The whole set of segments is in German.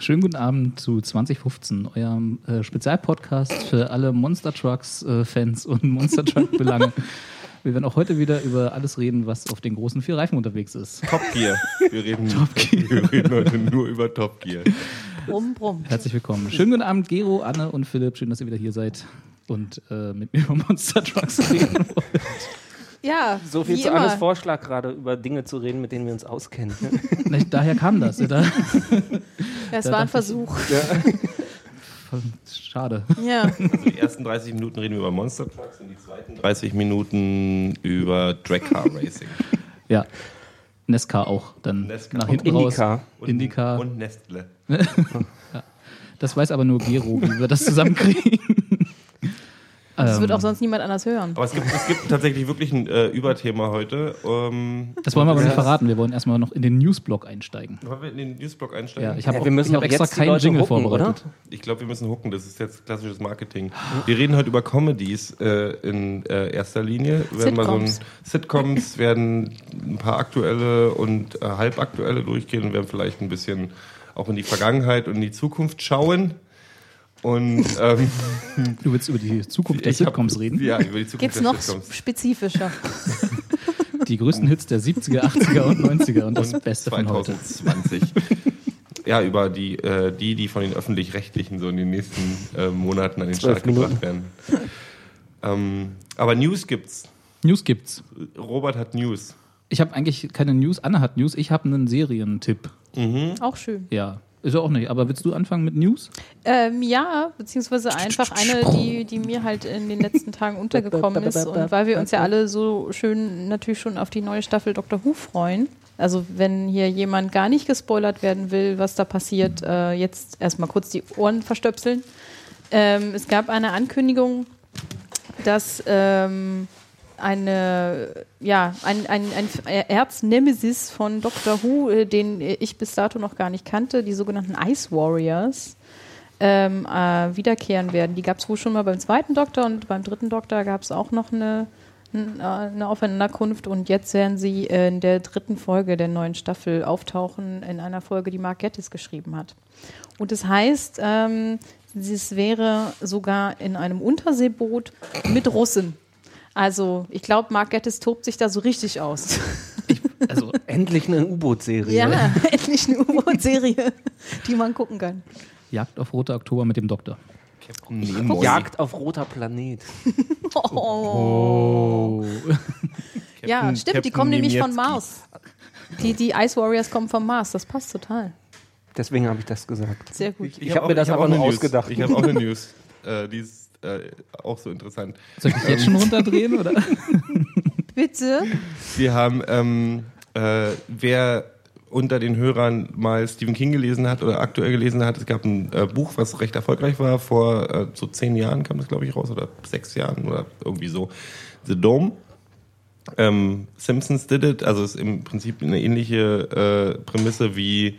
Schönen guten Abend zu 2015, eurem äh, Spezialpodcast für alle Monster Trucks äh, Fans und Monster Truck Belange. Wir werden auch heute wieder über alles reden, was auf den großen vier Reifen unterwegs ist. Top Gear. Wir reden, wir reden heute nur über Top Gear. Brumm, brumm. Herzlich willkommen. Schönen guten Abend, Gero, Anne und Philipp. Schön, dass ihr wieder hier seid und äh, mit mir über Monster Trucks reden wollt. Ja, So viel wie zu immer. Annes Vorschlag gerade, über Dinge zu reden, mit denen wir uns auskennen. Daher kam das. Oder? Ja, es Da war ein dachte ich- Versuch. Schade. Ja. Also die ersten 30 Minuten reden wir über Monster Trucks und die zweiten 30 Minuten über Dragcar Racing. Ja. Nesca auch dann Nesca. nach Und hinten raus. Indica. Und, Indica. Und Nestle. Das weiß aber nur Gero, wie wir das zusammenkriegen. Das Ähm, wird auch sonst niemand anders hören. Aber es gibt, es gibt tatsächlich wirklich ein äh, Überthema heute. Ähm, Das wollen wir aber nicht verraten. Wir wollen erstmal noch in den Newsblock einsteigen. Wollen wir in den Newsblock einsteigen? Ja, ich habe Ja, wir müssen ich hab extra keinen Leute Jingle hooken, vorbereitet. Ich glaube, wir müssen hooken. Das ist jetzt klassisches Marketing. Wir reden heute über Comedies äh, in äh, erster Linie. Wir werden mal so ein, Sitcoms werden ein paar aktuelle und äh, halbaktuelle durchgehen und werden vielleicht ein bisschen auch in die Vergangenheit und in die Zukunft schauen. Und ähm, Du willst über die Zukunft der ich hab- Sitcoms reden? Ja, über die Zukunft Geht's der noch Sitcoms. spezifischer? Die größten Hits der 70er, 80er und 90er und das Und Beste von heute. 2020. ja, über die, äh, die, die von den Öffentlich-Rechtlichen so in den nächsten äh, Monaten an den Start gebracht werden. ähm, aber News gibt's. News gibt's. Robert hat News. Ich habe eigentlich keine News. Anne hat News. Ich habe einen Serientipp. Auch schön. Ja. Ist ja auch nicht. Aber willst du anfangen mit News? Ähm, ja, beziehungsweise einfach eine, die, die mir halt in den letzten Tagen untergekommen ist. Und weil wir uns ja alle so schön natürlich schon auf die neue Staffel Dr. Who freuen. Also wenn hier jemand gar nicht gespoilert werden will, was da passiert, äh, jetzt erstmal kurz die Ohren verstöpseln. Ähm, es gab eine Ankündigung, dass ähm, eine, ja, ein, ein, ein Erznemesis von Doctor Who, äh, den ich bis dato noch gar nicht kannte, die sogenannten Ice Warriors, ähm, äh, wiederkehren werden. Die gab es wohl schon mal beim zweiten Doktor und beim dritten Doktor gab es auch noch eine, äh, eine Aufeinanderkunft und jetzt werden sie in der dritten Folge der neuen Staffel auftauchen, in einer Folge, die Mark Gettis geschrieben hat. Und das heißt, ähm, es wäre sogar in einem Unterseeboot mit Russen. Also, ich glaube, Mark Gettis tobt sich da so richtig aus. Also, Endlich eine U-Boot-Serie. Ja, endlich eine U-Boot-Serie, die man gucken kann. Jagd auf Roter Oktober mit dem Doktor. Nemo. Jagd auf roter Planet. Oh. Ja, stimmt, die Captain kommen nämlich von. Mars. Die, die Ice Warriors kommen vom Mars, das passt total. Deswegen habe ich das gesagt. Sehr gut. Ich hab mir das hab aber nur News. ausgedacht. Ich habe auch eine News. Äh, die ist äh, auch so interessant. Soll ich jetzt schon runterdrehen? Oder? Bitte? Wir haben, ähm, äh, wer unter den Hörern mal Stephen King gelesen hat oder aktuell gelesen hat, es gab ein äh, Buch, was recht erfolgreich war. Vor äh, so zehn Jahren kam das, glaube ich, raus oder sechs Jahren oder irgendwie so. The Dome. Ähm, Simpsons did it, also ist im Prinzip eine ähnliche äh, Prämisse wie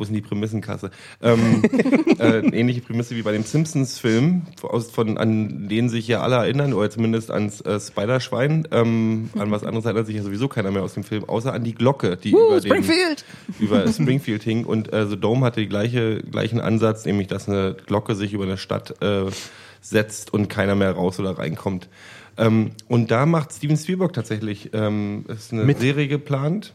wo ist denn die Prämissenkasse? Ähm, äh, eine ähnliche Prämisse wie bei dem Simpsons-Film, aus- von, an den sich ja alle erinnern, oder zumindest ans äh, Spiderschwein. Ähm, an was anderes erinnert sich ja sowieso keiner mehr aus dem Film, außer an die Glocke, die über, den, über Springfield hing. Und äh, The Dome hatte die gleiche, gleichen Ansatz, nämlich dass eine Glocke sich über eine Stadt äh, setzt und keiner mehr raus oder reinkommt. Ähm, und da macht Steven Spielberg tatsächlich, ähm, ist eine Mit? Serie geplant.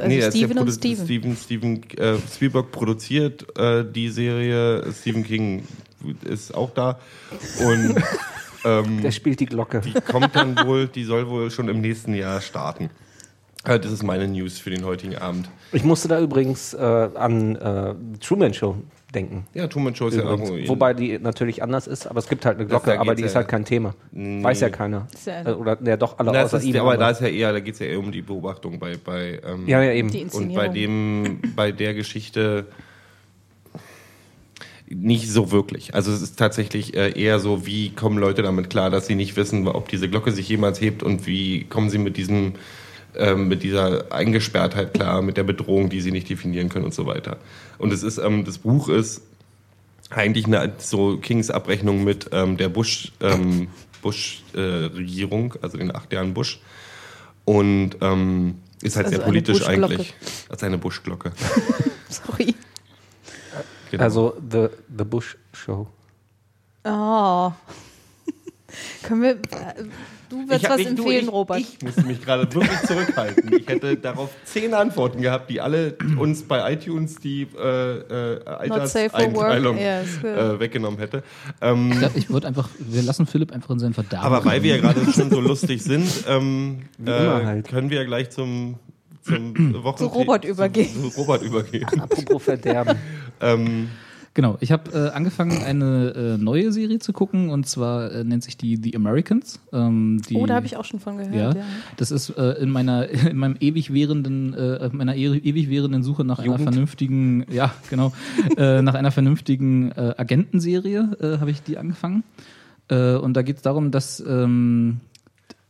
Also der Steven und Steven. Steven, Steven äh, Spielberg produziert äh, die Serie. Stephen King ist auch da. Und ähm, Der spielt die Glocke. die kommt dann wohl, die soll wohl schon im nächsten Jahr starten. Äh, das ist meine News für den heutigen Abend. Ich musste da übrigens äh, an äh, Truman Show denken. Ja, Truman Show ist ja irgendwo. Wobei die natürlich anders ist, aber es gibt halt eine Glocke, aber die ist ja- halt kein Thema. Nee. Weiß ja keiner. Ist ja- Äh, Oder ja, doch alle Na, außer ist, ihm. aber da ist ja eher, da geht es ja eher um die Beobachtung bei, bei ähm, ja, ja, eben. Die und bei dem, bei der Geschichte nicht so wirklich. Also es ist tatsächlich äh, eher so, wie kommen Leute damit klar, dass sie nicht wissen, ob diese Glocke sich jemals hebt und wie kommen sie mit diesem ähm, mit dieser Eingesperrtheit klar, mit der Bedrohung, die sie nicht definieren können und so weiter. Und es ist, ähm, das Buch ist eigentlich eine so Kings Abrechnung mit ähm, der Bush ähm, Bush äh, Regierung, also den acht Jahren Bush und ähm, ist halt Also sehr politisch Bush-Glocke. eigentlich. Als eine Buschglocke. Sorry. Genau. Also The, the Bush Show. Oh. Können wir. Äh, du wirst was nicht- du, empfehlen, ich, Robert. Ich musste mich gerade wirklich zurückhalten. Ich hätte darauf zehn Antworten gehabt, die alle uns bei iTunes die äh, äh. Alterseinteilung gut. äh, weggenommen hätte. Ähm, Ich, glaub, ich würde einfach, wir lassen Philipp einfach in seinen Verderben. aber weil wir ja gerade schon so lustig sind, ähm, äh, halt. können wir ja gleich zum, zum Wochen Zu Robert übergehen. Zu, zu Robert übergehen. Apropos Verderben. ähm, Genau, ich habe äh, angefangen, eine äh, neue Serie zu gucken und zwar äh, nennt sich die The Americans. Ähm, die, oh, da habe ich auch schon von gehört. Ja, Ja. das ist äh, in meiner in meinem ewig währenden äh, meiner e ewig währenden Suche nach einer Jugend. vernünftigen ja genau äh, nach einer vernünftigen äh, Agentenserie äh, habe ich die angefangen äh, und da geht es darum, dass ähm,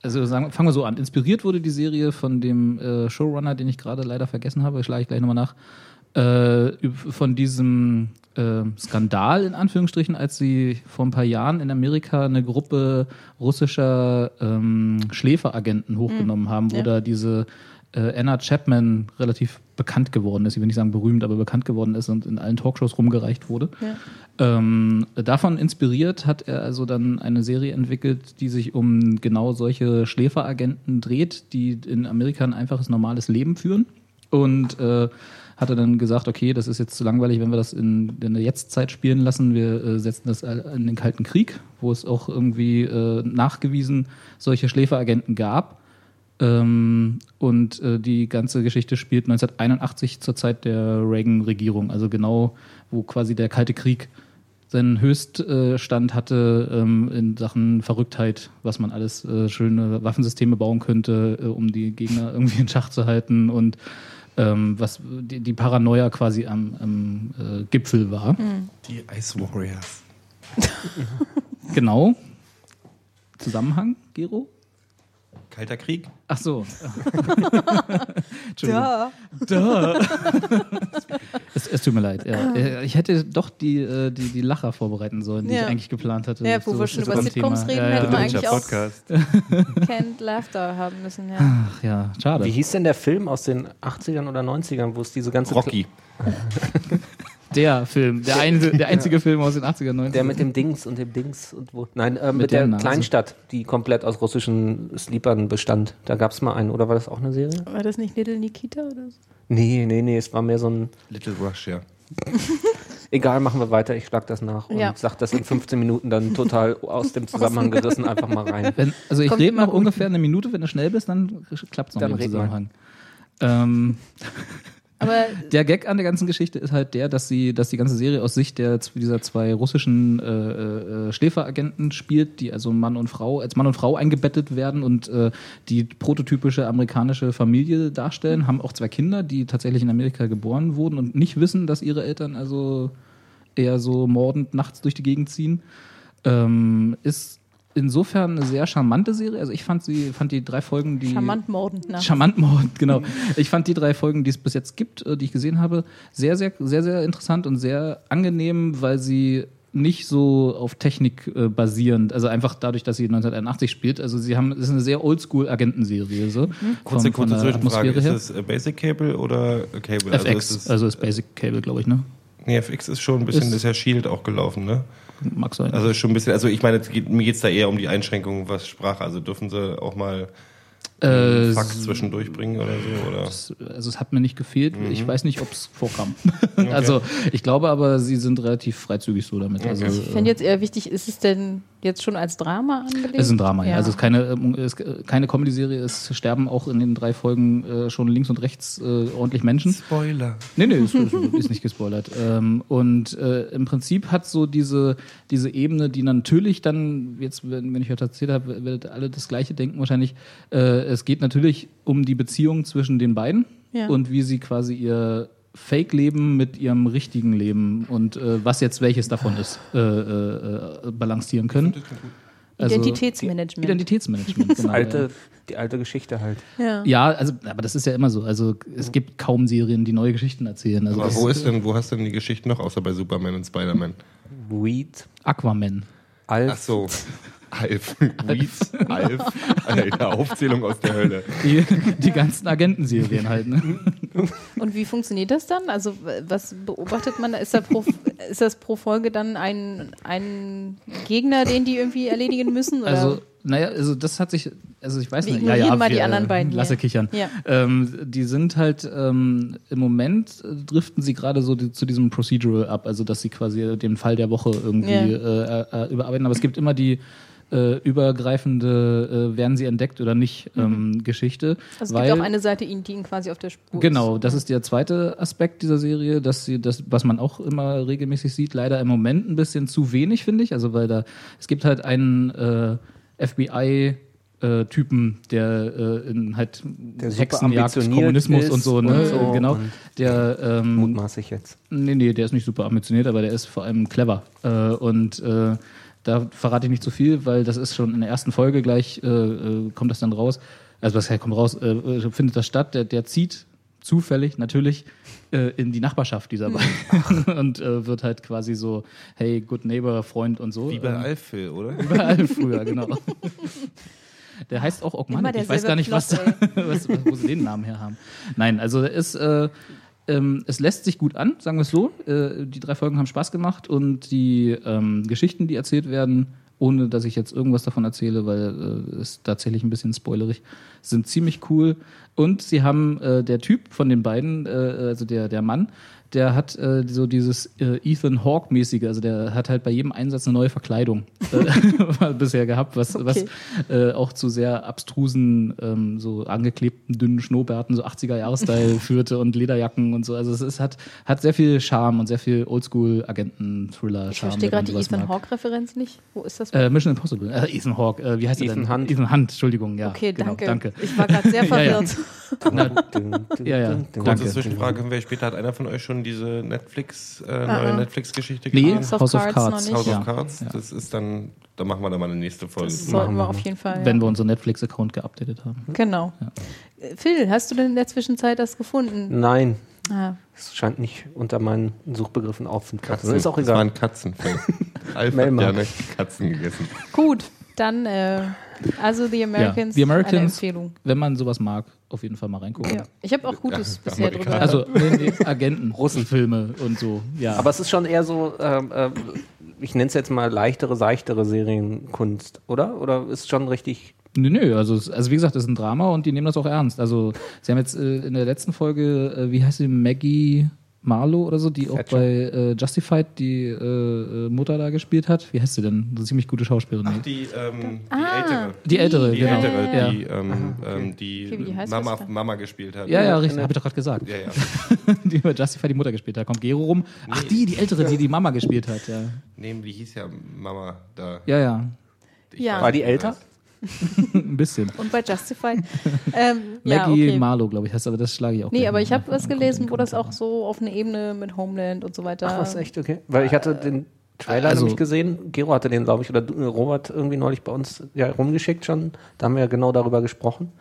also sagen, fangen wir so an. Inspiriert wurde die Serie von dem äh, Showrunner, den ich gerade leider vergessen habe, schlage ich gleich nochmal nach, äh, von diesem äh, Skandal in Anführungsstrichen, als sie vor ein paar Jahren in Amerika eine Gruppe russischer ähm, Schläferagenten hochgenommen haben, wo ja. da diese äh, Anna Chapman relativ bekannt geworden ist. Ich will nicht sagen berühmt, aber bekannt geworden ist und in allen Talkshows rumgereicht wurde. Ja. Ähm, davon inspiriert hat er also dann eine Serie entwickelt, die sich um genau solche Schläferagenten dreht, die in Amerika ein einfaches, normales Leben führen. Und äh, hatte dann gesagt, okay, das ist jetzt zu langweilig, wenn wir das in, in der Jetztzeit spielen lassen. Wir äh, setzen das in den Kalten Krieg, wo es auch irgendwie äh, nachgewiesen solche Schläferagenten gab. Ähm, und äh, die ganze Geschichte spielt 1981 zur Zeit der Reagan-Regierung, also genau, wo quasi der Kalte Krieg seinen Höchststand hatte ähm, in Sachen Verrücktheit, was man alles äh, schöne Waffensysteme bauen könnte, äh, um die Gegner irgendwie in Schach zu halten und ähm, was die, die Paranoia quasi am, am äh, Gipfel war. die Ice Warriors. Genau. Zusammenhang, Gero? Kalter Krieg. Ach so. Ja. Da. es, es tut mir leid. Ja. Äh, Ich hätte doch die, äh, die, die Lacher vorbereiten sollen, die Ja. ich eigentlich geplant hatte. Ja, wo wir schon über Sitcoms reden, hätten wir eigentlich auch- Podcast. Canned Laughter haben müssen, ja. Ach ja, schade. Wie hieß denn der Film aus den 80ern oder 90ern, wo es diese ganze Rocky. Der Film, der, ein, der einzige Film aus den 80er, 90er. Der mit dem Dings und dem Dings und wo. Nein, äh, mit, Mit der der. Kleinstadt, die komplett aus russischen Sleepern bestand. Da gab es mal einen, oder war das auch eine Serie? War das nicht Little Nikita oder so? Nee, nee, nee, es war mehr so ein. Little Rush, ja. Egal, machen wir weiter, ich schlag das nach und Ja. sag das in 15 Minuten dann total aus dem Zusammenhang gerissen einfach mal rein. Wenn, also ich rede noch gut. ungefähr eine Minute, wenn du schnell bist, dann klappt es noch Dann im mal. Zusammenhang. Ähm, Aber der Gag an der ganzen Geschichte ist halt der, dass sie, dass die ganze Serie aus Sicht der, dieser zwei russischen äh, äh, Schläferagenten spielt, die also Mann und Frau, als Mann und Frau eingebettet werden und äh, die prototypische amerikanische Familie darstellen, haben auch zwei Kinder, die tatsächlich in Amerika geboren wurden und nicht wissen, dass ihre Eltern also eher so mordend nachts durch die Gegend ziehen. Ähm, ist insofern eine sehr charmante Serie. Also ich fand sie, fand die drei Folgen, die charmant mordend. Ne? Charmant Mord, genau. Ich fand die drei Folgen, die es bis jetzt gibt, äh, die ich gesehen habe, sehr, sehr, sehr, sehr interessant und sehr angenehm, weil sie nicht so auf Technik äh, basierend, also einfach dadurch, dass sie 1981 spielt. Also sie haben, es ist eine sehr Oldschool-Agentenserie. So, Kurze, von- von kurze der Zwischenfrage. Atmosphäre her. Ist das äh, Basic Cable oder Cable? FX, Also ist es, also ist Basic Cable, glaube ich, ne? nee, FX ist schon ein bisschen, Ist- ist ja Shield auch gelaufen, ne? Mag sein. Also schon ein bisschen, also ich meine, geht, mir geht es da eher um die Einschränkung, was Sprache, also dürfen sie auch mal Äh, Fax zwischendurch bringen oder so, oder? Es- Also es hat mir nicht gefehlt. Mhm. Ich weiß nicht, ob es vorkam. Also ich glaube aber, sie sind relativ freizügig so damit. Also, Ich fände jetzt eher wichtig, ist es denn jetzt schon als Drama angelegt? Es ist ein Drama, ja. ja. Also es ist keine, ähm, es ist keine Comedy-Serie, es sterben auch in den drei Folgen äh, schon links und rechts äh, ordentlich Menschen. Spoiler. Nee, nee, ist, ist, nicht gespoilert. Ähm, und äh, im Prinzip hat so diese, diese Ebene, die natürlich dann, jetzt, wenn, wenn ich heute erzählt habe, werdet alle das Gleiche denken wahrscheinlich. Äh, es geht natürlich um die Beziehung zwischen den beiden Ja. und wie sie quasi ihr Fake-Leben mit ihrem richtigen Leben und äh, was jetzt welches davon ist, äh, äh, äh, balancieren können. Also- Identitätsmanagement. Identitätsmanagement, genau. Alte, die alte Geschichte halt. ja. Ja, also, aber das ist ja immer so. Also es gibt kaum Serien, die neue Geschichten erzählen. Also Aber wo ist denn, wo hast du denn die Geschichte noch, außer bei Superman und Spider-Man? Weed, Aquaman. Alf. Ach so. Alf. Weeds, Alf. Eine Aufzählung aus der Hölle. Die, die ganzen Agentenserien halt, ne? Und wie funktioniert das dann? Also was beobachtet man? da? Ist, da pro, ist das pro Folge dann ein, ein Gegner, den die irgendwie erledigen müssen? Oder? Also, naja, also das hat sich, also ich weiß Wir nicht, ignorieren mal die wir, anderen beiden hier. Lasse kichern. Ja. Ähm, die sind halt, ähm, im Moment äh, driften sie gerade so die, zu diesem Procedural ab, also dass sie quasi den Fall der Woche irgendwie Ja. äh, äh, überarbeiten. Aber es gibt immer die äh, übergreifende, äh, werden sie entdeckt oder nicht, ähm, Geschichte. Mhm. also es weil, gibt auch eine Seite, die ihnen quasi auf der Spur Genau, ist. das ist der zweite Aspekt dieser Serie, dass sie das, was man auch immer regelmäßig sieht, leider im Moment ein bisschen zu wenig, finde ich. Also weil da, es gibt halt einen äh, FBI äh, Typen, der äh, in halt Der super Hexenjagd, ambitioniert Kommunismus ist und so, ne? und so genau. Der ähm, Mutmaßlich jetzt. Nee, nee, der ist nicht super ambitioniert, aber der ist vor allem clever. Äh, und äh, da verrate ich nicht zu viel, weil das ist schon in der ersten Folge gleich, äh, äh, kommt das dann raus. Also was kommt raus, äh, äh, findet das statt, der, der zieht zufällig natürlich äh, in die Nachbarschaft dieser beiden und äh, wird halt quasi so, hey, good neighbor, Freund und so. Wie bei Ähm, Alf-Phil, oder? Überall früher, genau. Der heißt auch Ogmanik. Ich weiß gar nicht, was, Plot, was, wo sie den Namen her haben. Nein, also er ist, äh, ähm, es lässt sich gut an, sagen wir es so. Äh, die drei Folgen haben Spaß gemacht und die ähm, Geschichten, die erzählt werden, ohne dass ich jetzt irgendwas davon erzähle, weil äh, es tatsächlich ein bisschen spoilerig, sind ziemlich cool. Und sie haben äh, der Typ von den beiden, äh, also der, der Mann, der hat äh, so dieses äh, Ethan Hawke-mäßige, also der hat halt bei jedem Einsatz eine neue Verkleidung äh, bisher gehabt, was, was äh, auch zu sehr abstrusen, ähm, so angeklebten, dünnen Schnurrbärten, so 80er-Jahre-Style führte und Lederjacken und so. Also es ist, hat, hat sehr viel Charme und sehr viel Oldschool-Agenten-Thriller-Charme. Ich verstehe gerade die Ethan. Hawke-Referenz nicht. Wo ist das? Äh, Mission Impossible. Äh, Ethan Hawke. Äh, wie heißt er Ethan denn? Hunt. Ethan Hunt, Entschuldigung, ja. okay, genau, danke. danke. Ich war gerade sehr Ja, ja. verwirrt. Ja, ja. Kurze Danke. Zwischenfrage, können wir später, hat einer von euch schon diese Netflix, äh, Ah, neue ah. Netflix-Geschichte Nee, House of House of Cards Cards. noch nicht. House ja. of Cards, Ja. das ist dann, da machen wir dann mal eine nächste Folge. Das sollten wir auf jeden Fall. Wenn ja. wir unseren Netflix-Account geupdatet haben. Genau. Äh, Phil, hast du denn in der Zwischenzeit das gefunden? Nein, Ah, es scheint nicht unter meinen Suchbegriffen aufzutauchen. Katzen. Ist auch Das egal. waren Katzen. Alf hat gerne Katzen gegessen. gut, dann äh, also The Americans, The Americans. eine Empfehlung. Wenn man sowas mag, auf jeden Fall mal reingucken. Ja. Ich habe auch Gutes Ja, bisher drüber. Also nee, nee, Agenten, Russenfilme und so. Ja. Aber es ist schon eher so, ähm, ähm, ich nenne es jetzt mal leichtere, seichtere Serienkunst, oder? Oder ist schon richtig. Nö, nö, also, es- also wie gesagt, das ist ein Drama und die nehmen das auch ernst. Also sie haben jetzt äh, in der letzten Folge, äh, wie heißt sie, Maggie Marlowe oder so, die auch Thatcher. bei äh, Justified die äh, äh, Mutter da gespielt hat. Wie heißt sie denn? Eine ziemlich gute Schauspielerin. Ach, die, ähm, die Ah. ältere. die ältere, Die genau. ältere, ja. die, ähm, ähm, die Okay, wie heißt Mama? Mama gespielt hat. ja, ja, richtig, genau. habe ich doch gerade gesagt. Ja, ja. die bei Justified die Mutter gespielt hat. Da kommt Gero rum. Ach, die, die ältere, die die Mama gespielt hat. Ja, Nee, die hieß ja Mama da. ja. ja. Ich Ja. War die älter? heißt. ein bisschen. Und bei Justified. ähm, ja, Maggie okay. Marlowe, glaube ich, heißt aber das schlage ich auch. Nee, aber ich habe was gelesen, wo das auch so auf eine Ebene mit Homeland und so weiter. Ach, was, echt? Okay. Weil ich hatte den Trailer Also- nämlich gesehen. Gero hatte den, glaube ich, oder äh, Robert irgendwie neulich bei uns ja, rumgeschickt schon. Da haben wir ja genau darüber gesprochen.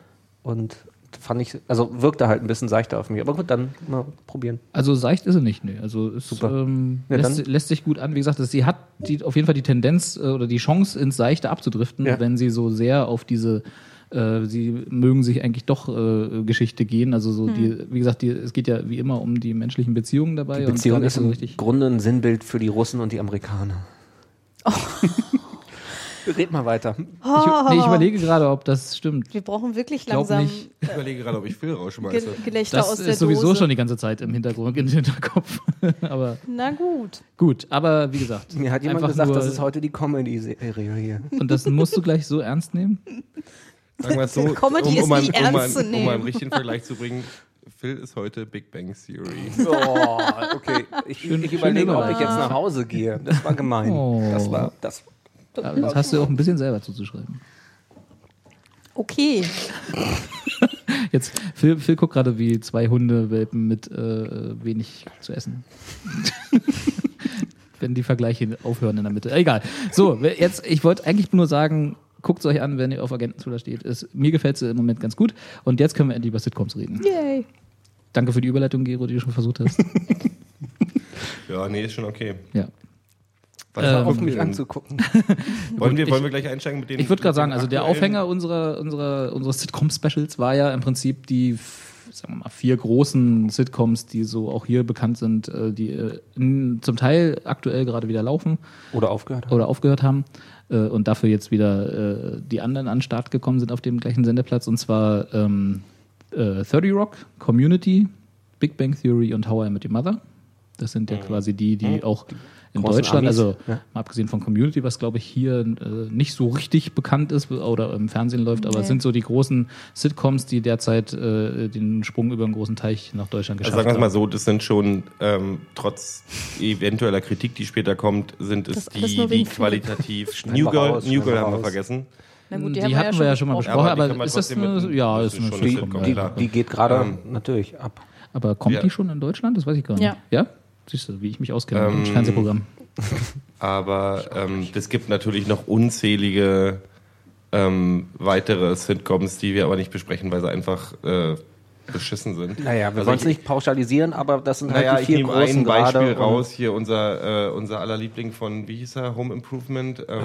Und fand ich, also wirkte halt ein bisschen seichter auf mich. Aber gut, dann mal probieren. Also seicht ist sie nicht, nee. Also es Super. ähm, Ja, lässt, lässt sich gut an. Wie gesagt, es- sie hat die, auf jeden Fall die Tendenz äh, oder die Chance, ins Seichte abzudriften, Ja. wenn sie so sehr auf diese äh, sie mögen sich eigentlich doch äh, Geschichte gehen. Also so die, wie gesagt, die, es geht ja wie immer um die menschlichen Beziehungen dabei. Die und Beziehung ist so im richtig. Grunde ein Sinnbild für die Russen und die Amerikaner. Red mal weiter. Ich, nee, ich überlege gerade, ob das stimmt. Wir brauchen wirklich Glaub langsam nicht. Ich überlege gerade, ob ich Phil Ge rausschmeiße. Gelächter Das aus der ist sowieso Dose. schon die ganze Zeit im Hintergrund, im Hinterkopf. aber Na gut. gut, aber wie gesagt. Mir hat jemand einfach gesagt, nur, das ist heute die Comedy-Serie hier. Und das musst du gleich so ernst nehmen? Sagen wir es so, Comedy ist um, einen- nicht um, ernst zu einen- um nehmen. einen richtigen Vergleich zu bringen, Phil ist heute Big Bang Theory. Oh, okay. Ich, Schön- ich überlege, ob ich jetzt nach Hause gehe. Das war gemein. Oh. Das war, das, Aber das hast du auch ein bisschen selber zuzuschreiben. Okay. Jetzt, Phil, Phil guckt gerade wie zwei Hundewelpen mit äh, wenig zu essen. wenn die Vergleiche aufhören in der Mitte. Egal. So, jetzt, ich wollte eigentlich nur sagen, guckt es euch an, wenn ihr auf Agentenzula steht. Ist, mir gefällt es im Moment ganz gut. Und jetzt können wir endlich über Sitcoms reden. Yay. Danke für die Überleitung, Gero, die du schon versucht hast. Ja, nee, ist schon okay. ja. Was Ähm, auf mich denn? anzugucken. Wollen wir, Ich- wollen wir gleich einsteigen mit den Ich würde gerade sagen, also der Aufhänger unserer, unserer, unseres Sitcom-Specials war ja im Prinzip die, sagen wir mal, vier großen Sitcoms, die so auch hier bekannt sind, äh, die äh, in, zum Teil aktuell gerade wieder laufen Oder aufgehört. oder aufgehört haben äh, und dafür jetzt wieder äh, die anderen an den Start gekommen sind auf dem gleichen Sendeplatz und zwar ähm, äh, 30 Rock, Community, Big Bang Theory und How I Met Your Mother. Das sind ja quasi die, die auch in Deutschland, Amis, also ja. mal abgesehen von Community, was glaube ich hier äh, nicht so richtig bekannt ist oder im Fernsehen läuft, aber es Nee. sind so die großen Sitcoms, die derzeit äh, den Sprung über einen großen Teich nach Deutschland Also geschafft sagen wir es mal haben. so, das sind schon ähm, trotz eventueller Kritik, die später kommt, sind es Das die, die qualitativ New Girl, raus, New Girl haben wir vergessen. Na gut, die haben wir hatten wir ja schon mal besprochen. Aber die aber, ist das eine, ja, das ist eine Sitcom. Die, die geht gerade Ähm, natürlich ab. Aber kommt Ja. die schon in Deutschland? Das weiß ich gar nicht. Ja. Ja? Siehst du, wie ich mich auskenne Ähm, im Fernsehprogramm. Aber ähm, es gibt natürlich noch unzählige ähm, weitere Sitcoms, die wir aber nicht besprechen, weil sie einfach äh, beschissen sind. Naja, wir Also wollen es ich- nicht pauschalisieren, aber das sind halt Naja, die ich vier nehme großen ein Beispiel raus, hier unser, äh, unser aller Liebling von, wie hieß er, Home Improvement. Ähm,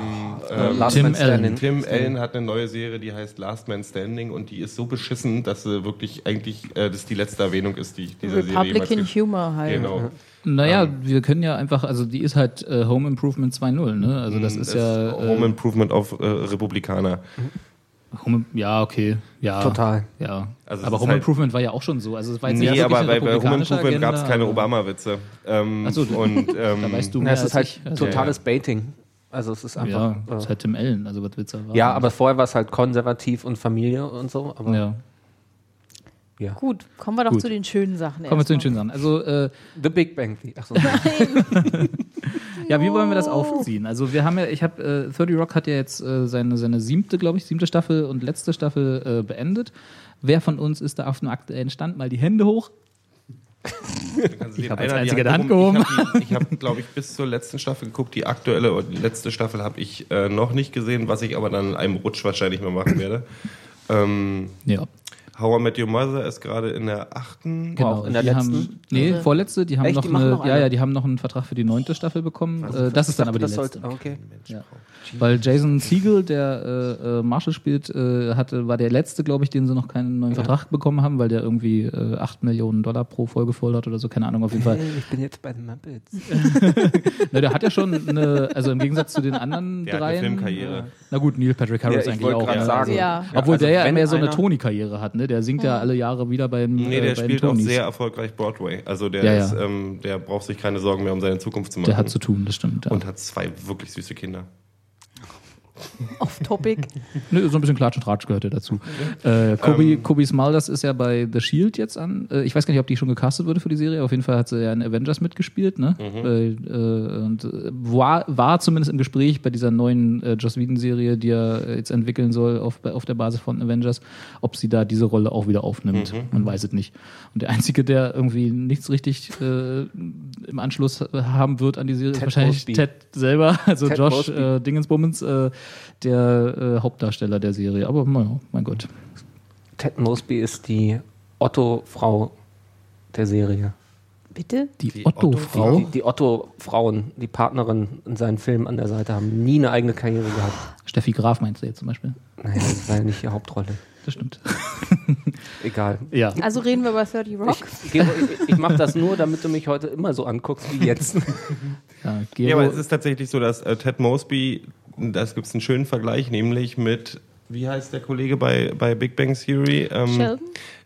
ähm, Last Tim Man Standing. Allen. Tim Allen hat eine neue Serie, die heißt Last Man Standing und die ist so beschissen, dass sie wirklich eigentlich äh, das die letzte Erwähnung ist, die ich dieser Serie jemals Republican Humor halt. Genau. Naja, ähm, wir können ja einfach, also die ist halt äh, Home Improvement 2.0, ne? Also das ist ja. Mm, Home Äh, Improvement auf äh, Republikaner. Home, ja, okay. Ja. Total. Ja. Also es aber ist Home halt- Improvement war ja auch schon so. Also es war jetzt Nee, nicht aber bei, bei Home Improvement gab es keine Obama-Witze. Ähm, Ach so, und, ähm, Da weißt du Na, mehr es ist halt ich. Also, totales Baiting. Also es ist einfach. Ja, äh, das ist halt Tim Allen, also was du erwarten? ja, aber vorher war es halt konservativ und Familie und so. Aber Ja. Ja. Gut, kommen wir doch Gut. zu den schönen Sachen. Kommen wir zu den schönen Sachen. Also, äh, The Big Bang Theory. Ach so. ja, wie wollen wir das aufziehen? Also, wir haben ja, ich habe, äh, 30 Rock hat ja jetzt äh, seine, seine siebte, glaube ich, siebte Staffel und letzte Staffel äh, beendet. Wer von uns ist da auf dem aktuellen Stand? Mal die Hände hoch. Ich habe als einziger die Hand gehoben. Ich habe, hab, glaube ich, bis zur letzten Staffel geguckt. Die aktuelle oder die letzte Staffel habe ich äh, noch nicht gesehen, was ich aber dann in einem Rutsch wahrscheinlich mal machen werde. Ähm, Ja, How I Met Your Mother ist gerade in der achten. genau. auch in der die letzten? Haben, nee, vorletzte. Die haben Echt? noch Die eine, noch ja, eine? ja, die haben noch einen Vertrag für die neunte Staffel bekommen. äh, das ist dann aber die das letzte. sollte, okay. Ja. Weil Jason Siegel, der äh, äh, Marshall spielt, äh, hatte, war der letzte, glaube ich, den sie noch keinen neuen Vertrag bekommen haben, weil der irgendwie äh, 8 Millionen Dollar pro Folge fordert oder so, keine Ahnung, auf jeden Fall. Ich bin jetzt bei den Muppets. Na, der hat ja schon eine, also im Gegensatz zu den anderen Der hat eine dreien. Filmkarriere. äh, Na gut, Neil Patrick Harris Ja, ich eigentlich wollte auch. gerade ja. sagen. Ja. Obwohl also der ja wenn mehr so eine Tony-Karriere hat, ne? Der singt ja alle Jahre wieder beim Nee, äh, der bei den spielt auch sehr erfolgreich Broadway. Also der, Ja, ja. Ist, ähm, der braucht sich keine Sorgen mehr um seine Zukunft zu machen. Der hat zu tun, das stimmt. Ja. und hat zwei wirklich süße Kinder. Off-Topic. Nö, so ein bisschen Klatsch und Tratsch gehört ja dazu. Äh, Kobe, Kobe Smulders ist ja bei The Shield jetzt an. Äh, ich weiß gar nicht, ob die schon gecastet wurde für die Serie. Auf jeden Fall hat sie ja in Avengers mitgespielt. Ne? Äh, äh, und äh, war, war zumindest im Gespräch bei dieser neuen äh, Joss Whedon-Serie, die er jetzt entwickeln soll auf, auf der Basis von Avengers, ob sie da diese Rolle auch wieder aufnimmt. Man weiß es nicht. Und der Einzige, der irgendwie nichts richtig äh, im Anschluss haben wird an die Serie, ist Ted wahrscheinlich Mosby. Ted selber, also Ted Josh Mosby. äh, Dingensbummens, äh, der äh, Hauptdarsteller der Serie. Aber naja, mein Gott. Ted Mosby ist die Otto-Frau der Serie. Bitte? Die, Die Otto-Frau. Die, die Otto-Frauen, die Partnerin in seinen Filmen an der Seite, haben nie eine eigene Karriere gehabt. Steffi Graf meinst du jetzt zum Beispiel? Naja, das war ja nicht die Hauptrolle. Das stimmt. Egal. Ja. Also reden wir über 30 Rock. Ich, Gero, ich, ich mache das nur, damit du mich heute immer so anguckst wie jetzt. ja, Ja, aber es ist tatsächlich so, dass äh, Ted Mosby, das gibt es einen schönen Vergleich, nämlich mit, wie heißt der Kollege bei, bei Big Bang Theory? Ähm, Sheldon?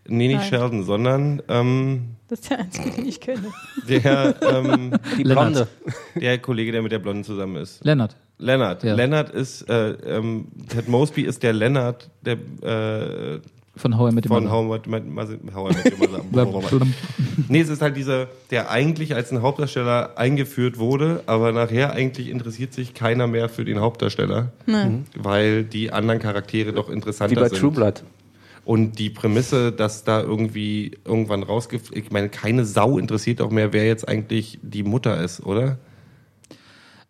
Nee, nicht Nein. Sheldon, sondern ähm, Das ist der einzige, den ich kenne. der, ähm, Die. Blonde. der Kollege, der mit der Blonden zusammen ist. Lennart. Lennart. Ja. Lennart ist, äh, ähm, Ted Mosby ist der Lennart, der äh, Von How I Met Your von Mother. How I Met, Met- How I Met Your Mother. Nee, es ist halt dieser, der eigentlich als ein Hauptdarsteller eingeführt wurde, aber nachher eigentlich interessiert sich keiner mehr für den Hauptdarsteller, Nein. weil die anderen Charaktere doch interessanter Wie bei sind. True Blood. Und die Prämisse, dass da irgendwie irgendwann rausge... Ich meine, keine Sau interessiert auch mehr, wer jetzt eigentlich die Mutter ist, oder?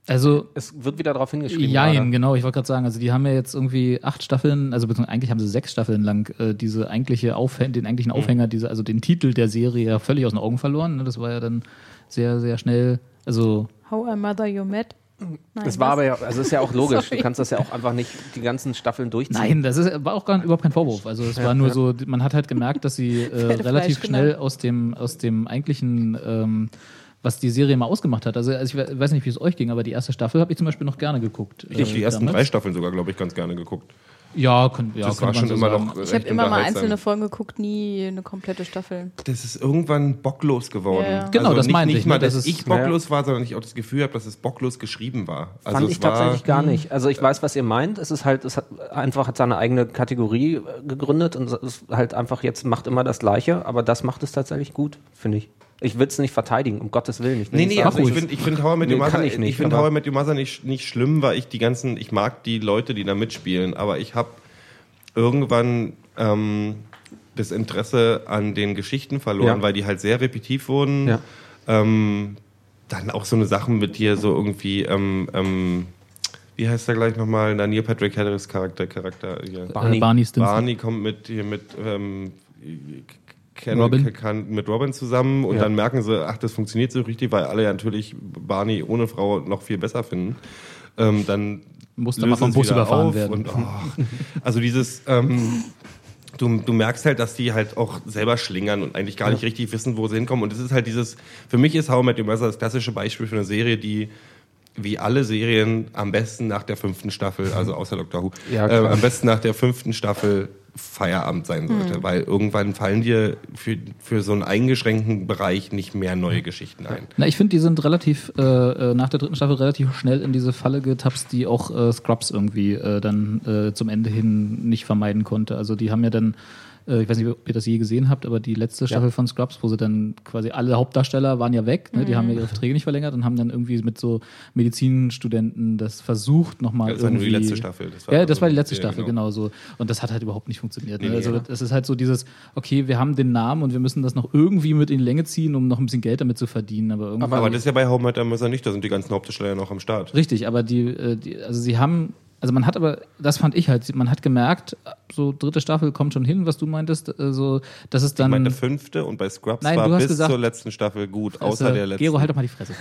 Also, Es wird wieder darauf hingeschrieben. Jein, gerade. genau, ich wollte gerade sagen, also die haben ja jetzt irgendwie acht Staffeln, also beziehungsweise eigentlich haben sie sechs Staffeln lang äh, diese eigentliche Aufhäng den eigentlichen Aufhänger, diese, also den Titel der Serie ja völlig aus den Augen verloren. Ne? Das war ja dann sehr, sehr schnell, also How I Mother You Met. Nein, Es war was? aber ja, also es ist ja auch logisch. Sorry. Du kannst das ja auch einfach nicht die ganzen Staffeln durchziehen. Nein, das ist, war auch gar, überhaupt kein Vorwurf. Also es war nur so, man hat halt gemerkt, dass sie äh, relativ genau. schnell aus dem, aus dem eigentlichen, ähm, was die Serie mal ausgemacht hat. Also, also ich we- weiß nicht, wie es euch ging, aber die erste Staffel habe ich zum Beispiel noch gerne geguckt. Ich habe die äh, ersten damals. drei Staffeln sogar, glaube ich, ganz gerne geguckt. Ja, kann, ja das war man schon so immer sagen. noch Ich habe immer mal einzelne Folgen geguckt, nie eine komplette Staffel. Das ist irgendwann bocklos geworden. Ja, ja. Genau, also das nicht, meinte nicht ich, mal, ne, dass das ist- ich bocklos war, sondern ich auch das Gefühl habe, dass es bocklos geschrieben war. Also Fand es ich war, tatsächlich gar nicht. Also ich weiß, was ihr meint. Es ist halt, es hat einfach hat seine eigene Kategorie äh, gegründet und es ist halt einfach jetzt macht immer das Gleiche, aber das macht es tatsächlich gut, finde ich. Ich will es nicht verteidigen, um Gottes Willen. Ich Nee, nicht nee, also ich finde ich find Met Your Nee, Mother, ich ich, nicht, finde aber- How I Met Your Mother nicht, nicht schlimm, weil ich die ganzen, ich mag die Leute, die da mitspielen, aber ich habe irgendwann ähm, das Interesse an den Geschichten verloren, Ja. weil die halt sehr repetitiv wurden. Ja. Ähm, dann auch so eine Sachen mit dir, so irgendwie, ähm, ähm, wie heißt der gleich nochmal? Na, Neil Patrick Harris Charakter, Charakter hier. Barney. Äh, Barney Stinson. Barney kommt mit hier mit ähm, Ken, Robin. Kann, mit Robin zusammen und Ja. dann merken sie, ach, das funktioniert so richtig, weil alle ja natürlich Barney ohne Frau noch viel besser finden. Ähm, dann Muss dann mal vom Bus überfahren werden. Und, oh, also dieses, ähm, du, du merkst halt, dass die halt auch selber schlingern und eigentlich gar nicht richtig wissen, wo sie hinkommen. Und es ist halt dieses, für mich ist How I Met Your Mother das klassische Beispiel für eine Serie, die wie alle Serien am besten nach der fünften Staffel, also außer Doctor Who, Ja, äh, am besten nach der fünften Staffel Feierabend sein sollte, weil irgendwann fallen dir für, für so einen eingeschränkten Bereich nicht mehr neue Geschichten ein. Na, ich finde, die sind relativ äh, äh, nach der dritten Staffel relativ schnell in diese Falle getapst, die auch äh, Scrubs irgendwie äh, dann äh, zum Ende hin nicht vermeiden konnte. Also die haben ja dann, äh, ich weiß nicht, ob ihr das je gesehen habt, aber die letzte Staffel von Scrubs, wo sie dann quasi alle Hauptdarsteller waren ja weg, ne? die haben ja ihre Verträge nicht verlängert und haben dann irgendwie mit so Medizinstudenten das versucht nochmal Das war nur irgendwie. die letzte Staffel. Das war ja, also- das war die letzte ja, Staffel, genau. genau. so. Und das hat halt überhaupt nicht funktioniert. Ne? Nee, also ja. es ist halt so dieses, okay, wir haben den Namen und wir müssen das noch irgendwie mit in die Länge ziehen, um noch ein bisschen Geld damit zu verdienen. Aber irgendwie. Aber das ist ja bei How Met Your Mother nicht, da sind die ganzen Hauptdarsteller ja noch am Start. Richtig, aber die, äh, die, also sie haben, also man hat aber, das fand ich halt, man hat gemerkt, so dritte Staffel kommt schon hin, was du meintest, äh, so, dass es Ich dann. meine fünfte und bei Scrubs Nein, war du hast bis gesagt- zur letzten Staffel gut, Fresse. außer der letzten. Gero, halt doch mal die Fresse.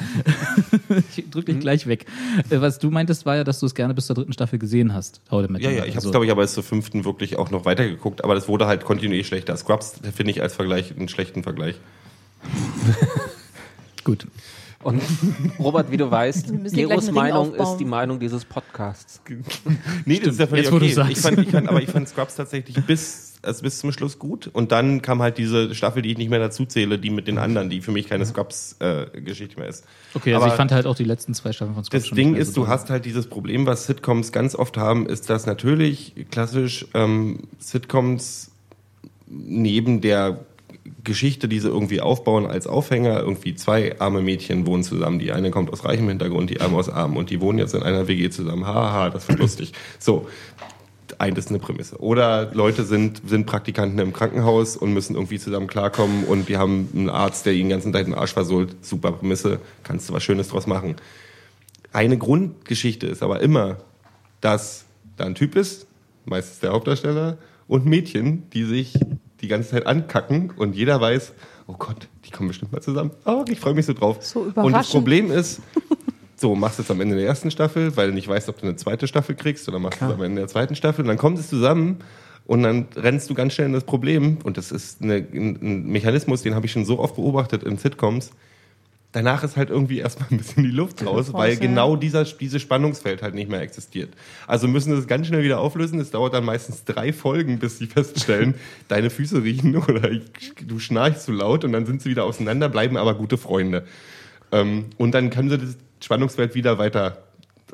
ich drück dich gleich weg. Äh, Was du meintest, war ja, dass du es gerne bis zur dritten Staffel gesehen hast. I Met Ja, ja, ich habe es, Also- glaube ich, aber bis zur fünften wirklich auch noch weitergeguckt, aber das wurde halt kontinuierlich schlechter. Scrubs finde ich als Vergleich einen schlechten Vergleich. Gut. Und Robert, wie du weißt, Geros Meinung aufbauen. ist die Meinung dieses Podcasts. Nee, das ist ja völlig jetzt, okay. Ich fand, ich fand, aber ich fand Scrubs tatsächlich bis, also bis zum Schluss gut. Und dann kam halt diese Staffel, die ich nicht mehr dazu zähle, die mit den anderen, die für mich keine Scrubs-Geschichte mehr ist. Okay, also Aber ich fand halt auch die letzten zwei Staffeln von Scrubs Das schon Ding nicht mehr ist, so du hast halt dieses Problem, was Sitcoms ganz oft haben, ist, dass natürlich klassisch ähm, Sitcoms neben der Geschichte, die sie irgendwie aufbauen als Aufhänger, irgendwie zwei arme Mädchen wohnen zusammen. Die eine kommt aus reichem Hintergrund, die andere aus arm und die wohnen jetzt in einer WG zusammen. Haha, das wird lustig. So. Ein, das ist eine Prämisse. Oder Leute sind, sind Praktikanten im Krankenhaus und müssen irgendwie zusammen klarkommen und die haben einen Arzt, der ihnen den ganzen Tag den Arsch versohlt. Super Prämisse, kannst du was Schönes draus machen. Eine Grundgeschichte ist aber immer, dass da ein Typ ist, meistens der Hauptdarsteller, und Mädchen, die sich die ganze Zeit ankacken und jeder weiß, oh Gott, die kommen bestimmt mal zusammen. Oh, ich freue mich so drauf. So und das. Problem ist, so, machst du es am Ende der ersten Staffel, weil du nicht weißt, ob du eine zweite Staffel kriegst, oder machst du es am Ende der zweiten Staffel, und dann kommt es zusammen und dann rennst du ganz schnell in das Problem, und das ist eine, ein, ein Mechanismus, den habe ich schon so oft beobachtet in Sitcoms, danach ist halt irgendwie erstmal ein bisschen die Luft raus, weil genau dieser, dieses Spannungsfeld halt nicht mehr existiert. Also müssen sie es ganz schnell wieder auflösen. Es dauert dann meistens drei Folgen, bis sie feststellen, deine Füße riechen oder ich, du schnarchst zu laut und dann sind sie wieder auseinander, bleiben aber gute Freunde. Ähm, und dann können sie das Spannungsfeld wieder weiter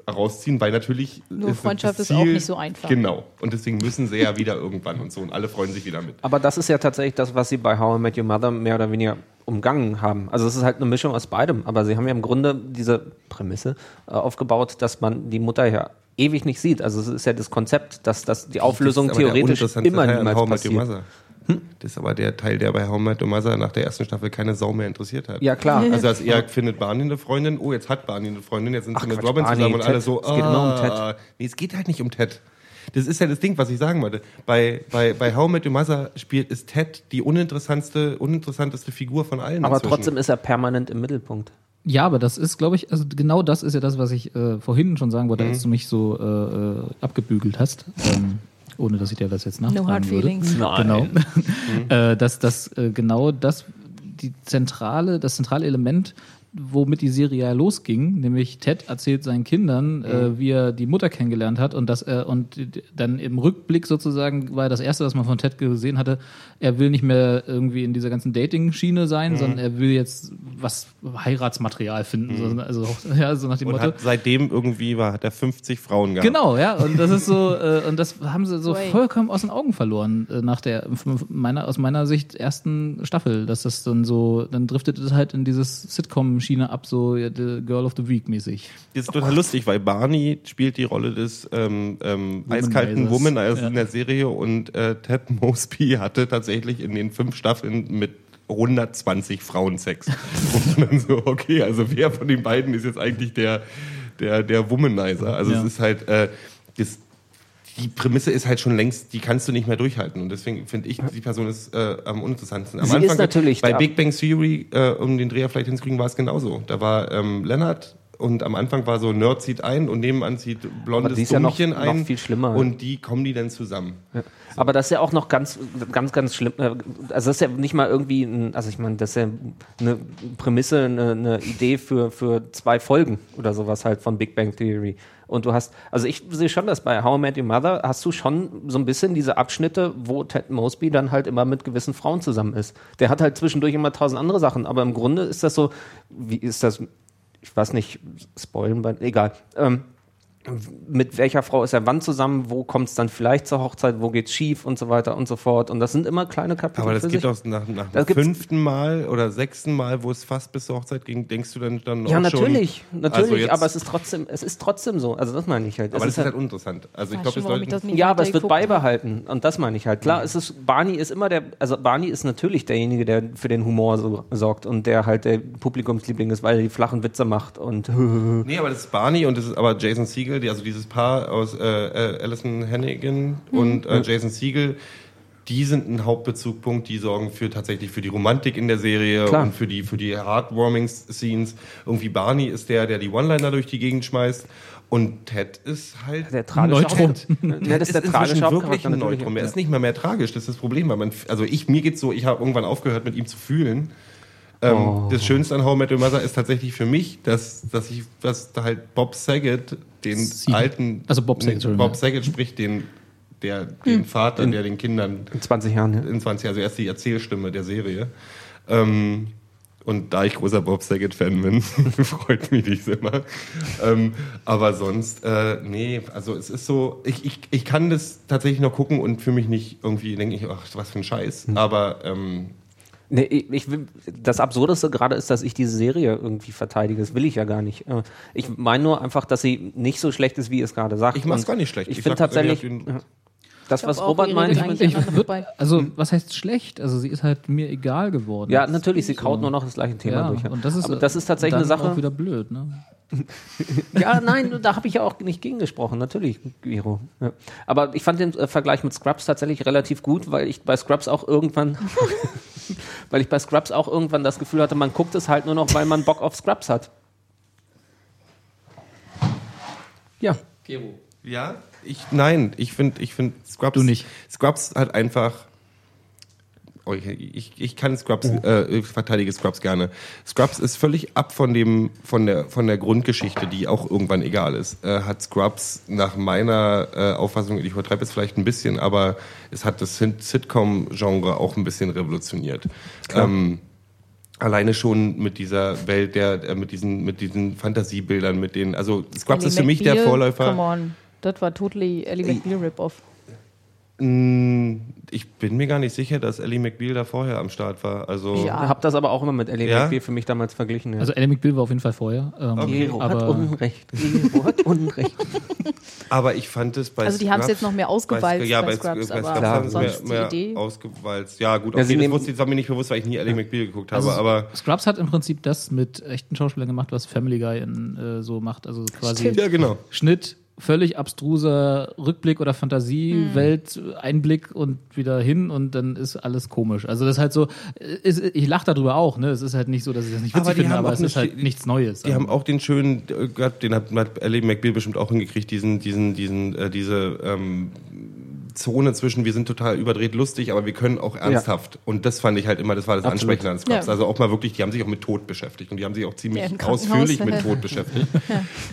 rausziehen, weil natürlich Nur das Freundschaft ist Ziel- auch nicht so einfach. Genau. Und deswegen müssen sie ja wieder irgendwann und so und alle freuen sich wieder mit. Aber das ist ja tatsächlich das, was sie bei How I Met Your Mother mehr oder weniger umgangen haben. Also es ist halt eine Mischung aus beidem. Aber sie haben ja im Grunde diese Prämisse äh, aufgebaut, dass man die Mutter ja ewig nicht sieht. Also es ist ja das Konzept, dass, dass die Auflösung Das theoretisch immer niemals How I Met Your passiert. Mother. Das ist aber der Teil, der bei How I Met Your Mother nach der ersten Staffel keine Sau mehr interessiert hat. Ja, klar. Also als er findet Barney eine Freundin, oh, jetzt hat Barney eine Freundin, jetzt sind Ach, sie mit Quatsch, Robin Barney, zusammen und Ted. alle so, Es geht immer um ah. Nee, es geht halt nicht um Ted. Das ist ja das Ding, was ich sagen wollte. Bei, bei, bei How I Met Your Mother spielt, ist Ted die uninteressanteste, uninteressanteste Figur von allen. Aber inzwischen. trotzdem ist er permanent im Mittelpunkt. Ja, aber das ist, glaube ich, also genau das ist ja das, was ich äh, vorhin schon sagen wollte, Mhm. als du mich so äh, äh, abgebügelt hast. Ähm, ohne dass ich dir das jetzt nachtragen No hard würde. feelings. Genau. äh, dass das äh, genau das die zentrale, das zentrale Element, womit die Serie ja losging, nämlich Ted erzählt seinen Kindern, äh, wie er die Mutter kennengelernt hat und dass er und dann im Rückblick sozusagen war das erste, was man von Ted gesehen hatte, er will nicht mehr irgendwie in dieser ganzen Dating-Schiene sein, sondern er will jetzt was Heiratsmaterial finden, so, also ja, so nach dem Und Motto. hat seitdem irgendwie war, hat er 50 Frauen gehabt. Genau, ja, und das ist so, äh, und das haben sie so Ui. vollkommen aus den Augen verloren äh, nach der, meiner, aus meiner Sicht ersten Staffel, dass das dann so, dann driftet es halt in dieses Sitcom-Schiene ab, so ja, the Girl of the Week mäßig. Das ist total lustig, weil Barney spielt die Rolle des ähm, ähm, eiskalten Womanizers Ja. in der Serie und äh, Ted Mosby hatte tatsächlich in den fünf Staffeln mit 120 Frauen Sex. und dann so, okay, also wer von den beiden ist jetzt eigentlich der, der, der Womanizer? Also Ja. es ist halt, äh, das, die Prämisse ist halt schon längst, die kannst du nicht mehr durchhalten. Und deswegen finde ich, die Person ist äh, am uninteressantesten. Am Sie natürlich bei Big Bang Theory, äh, um den Dreher vielleicht hinzukriegen, war es genauso. Da war ähm, Leonard und am Anfang war so Nerd zieht ein und nebenan zieht blondes ist ja noch- Dummchen noch ein. viel schlimmer. Und die kommen die dann zusammen. Aber das ist ja auch noch ganz, ganz, ganz schlimm. äh, Also das ist ja nicht mal irgendwie, ein, also ich meine, das ist ja eine Prämisse, eine, eine Idee für, für zwei Folgen oder sowas halt von Big Bang Theory. Und du hast, also ich sehe schon, dass bei How I Met Your Mother hast du schon so ein bisschen diese Abschnitte, wo Ted Mosby dann halt immer mit gewissen Frauen zusammen ist. Der hat halt zwischendurch immer tausend andere Sachen, aber im Grunde ist das so, wie ist das, ich weiß nicht, spoilen, egal. Ähm, mit welcher Frau ist er wann zusammen, wo kommt es dann vielleicht zur Hochzeit, wo geht's schief und so weiter und so fort. Und das sind immer kleine Kapitel. Aber das für geht sich. doch nach, nach Das dem fünften Mal oder sechsten Mal, wo es fast bis zur Hochzeit ging, denkst du dann, dann Ja, auch schon, natürlich, natürlich, Also jetzt- aber es ist trotzdem, es ist trotzdem so. Also das meine ich halt. Aber es das ist halt uninteressant. Also ich glaube, schon, das ja, aber es wird beibehalten. Und das meine ich halt. Klar, es ist, Barney ist immer der, also Barney ist natürlich derjenige, der für den Humor so, sorgt und der halt der Publikumsliebling ist, weil er die flachen Witze macht und Nee, aber das ist Barney und das ist aber Jason Siegel, also dieses Paar aus äh, äh, Alison Hannigan und äh, Jason Siegel, die sind ein Hauptbezugpunkt, die sorgen für tatsächlich für die Romantik in der Serie Klar. und für die für die heartwarming Scenes. Irgendwie Barney ist der, der die One-Liner durch die Gegend schmeißt und Ted ist halt der tragische Neutron. Hauptcharakter. Ja, das ist der tragische wirklich ein. Neutrum. Er ist nicht mehr mehr tragisch. Das ist das Problem, weil man, also ich mir geht's so, ich habe irgendwann aufgehört, mit ihm zu fühlen. Ähm, Oh. Das Schönste an How I Met Your Mother ist tatsächlich für mich, dass, dass ich, dass da halt Bob Saget, den Siegel. alten, Also Bob Saget, Entschuldigung. Bob Saget spricht den, der, den Vater, der den Kindern In 20 Jahren, ja. in 20, also erst die Erzählstimme der Serie. Ähm, und da ich großer Bob Saget-Fan bin, freut mich dies immer. Ähm, aber sonst, äh, nee, also es ist so, ich, ich, ich kann das tatsächlich noch gucken und für mich nicht irgendwie denke ich, ach, was für ein Scheiß. Aber ähm, Nee, ich, ich will, das Absurdeste gerade ist, dass ich diese Serie irgendwie verteidige. Das will ich ja gar nicht. Äh, Ich meine nur einfach, dass sie nicht so schlecht ist, wie es gerade sagt. Ich mach's Und gar nicht schlecht. Ich, Ich finde sag, tatsächlich, ja. das, was Robert ihr meint, ich, ich, vorbei. Also, was heißt schlecht? Also, sie ist halt mir egal geworden. ja, natürlich, sie kaut nur noch das gleiche Thema ja, durch. ja. und das ist, Aber das ist tatsächlich dann eine Sache. auch wieder blöd, ne? Ja, nein, da habe ich ja auch nicht gegen gesprochen, natürlich, Giro. Ja. Aber ich fand den äh, Vergleich mit Scrubs tatsächlich relativ gut, weil ich bei Scrubs auch irgendwann, weil ich bei Scrubs auch irgendwann das Gefühl hatte, man guckt es halt nur noch, weil man Bock auf Scrubs hat. Ja. Ja, ich nein, ich finde ich finde Scrubs Du nicht. Scrubs hat einfach oh, ich, ich, ich kann Scrubs Oh. äh, ich verteidige Scrubs gerne. Scrubs ist völlig ab von dem von der von der Grundgeschichte, die auch irgendwann egal ist. Äh, hat Scrubs nach meiner äh, Auffassung, ich übertreibe jetzt vielleicht ein bisschen, aber es hat das Sit- Sitcom-Genre auch ein bisschen revolutioniert. Ähm, Alleine schon mit dieser Welt, der, äh, mit diesen, mit diesen Fantasiebildern, mit denen, also Scrubs Ally ist für mich der Vorläufer. Come on. Das war totally Ellie McBeal Rip-Off. Mm, Ich bin mir gar nicht sicher, dass Ellie McBeal da vorher am Start war. Also Ich habe das aber auch immer mit Ellie Ja? McBeal für mich damals verglichen. Ja. Also Ellie McBeal war auf jeden Fall vorher. Ähm, Gero hat aber Unrecht. Gero hat Unrecht. Aber ich fand es bei Also die haben es jetzt noch mehr ausgewalzt ja, bei bei, Scrubs, bei aber Scrubs haben sie sonst mehr, mehr die Idee. ausgewalzt. Ja, gut, Ja, okay, sie das, wusste, das war mir nicht bewusst, weil ich nie Ellie McBeal geguckt habe. Also aber Scrubs hat im Prinzip das mit echten Schauspielern gemacht, was Family Guy in, äh, so macht. Also quasi ja, genau. Schnitt, völlig abstruser Rückblick oder Fantasiewelt, Einblick und wieder hin und dann ist alles komisch. Also das ist halt so, ist, ich lache darüber auch, ne? Es ist halt nicht so, dass ich das nicht witzig Aber finde, aber es ist halt nichts Neues. Die haben auch den schönen, äh, den hat, hat Ellie McBeal bestimmt auch hingekriegt, diesen, diesen, diesen, äh, diese ähm, Zone zwischen, wir sind total überdreht lustig, aber wir können auch ernsthaft. Und das fand ich halt immer, das war das Absolut. Ansprechende an Scrubs. Ja. Also auch mal wirklich, die haben sich auch mit Tod beschäftigt und die haben sich auch ziemlich Ja, ausführlich mit Tod beschäftigt.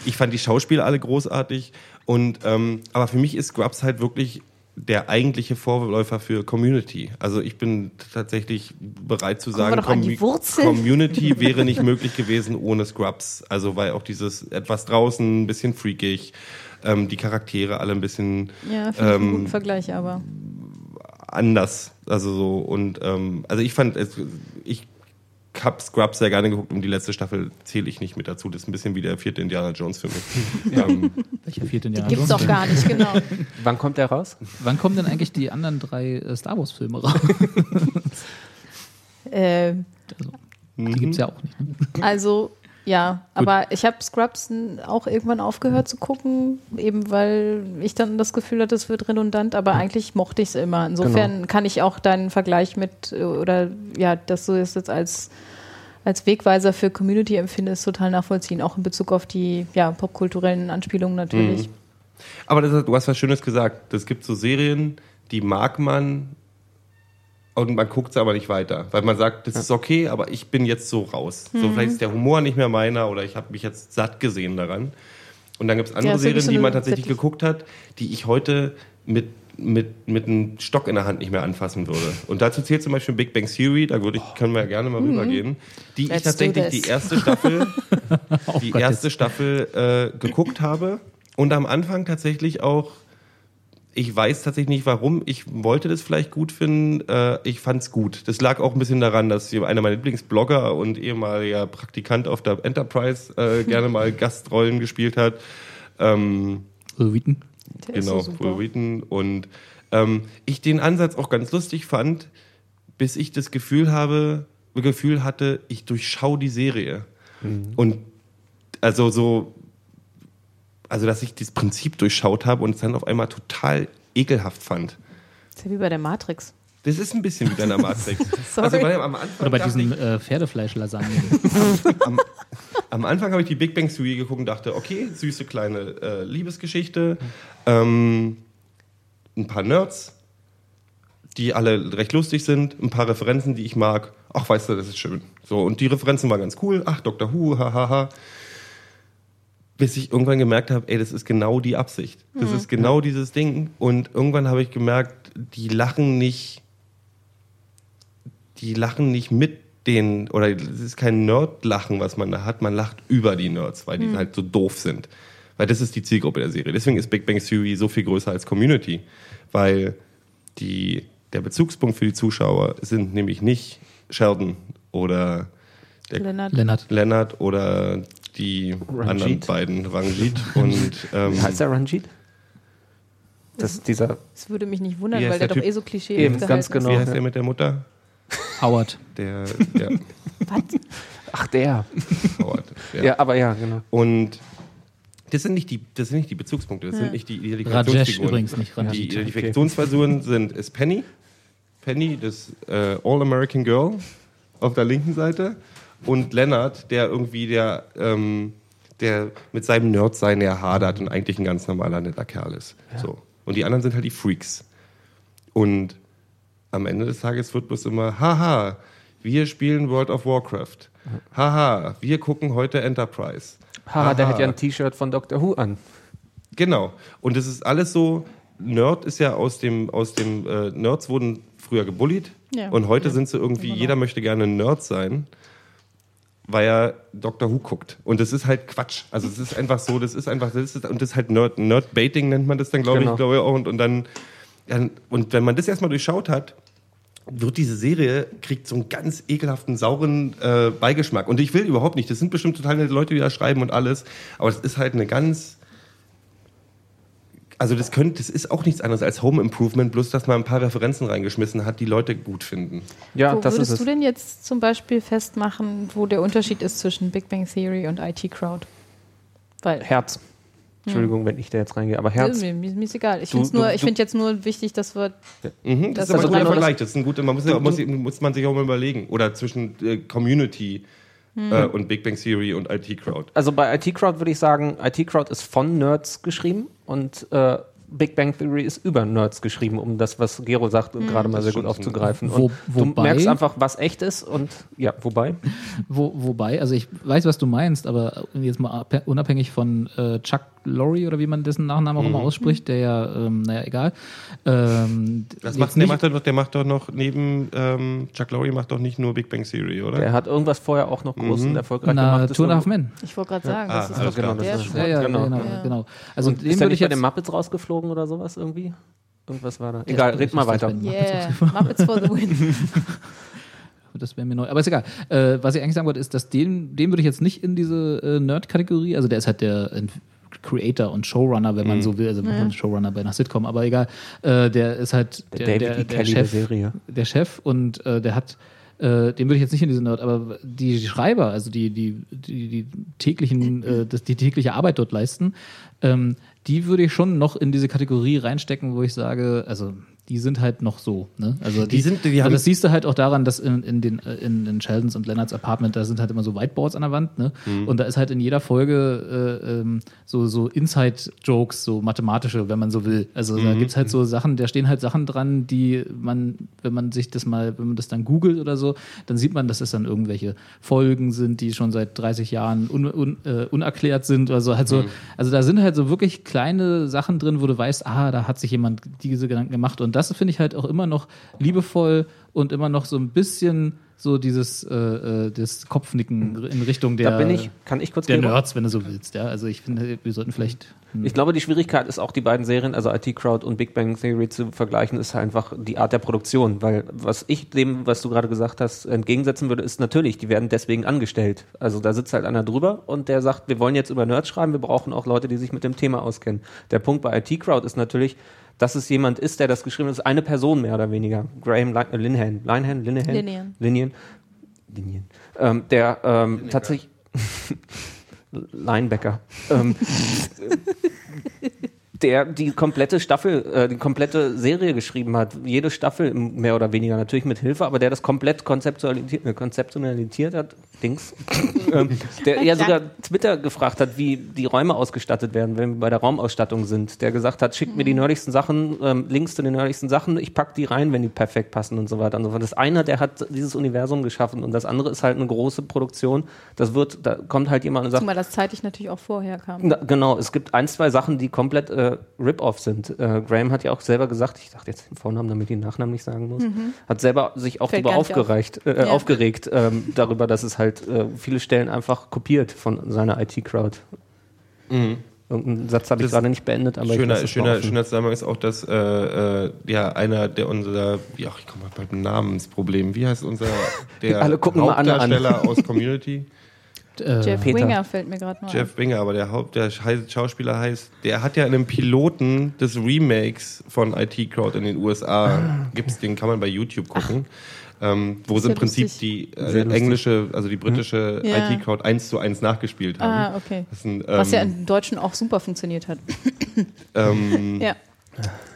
Ich fand die Schauspieler alle großartig und ähm, aber für mich ist Scrubs halt wirklich der eigentliche Vorläufer für Community. Also ich bin tatsächlich bereit zu sagen, Wurzel. Community wäre nicht möglich gewesen ohne Scrubs. Also weil auch dieses etwas draußen, ein bisschen freakig, ähm, die Charaktere alle ein bisschen Ja, finde ich einen ähm, guten Vergleich, aber anders. Also so und ähm, also ich fand es, ich hab Scrubs sehr gerne geguckt und die letzte Staffel zähle ich nicht mit dazu. Das ist ein bisschen wie der vierte Indiana Jones für mich. ähm, Welcher vierte die Indiana gibt's Jones doch Film? gar nicht, genau. Wann kommt der raus? Wann kommen denn eigentlich die anderen drei äh, Star Wars Filme raus? äh, Die gibt's ja auch nicht. Ne? Also, ja, aber ich habe Scrubs auch irgendwann aufgehört zu gucken, eben weil ich dann das Gefühl hatte, es wird redundant, aber eigentlich mochte ich es immer. Insofern kann ich auch deinen Vergleich mit, äh, oder ja, dass du es jetzt als, als Wegweiser für Community empfindest, total nachvollziehen, auch in Bezug auf die ja, popkulturellen Anspielungen natürlich. aber das, du hast was Schönes gesagt. Es gibt so Serien, die mag man und man guckt sie aber nicht weiter, weil man sagt, das ist okay, aber ich bin jetzt so raus. So vielleicht ist der Humor nicht mehr meiner oder ich habe mich jetzt satt gesehen daran. Und dann gibt es andere Ja, Serien, die man tatsächlich geguckt hat, die ich heute mit mit, mit einem Stock in der Hand nicht mehr anfassen würde. Und dazu zählt zum Beispiel Big Bang Theory, da würde ich, können wir ja gerne mal rübergehen, die ich Let's do tatsächlich die erste Staffel, die Gott, erste Staffel äh, geguckt habe und am Anfang tatsächlich auch ich weiß tatsächlich nicht warum. Ich wollte das vielleicht gut finden. Äh, ich fand's gut. Das lag auch ein bisschen daran, dass einer meiner Lieblingsblogger und ehemaliger Praktikant auf der Enterprise äh, gerne mal Gastrollen gespielt hat. Ähm, Will Wheaton? Der ist genau, so. Will Wheaton. Und ähm, ich den Ansatz auch ganz lustig fand, bis ich das Gefühl habe, Gefühl hatte, ich durchschau die Serie. Und also so, also dass ich das Prinzip durchschaut habe und es dann auf einmal total ekelhaft fand. Das ist ja wie bei der Matrix. Das ist ein bisschen wie bei einer Matrix. Sorry. Also weil am Anfang Oder bei ich, äh, Pferdefleisch-Lasagne. am Anfang habe ich die Big Bang Theory geguckt und dachte, okay, süße kleine äh, Liebesgeschichte, ähm, ein paar Nerds, die alle recht lustig sind, ein paar Referenzen, die ich mag. Ach, weißt du, das ist schön. So und die Referenzen waren ganz cool. Ach, Dr. Who, hahaha. Bis ich irgendwann gemerkt habe, ey, das ist genau die Absicht. Das ist genau dieses Ding. Und irgendwann habe ich gemerkt, die lachen nicht, die lachen nicht mit den, oder es ist kein Nerd-Lachen, was man da hat, man lacht über die Nerds, weil die halt so doof sind. Weil das ist die Zielgruppe der Serie. Deswegen ist Big Bang Theory so viel größer als Community, weil die, der Bezugspunkt für die Zuschauer sind nämlich nicht Sheldon oder der Lennart. Lennart. Leonard oder die Ranjit. anderen beiden, Ranjit und ähm, Wie heißt der Ranjit? Das ist dieser. Das würde mich nicht wundern, weil der, der doch eh so klischee Eben, ganz genau. wie heißt ja. der mit der Mutter? Howard. Der, ja, Ach, der. Howard, ja. Ja, aber ja, genau. Und das sind nicht die, das sind nicht die Bezugspunkte, das sind nicht die Rajesh Identifikationsfiguren. übrigens, nicht Die Ranjit. Identifikationsfiguren sind ist Penny, Penny, das äh, All-American Girl auf der linken Seite und Leonard, der irgendwie der, ähm, der mit seinem Nerdsein ja hadert und eigentlich ein ganz normaler netter Kerl ist. So. Und die anderen sind halt die Freaks. Und am Ende des Tages wird bloß immer, haha, wir spielen World of Warcraft. Haha, wir gucken heute Enterprise. Haha, der hat ja ein T-Shirt von Doctor Who an. Genau. Und es ist alles so, Nerd ist ja aus dem, aus dem äh, Nerds wurden früher gebullied Ja. und heute sind sie irgendwie, jeder möchte gerne ein Nerd sein, weil er Doctor Who guckt. Und das ist halt Quatsch. Also es ist einfach so, das ist einfach, das ist, und das ist halt Nerd, Nerd-Baiting nennt man das dann, glaube Genau. ich, glaube ich auch. Und, und dann dann, und wenn man das erstmal durchschaut hat, wird diese Serie, kriegt so einen ganz ekelhaften, sauren äh, Beigeschmack. Und ich will überhaupt nicht, das sind bestimmt total nette Leute, die da schreiben und alles, aber es ist halt eine ganz, also das könnte, das ist auch nichts anderes als Home Improvement, bloß dass man ein paar Referenzen reingeschmissen hat, die Leute gut finden. Ja, wo das würdest ist du es. denn jetzt zum Beispiel festmachen, wo der Unterschied ist zwischen Big Bang Theory und IT Crowd? Weil Herz. Entschuldigung, wenn ich da jetzt reingehe, aber Herz. Mir, mir, mir ist egal. Ich finde finde jetzt nur wichtig, dass wir Mhm, Das das, ist aber ein guter Vergleich. Das ist ein guter, man muss, ja- muss, muss man sich auch mal überlegen. Oder zwischen äh, Community äh, und Big Bang Theory und IT Crowd. Also bei IT Crowd würde ich sagen, IT Crowd ist von Nerds geschrieben und äh, Big Bang Theory ist über Nerds geschrieben, um das, was Gero sagt, gerade mal sehr gut aufzugreifen. Wo- und du wobei- merkst einfach, was echt ist und ja, wobei. Wo, wobei, also ich weiß, was du meinst, aber jetzt mal ab- unabhängig von äh, Chuck Lorre oder wie man dessen Nachnamen auch immer ausspricht, der ja, ähm, naja, egal. Ähm, Das macht, der, macht doch, der macht doch noch neben ähm, Chuck Lorre macht doch nicht nur Big Bang Theory, oder? Der hat irgendwas vorher auch noch groß und erfolgreich na, gemacht. Two and a ist Half Men. Ich wollte gerade sagen, Ah, das ist alles doch klar. der ist- Sport. Ja, ja, Genau. genau. Ja. genau. Also und den ist er würde nicht ich bei den Muppets rausgeflogen oder sowas irgendwie? Irgendwas war da. Der Egal, ist- red mal ist weiter. Yeah, Muppets for the win. Das wäre mir neu. Aber ist egal. Äh, was ich eigentlich sagen wollte, ist, dass den, den würde ich jetzt nicht in diese äh, Nerd-Kategorie, also der ist halt der Ent- Creator und Showrunner, wenn man so will, also Showrunner bei einer Sitcom, aber egal. Äh, der ist halt der, David der, E. der, Kelly der Chef, Serie. der Chef und äh, der hat äh, den würde ich jetzt nicht in diese Nerd, aber die Schreiber, also die, die, die, die täglichen, äh, das, die tägliche Arbeit dort leisten, ähm, die würde ich schon noch in diese Kategorie reinstecken, wo ich sage, also die sind halt noch so. Ne? Also Die sind- die also haben- das siehst du halt auch daran, dass in, in den äh, in, in Sheldons und Leonards Apartment, da sind halt immer so Whiteboards an der Wand, ne? Mhm. Und da ist halt in jeder Folge äh, ähm, so, so Inside-Jokes, so mathematische, wenn man so will. Also Mhm. da gibt's halt so Sachen, da stehen halt Sachen dran, die man, wenn man sich das mal, wenn man das dann googelt oder so, dann sieht man, dass es dann irgendwelche Folgen sind, die schon seit 30 Jahren un, un, äh, unerklärt sind. Also halt so, Mhm. also da sind halt so wirklich kleine Sachen drin, wo du weißt, ah, da hat sich jemand diese Gedanken gemacht. Und das finde ich halt auch immer noch liebevoll und immer noch so ein bisschen so dieses äh, äh, das Kopfnicken in Richtung der, Da bin ich, kann ich kurz der? Nerds, wenn du so willst. Ja? Also ich finde, wir sollten vielleicht. Ich glaube, die Schwierigkeit ist auch, die beiden Serien, also IT Crowd und Big Bang Theory zu vergleichen, ist einfach die Art der Produktion. Weil was ich dem, was du gerade gesagt hast, entgegensetzen würde, ist natürlich, die werden deswegen angestellt. Also da sitzt halt einer drüber und der sagt, wir wollen jetzt über Nerds schreiben, wir brauchen auch Leute, die sich mit dem Thema auskennen. Der Punkt bei IT Crowd ist natürlich, dass es jemand ist, der das geschrieben hat, ist eine Person mehr oder weniger. Graham Lin Linehan. Linehan? Linehan? Linehan. Linehan. Ähm, der ähm, tatsächlich Linebacker. Ähm, der die komplette Staffel, äh, die komplette Serie geschrieben hat. Jede Staffel mehr oder weniger, natürlich mit Hilfe, aber der das komplett konzeptualisiert, äh, konzeptionalisiert hat, Dings. ähm, der ja sogar Twitter gefragt hat, wie die Räume ausgestattet werden, wenn wir bei der Raumausstattung sind. Der gesagt hat, schickt mir die nerdigsten Sachen, ähm, Links zu den nerdigsten Sachen, ich pack die rein, wenn die perfekt passen und so weiter und so fort. Das eine, der hat dieses Universum geschaffen und das andere ist halt eine große Produktion. Das wird, da kommt halt jemand und sagt, Zumal das zeitlich natürlich auch vorher kam. na, genau, es gibt ein, zwei Sachen, die komplett äh, Rip-Off sind. Äh, Graham hat ja auch selber gesagt, ich dachte jetzt den Vornamen, damit ich den Nachnamen nicht sagen muss, hat selber sich auch Mhm. Fällt darüber aufgereicht, äh, Ja. aufgeregt, ähm, darüber, dass es halt äh, viele Stellen einfach kopiert von seiner IT-Crowd. Irgendeinen Satz habe ich Das- gerade nicht beendet, aber ich schöner, mal schöner, schöner Zusammenhang ist auch, dass äh, äh, ja einer der unserer, ja, ich komme mal bald ein Namensproblem. Wie heißt unser der Alle gucken mal Anne an. Hauptdarsteller aus Community? Äh, Jeff Peter. Winger fällt mir gerade noch Jeff Winger, aber der Haupt, der Schauspieler heißt, der hat ja in einem Piloten des Remakes von IT Crowd in den USA, gibt's, den kann man bei YouTube gucken. Ähm, wo sie im Prinzip lustig. die äh, englische, also die britische Ja. IT Crowd eins zu eins nachgespielt haben. Ah, okay. Ein, Was ja ähm, im Deutschen auch super funktioniert hat. ähm,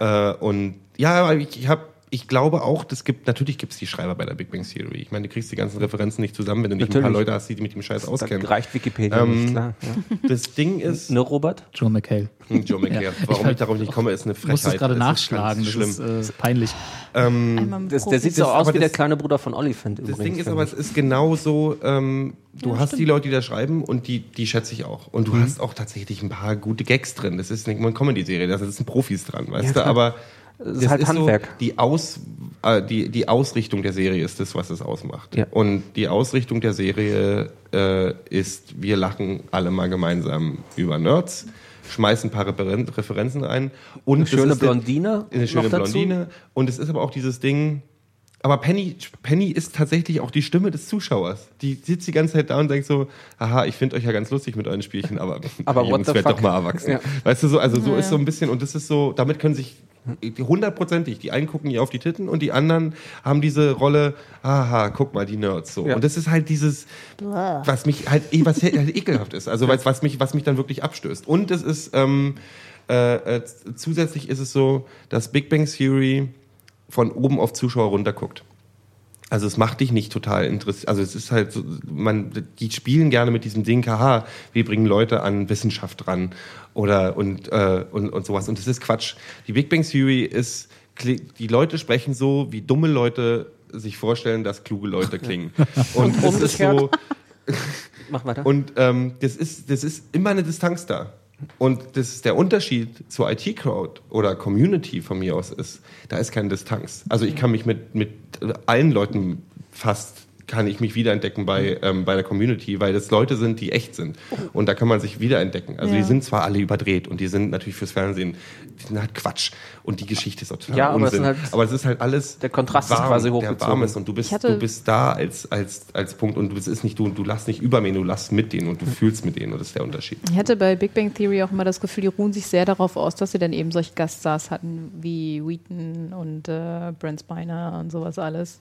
Ja. Äh, und ja, ich habe ich glaube auch, das gibt, natürlich gibt es die Schreiber bei der Big Bang Theory. Ich meine, du kriegst die ganzen Referenzen nicht zusammen, wenn du nicht ein paar. Leute hast, die sich mit dem Scheiß Da auskennen. reicht Wikipedia Ähm, nicht, klar. Ja. Das Ding ist, Ne, Robert? Joe McHale. Hm, Joe McHale, Ja. warum Ich ich darauf nicht komme, ist eine Ich muss das Frechheit. gerade ist nachschlagen, ganz das schlimm. ist äh, peinlich. Mit Das, der sieht so aus wie der das- kleine Bruder von Oliphant Das übrigens. Ding ist aber, es ist genauso, ähm, du hast die Leute, die da schreiben und die, die schätze ich auch. Und du Mhm. hast auch tatsächlich ein paar gute Gags drin. Das ist nicht mal eine Comedy-Serie, da sind Profis dran, weißt Ja, du, klar. aber Es ist halt Handwerk. So, die, Aus, äh, die, die Ausrichtung der Serie ist das, was es ausmacht. Ja. Und die Ausrichtung der Serie äh, ist, wir lachen alle mal gemeinsam über Nerds. schmeißt ein paar Referen- Referenzen ein. Und Eine es schöne ist Blondine Eine schöne noch dazu. Blondine. Und es ist aber auch dieses Ding. Aber Penny, Penny ist tatsächlich auch die Stimme des Zuschauers. Die sitzt die ganze Zeit da und denkt so, haha, ich finde euch ja ganz lustig mit euren Spielchen, aber, Aber what Jungs, the werdet doch mal erwachsen. Ja. Weißt du so, also so ist so ein bisschen, und das ist so, damit können sich hundertprozentig, die einen gucken ihr auf die Titten und die anderen haben diese Rolle, aha, guck mal, die Nerds so. Ja. Und das ist halt dieses, was mich halt, eh- was halt ekelhaft ist. Also was, was mich, was mich dann wirklich abstößt. Und es ist, ähm, äh, äh, zusätzlich ist es so, dass Big Bang Theory von oben auf Zuschauer runter guckt. Also es macht dich nicht total interessiert. Also es ist halt so, man, die spielen gerne mit diesem Ding, haha, wir bringen Leute an Wissenschaft ran oder und, äh, und, und sowas. Und das ist Quatsch. Die Big Bang Theory ist, die Leute sprechen so, wie dumme Leute sich vorstellen, dass kluge Leute klingen. Und das ist so, Mach weiter. und ähm, das, ist, das ist immer eine Distanz da. Und das ist der Unterschied zur IT-Crowd oder Community von mir aus ist, da ist keine Distanz. Also ich kann mich mit, mit allen Leuten fast kann ich mich wiederentdecken bei, ähm, bei der Community, weil das Leute sind, die echt sind. Und da kann man sich wiederentdecken. Also Ja. die sind zwar alle überdreht und die sind natürlich fürs Fernsehen, die sind halt Quatsch. Und die Geschichte ist auch total Ja, aber es Unsinn. halt- aber es ist halt alles Der Kontrast ist quasi der hochgezogen. warm ist und du bist, du bist da als, als, als Punkt und du bist ist nicht du, du lachst nicht über mir, du lachst mit denen und du fühlst mit denen und das ist der Unterschied. Ich hatte bei Big Bang Theory auch immer das Gefühl, die ruhen sich sehr darauf aus, dass sie dann eben solche Gaststars hatten wie Wheaton und äh, Brent Spiner und sowas alles.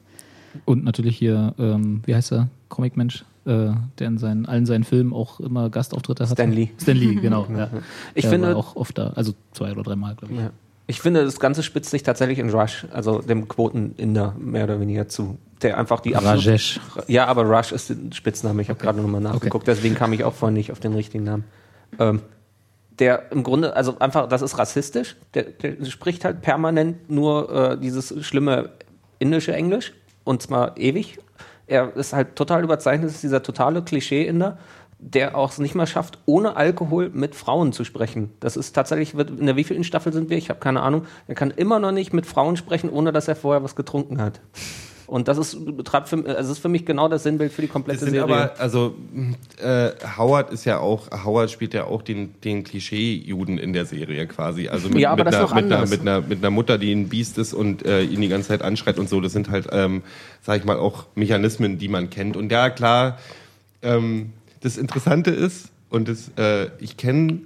Und natürlich hier, ähm, wie heißt er? Comic-Mensch, äh, der in seinen, allen seinen Filmen auch immer Gastauftritte hat. Stan Lee. Stan Lee, genau. ja. Ich der finde- war auch oft da, also zwei oder dreimal, glaube ich. Ja. Ich finde, das Ganze spitzt sich tatsächlich in Rush, also dem Quoten-Inder mehr oder weniger zu. Der einfach die Rajesh. Ja, aber Rush ist ein Spitzname. Ich habe gerade nochmal nachgeguckt, deswegen kam ich auch vorhin nicht auf den richtigen Namen. Ähm, der im Grunde, also einfach, das ist rassistisch. Der, der spricht halt permanent nur äh, dieses schlimme indische Englisch und zwar ewig. Er ist halt total überzeichnet, ist dieser totale Klischee-Inder, der auch es nicht mal schafft, ohne Alkohol mit Frauen zu sprechen. Das ist tatsächlich, in der wievielten Staffel sind wir? Ich habe keine Ahnung. Er kann immer noch nicht mit Frauen sprechen, ohne dass er vorher was getrunken hat. Und das ist, betreibt für, also ist für mich genau das Sinnbild für die Das komplette sind Serie. aber, also äh, Howard ist ja auch, Howard spielt ja auch den, den Klischee-Juden in der Serie quasi. Also mit, Ja, mit, einer, mit, einer, mit, einer, mit einer Mutter, die ein Biest ist und äh, ihn die ganze Zeit anschreit und so. Das sind halt, ähm, sag ich mal, auch Mechanismen, die man kennt. Und ja, klar, ähm, das Interessante ist, und das, äh, ich kenne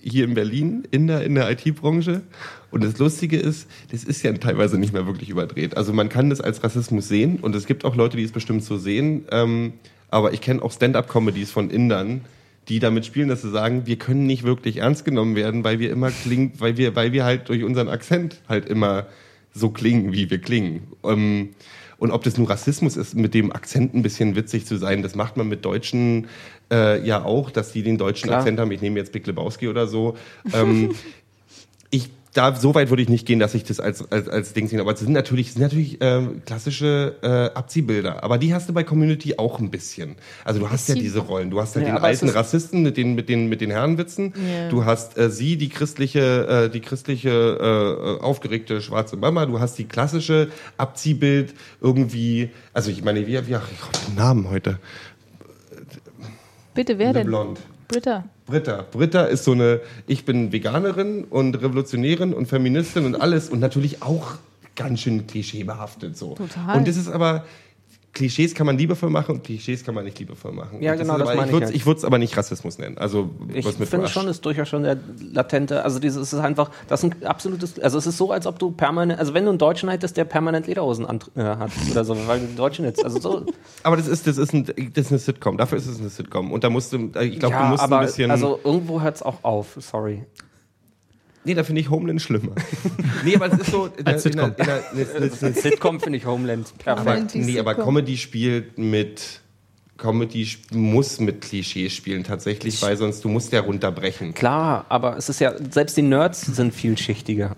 hier in Berlin in der, in der IT-Branche. Und das Lustige ist, das ist ja teilweise nicht mehr wirklich überdreht. Also man kann das als Rassismus sehen und es gibt auch Leute, die es bestimmt so sehen. Ähm, aber ich kenne auch Stand-up-Comedies von Indern, die damit spielen, dass sie sagen, wir können nicht wirklich ernst genommen werden, weil wir immer klingen, weil wir, weil wir halt durch unseren Akzent halt immer so klingen, wie wir klingen. Ähm, und ob das nur Rassismus ist, mit dem Akzent ein bisschen witzig zu sein, das macht man mit Deutschen äh, ja auch, dass die den deutschen Klar. Akzent haben. Ich nehme jetzt Big Lebowski oder so. Ähm, ich da so weit würde ich nicht gehen, dass ich das als als, als Ding sehe. Aber es sind natürlich, es sind natürlich ähm, klassische äh, Abziehbilder. Aber die hast du bei Community auch ein bisschen. Also du hast ja diese Rollen. Du hast ja, Ja, den alten ist- Rassisten mit den mit den mit den Herrenwitzen. Ja. Du hast äh, sie, die christliche äh, die christliche äh, äh, aufgeregte schwarze Mama. Du hast die klassische Abziehbild irgendwie. Also ich meine, wie wie ach, ich hab den Namen heute. Bitte, wer denn? Blond. Britta. Britta. Britta ist so eine, ich bin Veganerin und Revolutionärin und Feministin und alles und natürlich auch ganz schön klischeebehaftet so. Total. Und das ist aber, Klischees kann man liebevoll machen und Klischees kann man nicht liebevoll machen. Ja, Und genau, das aber, meine ich ich würde halt. ich würde es aber nicht Rassismus nennen. Also Ich finde schon, ist durchaus schon der latente, also dieses es ist einfach, das ist ein absolutes, also es ist so, als ob du permanent, also wenn du einen Deutschen hättest, der permanent Lederhosen an, äh, hat oder so, weil du Deutschen jetzt, also so, Aber das ist, das, ist ein, das ist eine Sitcom. Dafür ist es eine Sitcom. Und da musst du, ich glaube, ja, du musst aber ein bisschen. also irgendwo hört es auch auf, sorry. Nee, da finde ich Homeland schlimmer. nee, aber es ist so. In der, Als in der, Als Sitcom finde ich Homeland Aber, perfekt. nee, aber. Comedy spielt mit Comedy muss mit Klischees spielen tatsächlich, weil sonst du musst ja runterbrechen. Klar, aber es ist ja, selbst die Nerds sind vielschichtiger.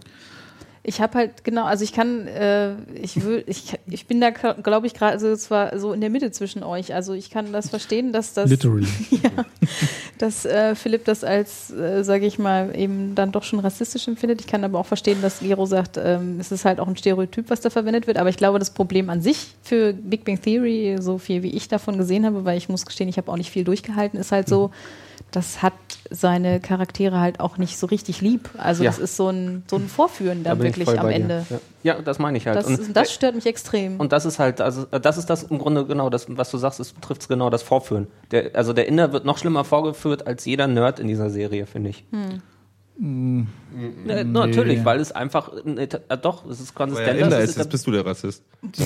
Ich habe halt, genau, also ich kann, äh, ich, will, ich, ich bin da, glaube ich, gerade also zwar so in der Mitte zwischen euch. Also ich kann das verstehen, dass das, Literally. dass äh, Philipp das als, äh, sage ich mal, eben dann doch schon rassistisch empfindet. Ich kann aber auch verstehen, dass Gero sagt, ähm, es ist halt auch ein Stereotyp, was da verwendet wird. Aber ich glaube, das Problem an sich für Big Bang Theory, so viel wie ich davon gesehen habe, weil ich muss gestehen, ich habe auch nicht viel durchgehalten, ist halt so, das hat seine Charaktere halt auch nicht so richtig lieb. Also Ja. das ist so ein, so ein Vorführen Da dann ich wirklich am. Ende. Ja. ja, das meine ich halt. Das, Und- das stört mich extrem. Und das ist halt, also äh, das ist das im Grunde genau, das, was du sagst, es betrifft genau das Vorführen. Der, also der Inder wird noch schlimmer vorgeführt als jeder Nerd in dieser Serie, finde ich. Hm. Ne, Natürlich, weil es einfach, ne, äh, doch, es ist Weil konsistent. er Inder es ist, jetzt bist du der Rassist.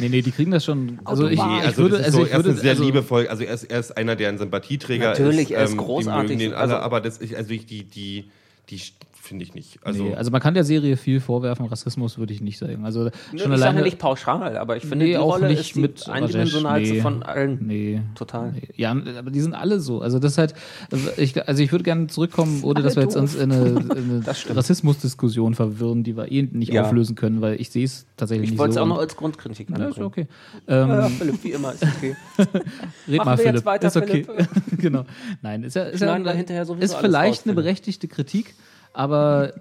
Nee, nee, die kriegen das schon. Also ich, ich Also, würde, das ist also so, ich er ist würde, ein sehr also, liebevoll, also er ist, er ist einer, der ein Sympathieträger Natürlich, ist. er ist ähm, großartig, den alle, also- aber das, ich, also ich, die, die, die finde ich nicht. Also, nee, also man kann der Serie viel vorwerfen, Rassismus würde ich nicht sagen. Also Ne, schon ich sage alleine nicht pauschal, aber ich finde, Nee, die auch Rolle nicht ist die mit eindimensionalste nee. von allen. Nee. Total. Nee. Ja, aber die sind alle so. Also das ist halt, ich, also ich würde gerne zurückkommen, ohne dass wir jetzt uns in eine, in eine. Rassismusdiskussion verwirren, die wir eh nicht Ja. auflösen können, weil ich sehe es tatsächlich Ich nicht wollte es so. auch noch als Grundkritik ja, ist anbringen. okay. Ähm, Ja, Philipp, wie immer, ist okay. red machen mal, wir jetzt Philipp. weiter, ist okay. genau. Nein, ist ja, ist, ja, hinterher sowieso ist alles vielleicht raus, eine Philipp. berechtigte Kritik, aber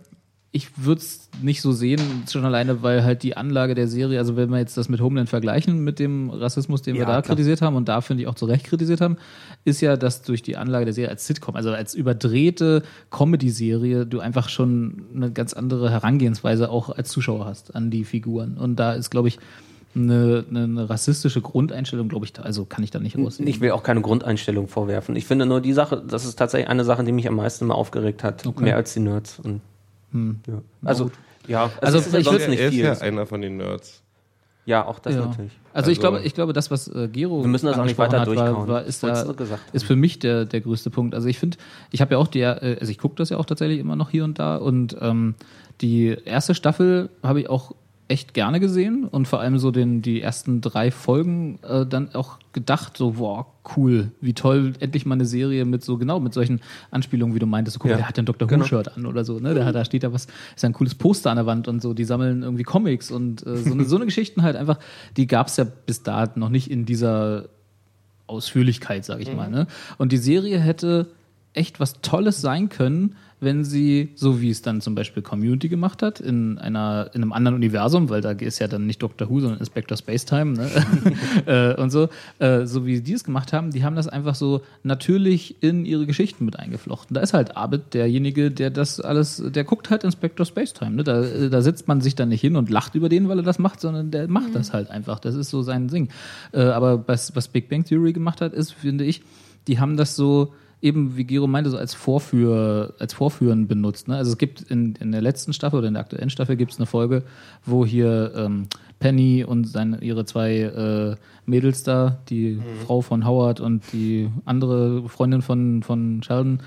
ich würde es nicht so sehen, schon alleine, weil halt die Anlage der Serie, also wenn wir jetzt das mit Homeland vergleichen, mit dem Rassismus, den wir Ja, da klar. kritisiert haben und da finde ich auch zu Recht kritisiert haben, ist ja, dass durch die Anlage der Serie als Sitcom, also als überdrehte Comedy-Serie, du einfach schon eine ganz andere Herangehensweise auch als Zuschauer hast an die Figuren. Und da ist, glaube ich, eine, eine, eine rassistische Grundeinstellung, glaube ich, da, also kann ich da nicht rausnehmen. Ich will auch keine Grundeinstellung vorwerfen. Ich finde nur die Sache, das ist tatsächlich eine Sache, die mich am meisten immer aufgeregt hat. Mehr als die Nerds. Und, ja. Also, ja, Also, also, ich sonst würd- nicht er ist viel. ja einer von den Nerds. Ja, auch das Ja. natürlich. Also, ich Also- glaube, ich glaube, das, was äh, Gero Wir müssen das auch nicht weiter hat, durchkauen. War, war, ist, da, ist für mich der, der größte Punkt. Also ich finde, ich habe ja auch die, äh, also ich gucke das ja auch tatsächlich immer noch hier und da und ähm, die erste Staffel habe ich auch echt gerne gesehen und vor allem so den die ersten drei Folgen äh, dann auch gedacht so wow cool wie toll endlich mal eine Serie mit so genau mit solchen Anspielungen wie du meintest so, guck mal, Ja. der hat ja ein Dr. Genau. Who Shirt an oder so ne der da steht da was ist ja ein cooles Poster an der Wand und so die sammeln irgendwie Comics und äh, so eine so eine Geschichten halt einfach die gab es ja bis da noch nicht in dieser Ausführlichkeit, sage ich mal. Ne? Und die Serie hätte echt was Tolles sein können, wenn sie, so wie es dann zum Beispiel Community gemacht hat, in einer in einem anderen Universum, weil da ist ja dann nicht Doctor Who, sondern Inspector Spacetime ne? äh, und so, äh, so wie die es gemacht haben, die haben das einfach so natürlich in ihre Geschichten mit eingeflochten. Da ist halt Abed derjenige, der das alles, der guckt halt Inspector Spacetime. Ne? Da, da sitzt man sich dann nicht hin und lacht über den, weil er das macht, sondern der macht das halt einfach. Das ist so sein Ding. Äh, aber was, was Big Bang Theory gemacht hat, ist, finde ich, die haben das so eben, wie Gero meinte, so als Vorführ, als Vorführen benutzt. Ne? Also es gibt in, in der letzten Staffel oder in der aktuellen Staffel gibt es eine Folge, wo hier ähm, Penny und seine, ihre zwei äh, Mädels da, die Frau von Howard und die andere Freundin von, von Sheldon,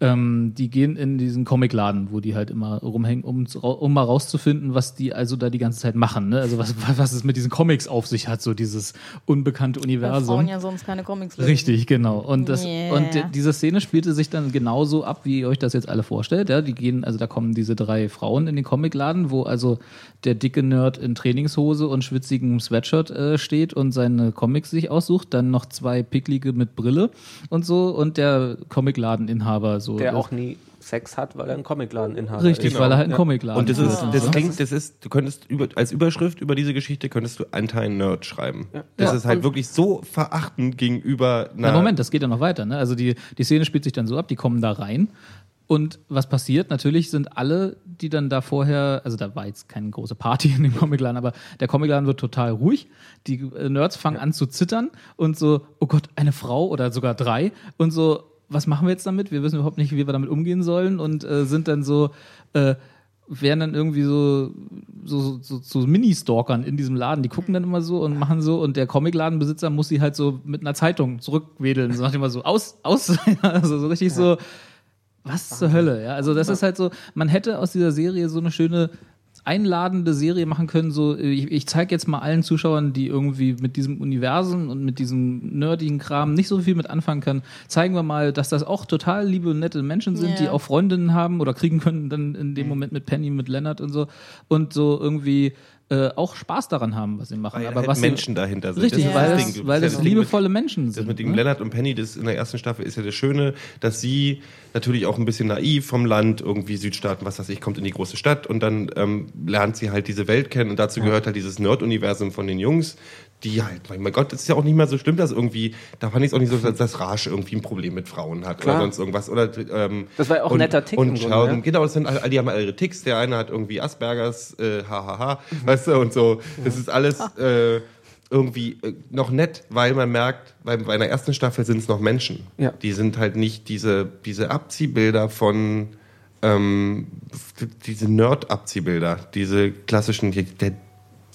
ähm, die gehen in diesen Comicladen, wo die halt immer rumhängen, um, um mal rauszufinden, was die also da die ganze Zeit machen. Ne? Also was, was es mit diesen Comics auf sich hat, so dieses unbekannte Weil Universum. Frauen ja sonst keine Comics lesen. Richtig, genau. Und, das, Yeah. und die- diese Szene spielte sich dann genauso ab, wie ihr euch das jetzt alle vorstellt. Ja, die gehen, also da kommen diese drei Frauen in den Comicladen, wo also der dicke Nerd in Trainingshose und schwitzigem Sweatshirt äh, steht und seine Comics sich aussucht. Dann noch zwei Picklige mit Brille und so und der Comicladeninhaber so. Der Das- auch nie Sex hat, weil er einen Comicladen-Inhaber Richtig, ist. weil er halt einen Comicladen Und das ist, das ne? klingt, das ist, du könntest über, als Überschrift über diese Geschichte könntest du Anti-Nerd schreiben. Das Ja. ist halt wirklich so verachtend gegenüber einer. Na, Moment, das geht ja noch weiter. Ne? Also die, die Szene spielt sich dann so ab, die kommen da rein. Und was passiert? Natürlich sind alle, die dann da vorher, also da war jetzt keine große Party in dem Comicladen, aber der Comicladen wird total ruhig. Die äh, Nerds fangen an zu zittern und so, oh Gott, eine Frau oder sogar drei und so, was machen wir jetzt damit? Wir wissen überhaupt nicht, wie wir damit umgehen sollen und äh, sind dann so, äh, werden dann irgendwie so, so, so, so Mini-Stalkern in diesem Laden. Die gucken dann immer so und machen so und der Comicladenbesitzer muss sie halt so mit einer Zeitung zurückwedeln. So nach dem so aus, aus, also so richtig so, was zur Hölle, ja. Also das ist halt so, man hätte aus dieser Serie so eine schöne einladende Serie machen können, so ich, ich zeige jetzt mal allen Zuschauern, die irgendwie mit diesem Universum und mit diesem nerdigen Kram nicht so viel mit anfangen können, zeigen wir mal, dass das auch total liebe und nette Menschen sind, Ja. die auch Freundinnen haben oder kriegen können dann in dem Moment mit Penny, mit Leonard und so. Und so irgendwie äh, auch Spaß daran haben, was sie machen. weil Aber halt was Menschen dahinter sind. Richtig, ist weil, das das, Ding. weil das ja Ding mit- liebevolle Menschen Das sind. mit dem ne? Leonard und Penny, das in der ersten Staffel ist ja das Schöne, dass sie natürlich auch ein bisschen naiv vom Land, irgendwie Südstaaten, was weiß ich, kommt in die große Stadt und dann ähm, lernt sie halt diese Welt kennen und dazu gehört halt dieses Nerd-Universum von den Jungs, die halt, mein Gott, das ist ja auch nicht mehr so schlimm, dass irgendwie, da fand ich es auch nicht so, dass, dass Raj irgendwie ein Problem mit Frauen hat Klar. oder sonst irgendwas. Oder, ähm, Das war ja auch ein und, netter Tick Und Grunde, Sheldon, ne? genau, das sind, all- die haben alle ihre Ticks. Der eine hat irgendwie Aspergers, äh, hahaha, weißt du, und so. Das ist alles äh, irgendwie äh, noch nett, weil man merkt, bei, bei einer ersten Staffel sind es noch Menschen. Ja. Die sind halt nicht diese, diese Abziehbilder von ähm, diese Nerd-Abziehbilder, diese klassischen, der,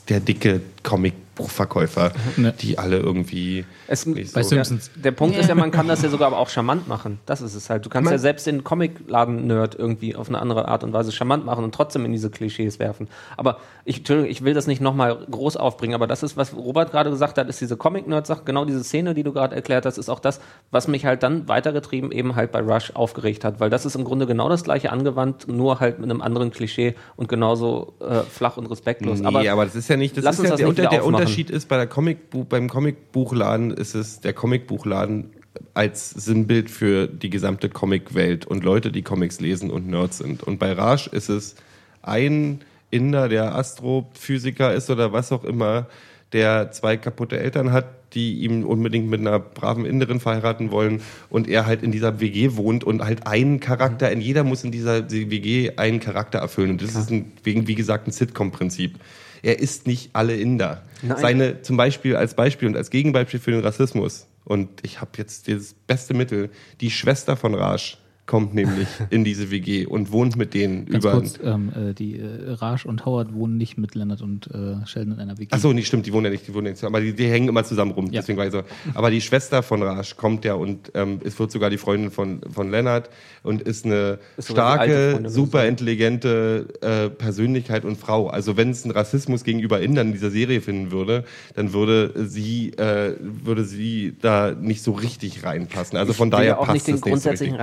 der dicke Comic-Buchverkäufer, Ja. die alle irgendwie Es, nicht Bei so- Simpsons. Der Punkt ist ja, man kann das ja sogar aber auch charmant machen. Das ist es halt. Du kannst Man- ja selbst den Comicladen-Nerd irgendwie auf eine andere Art und Weise charmant machen und trotzdem in diese Klischees werfen. Aber ich, Entschuldigung, ich will das nicht nochmal groß aufbringen, aber das ist, was Robert gerade gesagt hat, ist diese Comic-Nerd-Sache. Genau diese Szene, die du gerade erklärt hast, ist auch das, was mich halt dann weitergetrieben eben halt bei Rush aufgeregt hat. Weil das ist im Grunde genau das gleiche angewandt, nur halt mit einem anderen Klischee und genauso äh, flach und respektlos. Nee, aber, das ist ja nicht, das lass ist uns ja das der, nicht Unter, der aufmachen. Unterschied ist bei der Comicbuch, beim Comicbuchladen ist es der Comicbuchladen als Sinnbild für die gesamte Comicwelt und Leute, die Comics lesen und Nerds sind. Und bei Raj ist es ein Inder, der Astrophysiker ist oder was auch immer, der zwei kaputte Eltern hat, die ihm unbedingt mit einer braven Inderin verheiraten wollen und er halt in dieser WG wohnt und halt einen Charakter, in jeder muss in dieser WG einen Charakter erfüllen. Und das ist ein, wegen, wie gesagt, ein Sitcom-Prinzip. Er ist nicht alle Inder. Nein. Seine, zum Beispiel als Beispiel und als Gegenbeispiel für den Rassismus. Und ich habe jetzt das beste Mittel. Die Schwester von Raj kommt nämlich in diese WG und wohnt mit denen Ganz über. kurz, ähm, äh, die äh, Raj und Howard wohnen nicht mit Leonard und äh, Sheldon in einer WG. Ach so, nee, stimmt, die wohnen ja nicht, die wohnen ja nicht, aber die, die hängen immer zusammen rum. Ja. Deswegen war ich so. Aber die Schwester von Raj kommt ja und ähm, es wird sogar die Freundin von, von Leonard und ist eine Ist starke, super intelligente äh, Persönlichkeit und Frau. Also wenn es einen Rassismus gegenüber Indern in dieser Serie finden würde, dann würde sie, äh, würde sie da nicht so richtig reinpassen. Also von ich daher ja auch passt nicht den es nicht so grundsätzlichen richtig.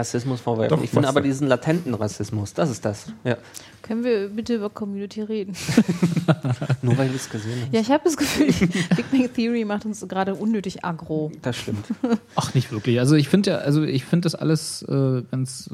Vorwerfen. Doch, ich finde aber du. diesen latenten Rassismus, das ist das. Ja. Können wir bitte über Community reden? Nur weil du es gesehen hast. Ja, ich habe das Gefühl, Big Bang Theory macht uns gerade unnötig aggro. Das stimmt. Ach, nicht wirklich. Also ich finde ja, also ich finde das alles äh, ganz.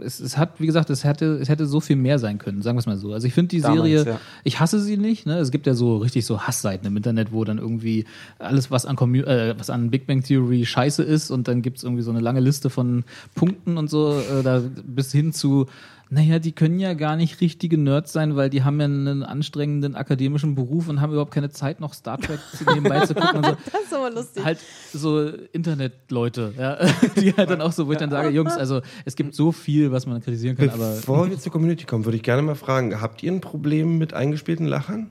Es, es hat, wie gesagt, es hätte, es hätte so viel mehr sein können, sagen wir es mal so. Also ich finde die Damals, Serie, ja. ich hasse sie nicht. Ne? Es gibt ja so richtig so Hassseiten im Internet, wo dann irgendwie alles, was an, Commu äh, was an Big Bang Theory scheiße ist und dann gibt es irgendwie so eine lange Liste von Punkten und so, äh, da bis hin zu naja, die können ja gar nicht richtige Nerds sein, weil die haben ja einen anstrengenden akademischen Beruf und haben überhaupt keine Zeit, noch Star Trek zu nebenbei zu gucken und so. Das ist aber lustig. Halt so Internetleute, ja, die halt dann auch so, wo ich dann sage, Jungs, also es gibt so viel, was man kritisieren kann, aber Bevor wir zur Community kommen, würde ich gerne mal fragen, habt ihr ein Problem mit eingespielten Lachern?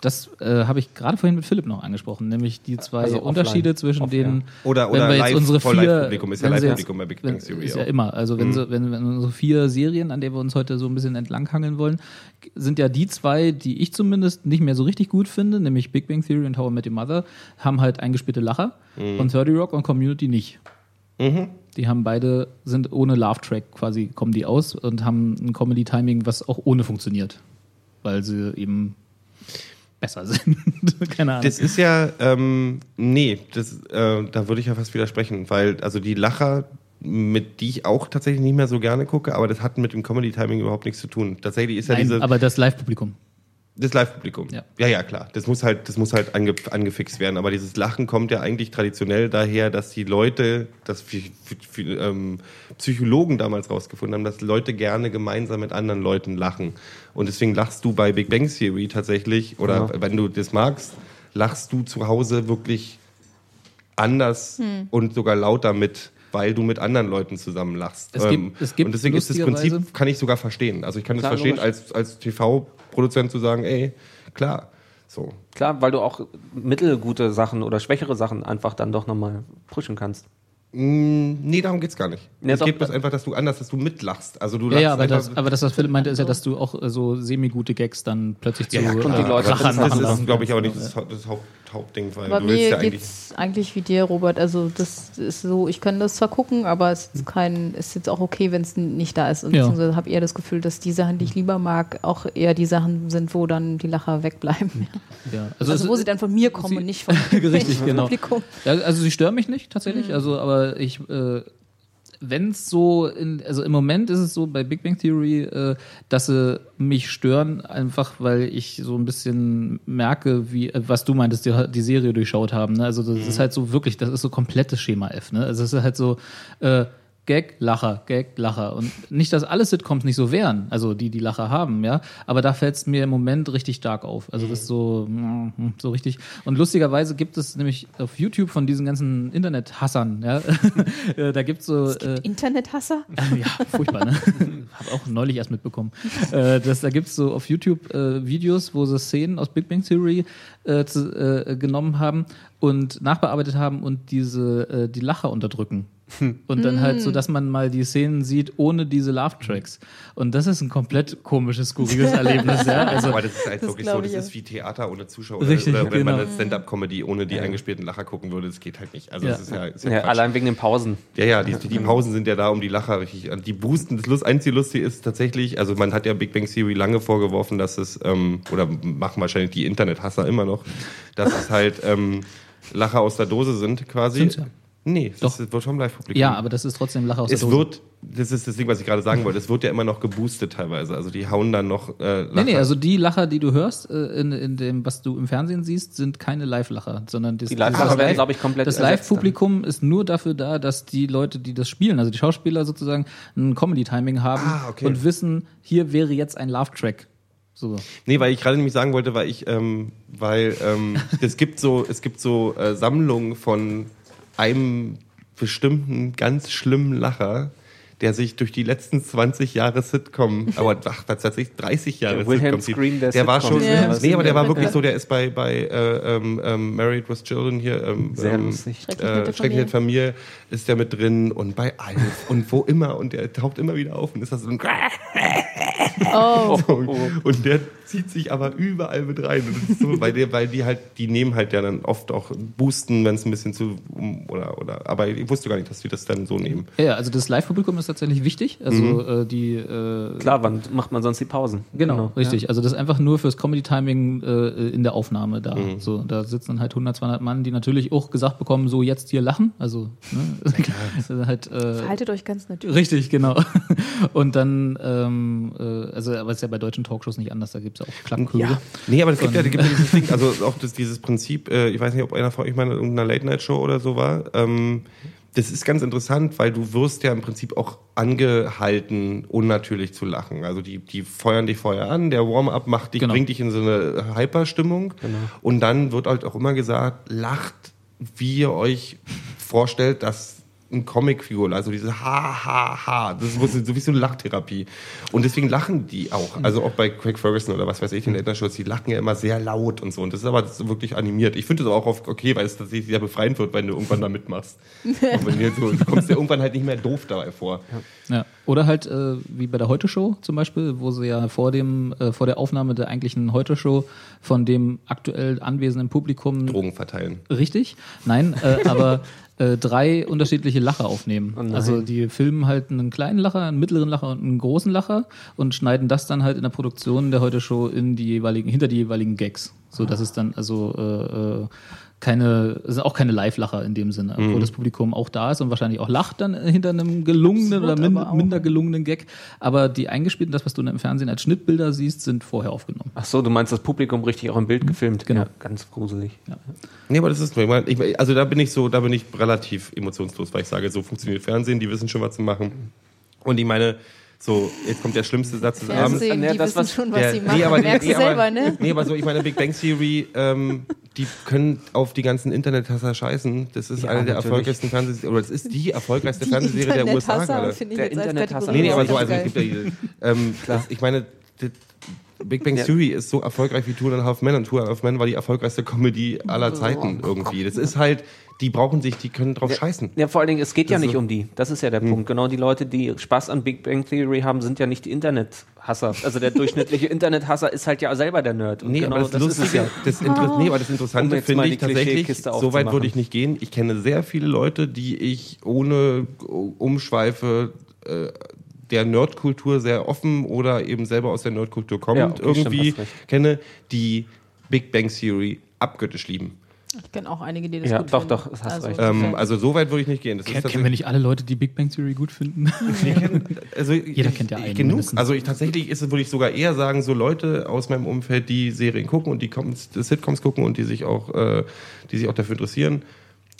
Das äh, habe ich gerade vorhin mit Philipp noch angesprochen, nämlich die zwei Also offline. Unterschiede zwischen Off, den Oder, wenn oder wir jetzt live, unsere vier, Live-Publikum. Ist ja wenn Live-Publikum bei Big Bang wenn- Theory Ist ja immer. Also wenn, sie, wenn, wenn unsere vier Serien, an denen wir uns heute so ein bisschen entlanghangeln wollen, sind ja die zwei, die ich zumindest nicht mehr so richtig gut finde, nämlich Big Bang Theory und How I Met Your Mother, haben halt eingespielte Lacher und 30 Rock und Community nicht. Die haben beide, sind ohne Laugh-Track quasi, kommen die aus und haben ein Comedy-Timing, was auch ohne funktioniert. Weil sie eben besser sind. Keine Ahnung. Das ist ja, ähm, nee, das, äh, da würde ich ja fast widersprechen, weil also die Lacher, mit die ich auch tatsächlich nicht mehr so gerne gucke, aber das hat mit dem Comedy-Timing überhaupt nichts zu tun. Tatsächlich ist ja Nein, diese, aber das Live-Publikum. das Live-Publikum. Ja. ja, ja, klar. Das muss halt, das muss halt ange, angefixt werden. Aber dieses Lachen kommt ja eigentlich traditionell daher, dass die Leute, dass viel, viel, viel, ähm, Psychologen damals rausgefunden haben, dass Leute gerne gemeinsam mit anderen Leuten lachen. Und deswegen lachst du bei Big Bang Theory tatsächlich, oder Ja. wenn du das magst, lachst du zu Hause wirklich anders und sogar lauter mit. Weil du mit anderen Leuten zusammen lachst. Es gibt- es gibt und deswegen ist das Prinzip, kann ich sogar verstehen. Also ich kann es Klar, verstehen, logisch. als, als TV-Produzent zu sagen, ey, klar, so. Klar, weil du auch mittelgute Sachen oder schwächere Sachen einfach dann doch nochmal pushen kannst. Mm, Nee, darum geht's gar nicht. Nee, es geht bloß äh, einfach, dass du anders, dass du mitlachst. Also du Ja, lachst ja, aber das, aber das, was Philipp meinte, ist ja, dass du auch äh, so semi-gute Gags dann plötzlich zu ja, ja, klar, die Leute das, ist, glaube ich, aber nicht das, das Haupt, Hauptding, weil Bei du willst mir ja eigentlich. geht's eigentlich wie dir, Robert. Also das ist so, ich kann das zwar gucken, aber es ist kein, ist jetzt auch okay, wenn es nicht da ist. Und Ja. beziehungsweise habe eher das Gefühl, dass die Sachen, die ich lieber mag, auch eher die Sachen sind, wo dann die Lacher wegbleiben. Ja. Also, es- wo sie dann von mir kommen sie- und nicht vom Richtig, genau. Publikum. Ja, also sie stören mich nicht tatsächlich, also aber ich äh, wenn es so, in, also im Moment ist es so bei Big Bang Theory, äh, dass sie mich stören, einfach weil ich so ein bisschen merke, wie, äh, was du meintest, die, die Serie durchschaut haben. Ne? Also das Mhm. ist halt so wirklich, das ist so komplettes Schema F. Ne? Also es ist halt so, äh, Gag, Lacher, Gag, Lacher. Und nicht, dass alle Sitcoms nicht so wären, also die, die Lacher haben, ja. Aber da fällt es mir im Moment richtig stark auf. Also das ist so, mm, so richtig. Und lustigerweise gibt es nämlich auf YouTube von diesen ganzen Internet-Hassern, ja. Äh, da gibt's so. äh, Internethasser? ja, furchtbar, ne? Hab auch neulich erst mitbekommen. Äh, das, da gibt's so auf YouTube äh, Videos, wo sie Szenen aus Big Bang Theory äh, zu, äh, genommen haben und nachbearbeitet haben und diese äh, die Lacher unterdrücken. Und dann halt so, dass man mal die Szenen sieht ohne diese Love-Tracks. Und das ist ein komplett komisches, skurriles Erlebnis, ja. Also, Aber das ist halt Das wirklich so, das ich ist wie Theater ohne Zuschauer. Richtig, oder wenn man genau. eine Stand-Up-Comedy ohne die eingespielten Lacher gucken würde, das geht halt nicht. Also Ja. das ist ja, ist ja, Ja, allein wegen den Pausen. Ja, ja, die, die Pausen sind ja da, um die Lacher richtig, die boosten. Das Lust, einzige Lustige ist tatsächlich, also man hat ja Big Bang Theory lange vorgeworfen, dass es, ähm, oder machen wahrscheinlich die Internethasser immer noch, dass es halt ähm, Lacher aus der Dose sind quasi. Sind's ja. Nee, das Doch. wird vom Live-Publikum. ja, aber das ist trotzdem Lacher aus es der Dose. wird, das ist das Ding, was ich gerade sagen wollte, es wird ja immer noch geboostet teilweise. Also die hauen dann noch äh, Lacher. Nee, nee, also die Lacher, die du hörst, äh, in, in dem, was du im Fernsehen siehst, sind keine Live-Lacher, sondern das, Die Live-Lacher das werden, Live- glaube ich, komplett Das Live-Publikum ist nur dafür da, dass die Leute, die das spielen, also die Schauspieler sozusagen, ein Comedy-Timing haben Ah, okay. und wissen, hier wäre jetzt ein Love-Track. So. Nee, weil ich gerade nämlich sagen wollte, weil ich, ähm, weil ähm, es gibt so, es gibt so äh, Sammlungen von einem bestimmten ganz schlimmen Lacher, der sich durch die letzten 20 Jahre Sitcom, aber ach, tatsächlich 30 Jahre Der Wilhelm Sitcom. Scream der der war schon, Ja. nee, aber der war wirklich so, der ist bei, bei äh, ähm, ähm, Married with Children hier, ähm, Sehr ähm, lustig. Schrecklich äh, Schrecklich nette Familie ist der mit drin und bei Alf und wo immer und der taucht immer wieder auf und ist das so ein Oh, so, und der zieht sich aber überall mit rein. Und das ist so, weil, der, weil die halt, die nehmen halt ja dann oft auch Boosten, wenn es ein bisschen zu oder oder. Aber ich wusste gar nicht, dass die das dann so nehmen. Ja, ja, also das Live-Publikum ist tatsächlich wichtig. Also äh, die äh, Klar, wann macht man sonst die Pausen? Genau, richtig. Also das ist einfach nur fürs Comedy-Timing äh, in der Aufnahme da. So, da sitzen dann halt 100, 200 Mann, die natürlich auch gesagt bekommen, so jetzt hier lachen. Also ne? halt, äh, haltet euch ganz natürlich. Richtig, genau. Und dann, ähm, äh, also aber es ist ja bei deutschen Talkshows nicht anders, da gibt es ja auch Klappchöre. Nee, aber es gibt ja, gibt ja dieses Ding, also auch das, dieses Prinzip, äh, ich weiß nicht, ob einer von euch mal in irgendeiner Late-Night-Show oder so war. Ähm, das ist ganz interessant, weil du wirst ja im Prinzip auch angehalten, unnatürlich zu lachen. Also die, die feuern dich vorher an, der Warm-up macht dich, Genau. bringt dich in so eine Hyper-Stimmung. Und dann wird halt auch immer gesagt, lacht, wie ihr euch vorstellt, dass ein Comicfigur, also diese Ha, Ha, Ha, das ist so wie so eine Lachtherapie. Und deswegen lachen die auch. Also auch bei Craig Ferguson oder was weiß ich, den Late Night die lachen ja immer sehr laut und so. Und das ist aber das ist wirklich animiert. Ich finde das auch oft okay, weil es tatsächlich sehr befreiend wird, wenn du irgendwann da mitmachst. Und wenn du, so, du kommst dir irgendwann halt nicht mehr doof dabei vor. Ja. Oder halt äh, wie bei der Heute-Show zum Beispiel, wo sie ja vor dem, äh, vor der Aufnahme der eigentlichen Heute-Show von dem aktuell anwesenden Publikum Drogen verteilen. Richtig? Nein, äh, aber äh, drei unterschiedliche Lacher aufnehmen. nein. also die filmen halt einen kleinen Lacher, einen mittleren Lacher und einen großen Lacher und schneiden das dann halt in der Produktion der Heute Show in die jeweiligen, hinter die jeweiligen Gags. So dass es dann also äh, äh, keine, es sind auch keine Live-Lacher in dem Sinne, Mhm. wo das Publikum auch da ist und wahrscheinlich auch lacht dann äh, hinter einem gelungenen oder min minder gelungenen Gag. Aber die eingespielten, das, was du dann im Fernsehen als Schnittbilder siehst, sind vorher aufgenommen. Ach so, du meinst das Publikum richtig auch im Bild gefilmt? Genau. Ja, ganz gruselig. Nee, aber das ist, ich, also da bin ich so, da bin ich relativ emotionslos, weil ich sage, so funktioniert Fernsehen, die wissen schon, was zu machen. Und ich meine, so, jetzt kommt der schlimmste Satz des Abends. Fernsehen, Ja, die das, wissen was- schon, was Der- sie machen. nee, aber, Merkst nee, du selber, aber, ne? Nee, aber so, ich meine, Big Bang Theory, ähm, die können auf die ganzen Internethasser scheißen. Das ist Ja, eine der natürlich. erfolgreichsten Fernsehserien, oder das ist die erfolgreichste Die Fernsehserie der USA gerade. Der Internethasser. Nee, nee, aber so, also es gibt ja diese, ähm, das, ich meine, die, Big Bang Ja. Theory ist so erfolgreich wie Two and a Half Men und Two and a Half Men war die erfolgreichste Comedy aller Zeiten irgendwie. Das ist halt, die brauchen sich, die können drauf scheißen. Ja, vor allen Dingen, es geht ja Das nicht so- um die. Das ist ja der Punkt. Genau die Leute, die Spaß an Big Bang Theory haben, sind ja nicht die Internethasser. Also der durchschnittliche Internethasser ist halt ja selber der Nerd. Und Nee, genau aber das, ist es Lustige, das, Inter nee, aber das Um Interessante jetzt finde ich tatsächlich, so weit würde ich nicht gehen. Ich kenne sehr viele Leute, die ich ohne Umschweife äh, der Nerdkultur sehr offen oder eben selber aus der Nerdkultur kommend Ja, okay, stimmt, irgendwie recht. kenne, die Big Bang Theory abgöttisch lieben. Ich kenne auch einige, die das Ja, gut doch, finden. doch, das hast recht. Ähm, also so weit würde ich nicht gehen. Das Ken, ist kennen wir nicht alle Leute, die Big Bang Theory gut finden? Also Jeder ich, kennt ja einen genug. mindestens. Also ich tatsächlich ist es, würde ich sogar eher sagen, so Leute aus meinem Umfeld, die Serien gucken und die Com- Sitcoms gucken und die sich auch, äh, die sich auch dafür interessieren,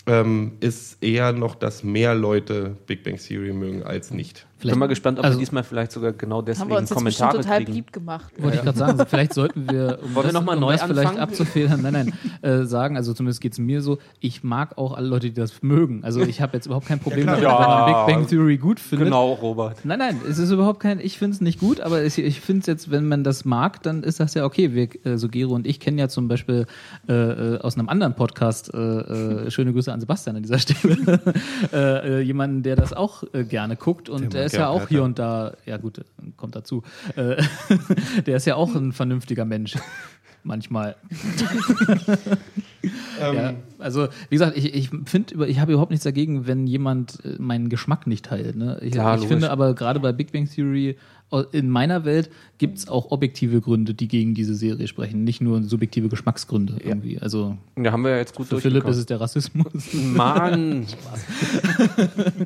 ähm, ist eher noch, dass mehr Leute Big Bang Theory mögen als nicht. Ich bin mal gespannt, ob also- wir diesmal vielleicht sogar genau Haben deswegen wir uns jetzt Kommentare total kriegen. beliebt gemacht. Wollte ich gerade sagen, so, vielleicht sollten wir, um Wollen wir das, noch mal um neu das vielleicht anfangen? abzufedern, nein, nein, äh, sagen, also zumindest geht es mir so, ich mag auch alle Leute, die das mögen. Also ich habe jetzt überhaupt kein Problem damit, Ja. wenn man Big Bang Theory gut findet. Genau, Robert. Nein, nein, es ist überhaupt kein, ich finde es nicht gut, aber es, ich finde es jetzt, wenn man das mag, dann ist das ja okay. Wir, äh, so Gero und ich kennen ja zum Beispiel äh, äh, aus einem anderen Podcast, äh, äh, schöne Grüße an Sebastian an dieser Stelle, äh, äh, jemanden, der das auch äh, gerne guckt und Der mag ist ja auch hier und da, ja gut, kommt dazu, äh, der ist ja auch ein vernünftiger Mensch. Manchmal. ja, also, wie gesagt, ich, ich finde, ich habe überhaupt nichts dagegen, wenn jemand äh, meinen Geschmack nicht teilt. Ne? Ich, Klar, ich finde aber gerade bei Big Bang Theory, in meiner Welt gibt es auch objektive Gründe, die gegen diese Serie sprechen, nicht nur subjektive Geschmacksgründe irgendwie. Also Da haben wir ja jetzt gut für Philipp ist es der Rassismus. Mann,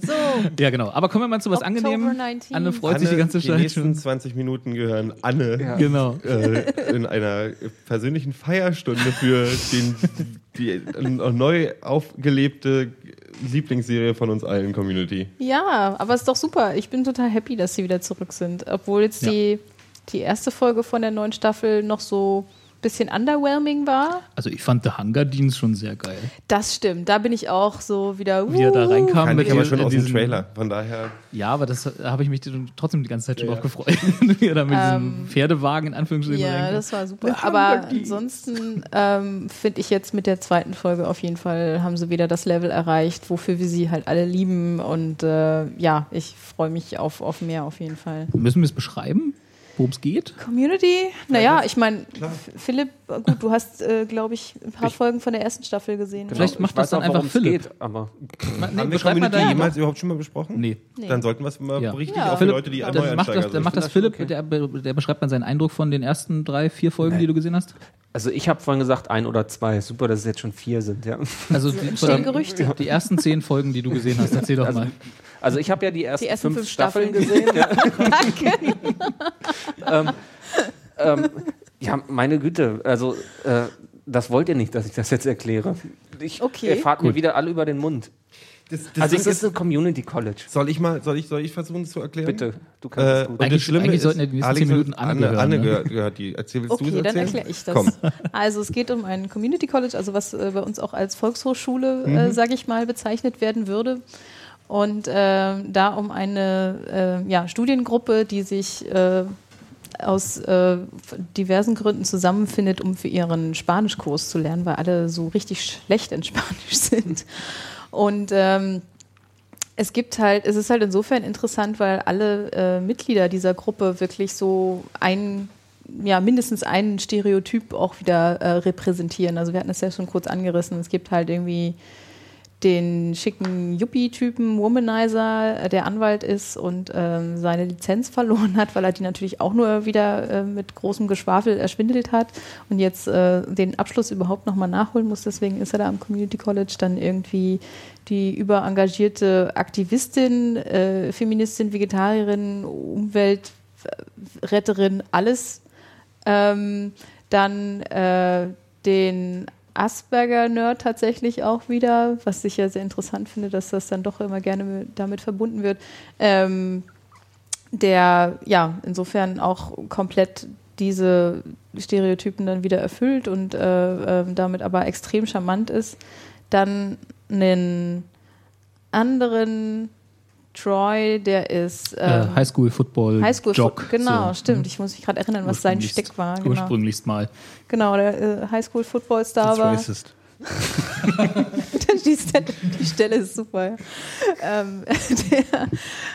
So, ja, genau. Aber kommen wir mal zu was Oktober Angenehmem. 19. Anne freut sich die ganze die Zeit nächsten schon. 20 Minuten gehören Anne Genau. äh, in einer persönlichen Feierstunde für den, die neu aufgelebte Lieblingsserie von uns allen Community. Ja, aber ist doch super. Ich bin total happy, dass sie wieder zurück sind. Obwohl jetzt Ja. die, die erste Folge von der neuen Staffel noch so bisschen underwhelming war. Also ich fand The Hunger Dienst schon sehr geil. Das stimmt. Da bin ich auch so wieder. Wie er da uh, reinkam Kann mit ich aber schon aus dem Trailer. Von daher. Ja, aber das da habe ich mich trotzdem die ganze Zeit schon drauf gefreut. Wie er da mit diesem Pferdewagen in Anführungsstrichen Ja, reinkam. das war super. Aber ansonsten ähm, finde ich jetzt mit der zweiten Folge auf jeden Fall haben sie wieder das Level erreicht, wofür wir sie halt alle lieben. Und äh, ja, ich freue mich auf, auf mehr auf jeden Fall. Müssen wir es beschreiben, worum es geht? Community? Naja, ich meine, Philipp, gut, du hast, äh, glaube ich, ein paar Folgen von der ersten Staffel gesehen. Vielleicht ich macht das dann auch, einfach Philipp. geht, aber nee, Haben wir Community da jemals überhaupt schon mal besprochen? Nee. Nee. Dann sollten wir es mal Ja. berichten, Ja. auch für Philipp, Leute, die dann macht das, dann macht das das Philipp, okay. der, der beschreibt mal seinen Eindruck von den ersten drei, vier Folgen, die du gesehen hast. Also ich habe vorhin gesagt ein oder zwei. Super, dass es jetzt schon vier sind. Ja. Also die, entstehen Gerüchte. die ersten zehn Folgen, die du gesehen hast, erzähl doch mal. Also ich habe ja die ersten, Die ersten fünf, fünf Staffeln, Staffeln. gesehen. Ja. Danke. ähm, ähm, ja, meine Güte, also äh, das wollt ihr nicht, dass ich das jetzt erkläre. Ich, Okay. Ihr fahrt mir wieder alle über den Mund. Das, das Also Ding es ist ein Community College. soll ich mal, soll ich, soll ich versuchen es zu erklären? Bitte, du kannst Äh, es und gut. das Eigentlich- Schlimme eigentlich ist, sollten die Alex zehn Minuten Anne, Anne Anne ne? gehört, gehört die. Erzähl, willst du Okay, es dann erkläre ich das. Komm. Also es geht um ein Community College, also was äh, bei uns auch als Volkshochschule, Mhm. äh, sage ich mal, bezeichnet werden würde. Und äh, da um eine äh, ja, Studiengruppe, die sich äh, aus äh, diversen Gründen zusammenfindet, um für ihren Spanischkurs zu lernen, weil alle so richtig schlecht in Spanisch sind. Und ähm, es gibt halt, es ist halt insofern interessant, weil alle äh, Mitglieder dieser Gruppe wirklich so ein, ja, mindestens einen Stereotyp auch wieder äh, repräsentieren. Also wir hatten das ja schon kurz angerissen. Es gibt halt irgendwie den schicken Yuppie-Typen, Womanizer, äh, der Anwalt ist und ähm, seine Lizenz verloren hat, weil er die natürlich auch nur wieder äh, mit großem Geschwafel erschwindelt hat und jetzt äh, den Abschluss überhaupt nochmal nachholen muss. Deswegen ist er da am Community College dann irgendwie die überengagierte Aktivistin, äh, Feministin, Vegetarierin, Umweltretterin, alles. Ähm, dann äh, den Asperger-Nerd tatsächlich auch wieder, was ich ja sehr interessant finde, dass das dann doch immer gerne mit, damit verbunden wird. Ähm, der ja insofern auch komplett diese Stereotypen dann wieder erfüllt und äh, äh, damit aber extrem charmant ist. Dann einen anderen Troy, der ist Äh, ähm, Highschool Football Highschool Jog. genau, so. stimmt. Ich muss mich gerade erinnern, was sein Steck war. Genau, Ursprünglichst mal. genau der äh, Highschool Football Star war. racist. die, Stelle, die Stelle ist super. Ähm, der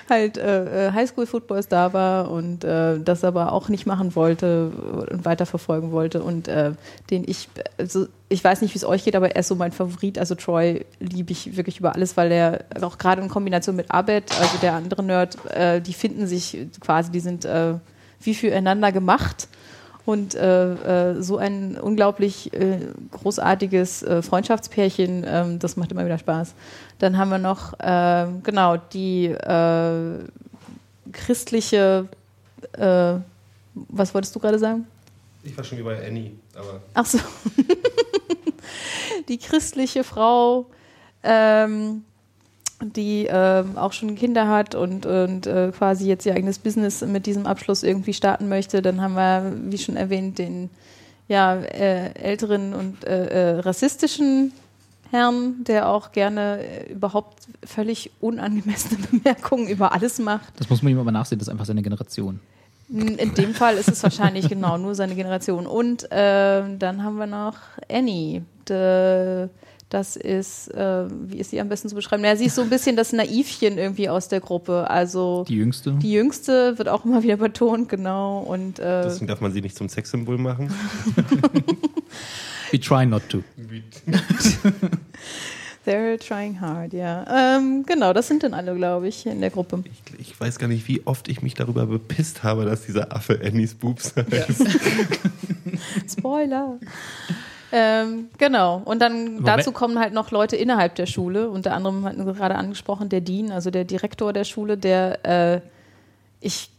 halt äh, äh, Highschool-Football-Star war und äh, das aber auch nicht machen wollte und weiterverfolgen wollte und äh, den ich, also ich weiß nicht, wie es euch geht, aber er ist so mein Favorit. Also Troy liebe ich wirklich über alles, weil er auch gerade in Kombination mit Abed, also der andere Nerd, äh, die finden sich quasi, die sind äh, wie füreinander gemacht. Und äh, äh, so ein unglaublich äh, großartiges äh, Freundschaftspärchen, ähm, das macht immer wieder Spaß. Dann haben wir noch, ähm, genau, die äh, christliche, äh, was wolltest du gerade sagen? Ich war schon wie bei Annie, aber. Ach so. die christliche Frau, ähm, die ähm, auch schon Kinder hat und, und äh, quasi jetzt ihr eigenes Business mit diesem Abschluss irgendwie starten möchte. Dann haben wir, wie schon erwähnt, den ja, äh, älteren und äh, äh, rassistischen Herrn, der auch gerne äh, überhaupt völlig unangemessene Bemerkungen über alles macht. Das muss man ihm aber nachsehen, das ist einfach seine Generation. In dem Fall ist es wahrscheinlich genau nur seine Generation. Und ähm, dann haben wir noch Annie. De, das ist, äh, wie ist sie am besten zu beschreiben? Ja, sie ist so ein bisschen das Naivchen irgendwie aus der Gruppe. Also Die jüngste. die Jüngste wird auch immer wieder betont, genau. Und äh, Deswegen darf man sie nicht zum Sexsymbol machen. We try not to. they're trying hard, ja. Ähm, genau, das sind dann alle, glaube ich, in der Gruppe. Ich, ich weiß gar nicht, wie oft ich mich darüber bepisst habe, dass dieser Affe Annies Boobs heißt. Spoiler. Ähm, genau. Und dann Aber dazu kommen halt noch Leute innerhalb der Schule. Unter anderem hatten wir gerade angesprochen, der Dean, also der Direktor der Schule, der äh, ich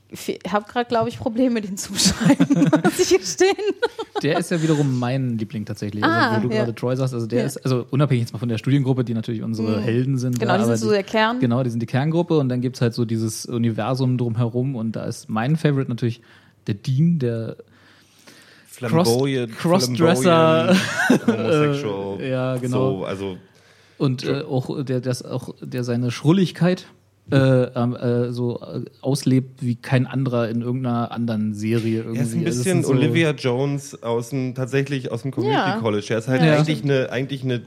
habe gerade, glaube ich, Probleme, den zu beschreiben, muss ich gestehen. Der ist ja wiederum mein Liebling tatsächlich. Ah, also, wo du ja. gerade Troy sagst, also der Ja. ist, also unabhängig jetzt mal von der Studiengruppe, die natürlich unsere Mhm. Helden sind. Genau, die sind so der Kern. Genau, die sind die Kerngruppe und dann gibt es halt so dieses Universum drumherum und da ist mein Favorite natürlich der Dean, der Flamboyant, Crossdresser. flamboyant, homosexual. Äh, ja, genau. So, also und äh, auch der das auch der seine Schrulligkeit äh, ähm, äh, so auslebt wie kein anderer in irgendeiner anderen Serie irgendwie. er ist ein Also bisschen sind so- Olivia Jones aus dem tatsächlich aus dem Community Ja. College. Er ist halt Ja. eigentlich eine eigentlich eine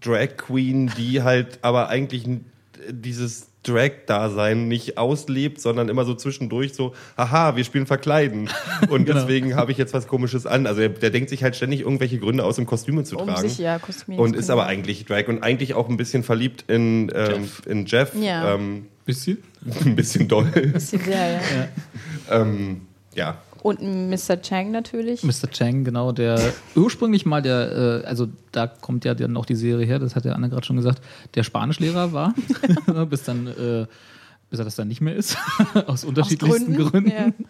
Drag Queen, die halt aber eigentlich dieses Drag-Dasein nicht auslebt, sondern immer so zwischendurch so, haha, wir spielen Verkleiden. Und Genau. deswegen habe ich jetzt was Komisches an. Also er, der denkt sich halt ständig irgendwelche Gründe aus, um Kostüme zu Um tragen. sich ja Kostüme und ist aber eigentlich Drag und eigentlich auch ein bisschen verliebt in Jeff. Ähm, in Jeff. Ja. Ähm, bisschen. ein bisschen doll. Bisschen sehr, ja. ähm, ja. Und Mr. Chang natürlich. Mr. Chang, genau, der ursprünglich mal der, äh, also da kommt ja dann auch die Serie her, das hat der Anne gerade schon gesagt, der Spanischlehrer war, bis dann, äh, bis er das dann nicht mehr ist, aus unterschiedlichsten Gründen, Gründen.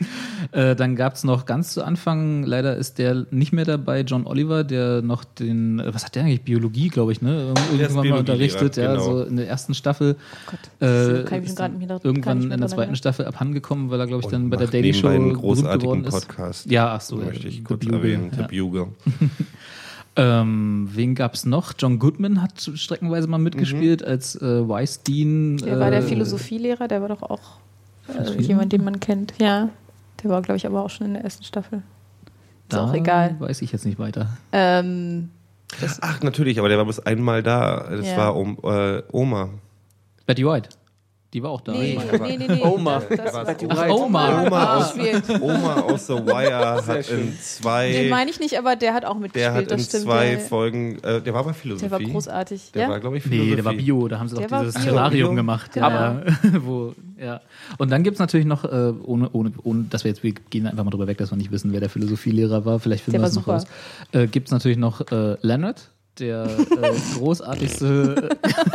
Äh, dann gab es noch ganz zu Anfang, leider ist der nicht mehr dabei, John Oliver, der noch den, äh, was hat der eigentlich, Biologie, glaube ich, ne? Irgendwann mal unterrichtet, ja, genau. so in der ersten Staffel. Oh Gott, Äh, das kann ich grad kann irgendwann ich in der zweiten erinnern. Staffel abhandengekommen, weil er, glaube ich, dann Und bei der Daily Show einen großartigen geworden ist. Podcast. Ja, ach so. Möchte ich kurz erwähnen. ja. The Bugle. Ähm, wen gab's noch? John Goodman hat streckenweise mal mitgespielt als äh, Vice Dean. Der war der äh, Philosophielehrer, der war doch auch äh, jemand, den man kennt. Ja, der war, glaube ich, aber auch schon in der ersten Staffel. Ist Da auch egal. weiß ich jetzt nicht weiter. Ähm, Ach, natürlich, aber der war bis einmal da. Das Ja. war um, äh, Oma. Betty White. Die war auch da. nee, nee, nee, nee. Oma. Das, das, White. Oma. Oma aus. Oma aus The Wire hat in Den zwei, meine ich nicht, aber der hat auch mitgespielt. der hat in das stimmt. zwei der, Folgen, äh, der war bei Philosophie. der war großartig. Der ja? war, glaube ich, Philosophie. Nee, der war Bio, da haben sie Der doch dieses Bio. Terrarium Bio? gemacht. Genau. Aber, wo, ja. Und dann gibt's natürlich noch, äh, ohne, ohne, ohne, dass wir jetzt, wir gehen einfach mal drüber weg, dass wir nicht wissen, wer der Philosophielehrer war, vielleicht finden wir das war noch raus. Äh, gibt's natürlich noch äh, Leonard, der äh, großartigste,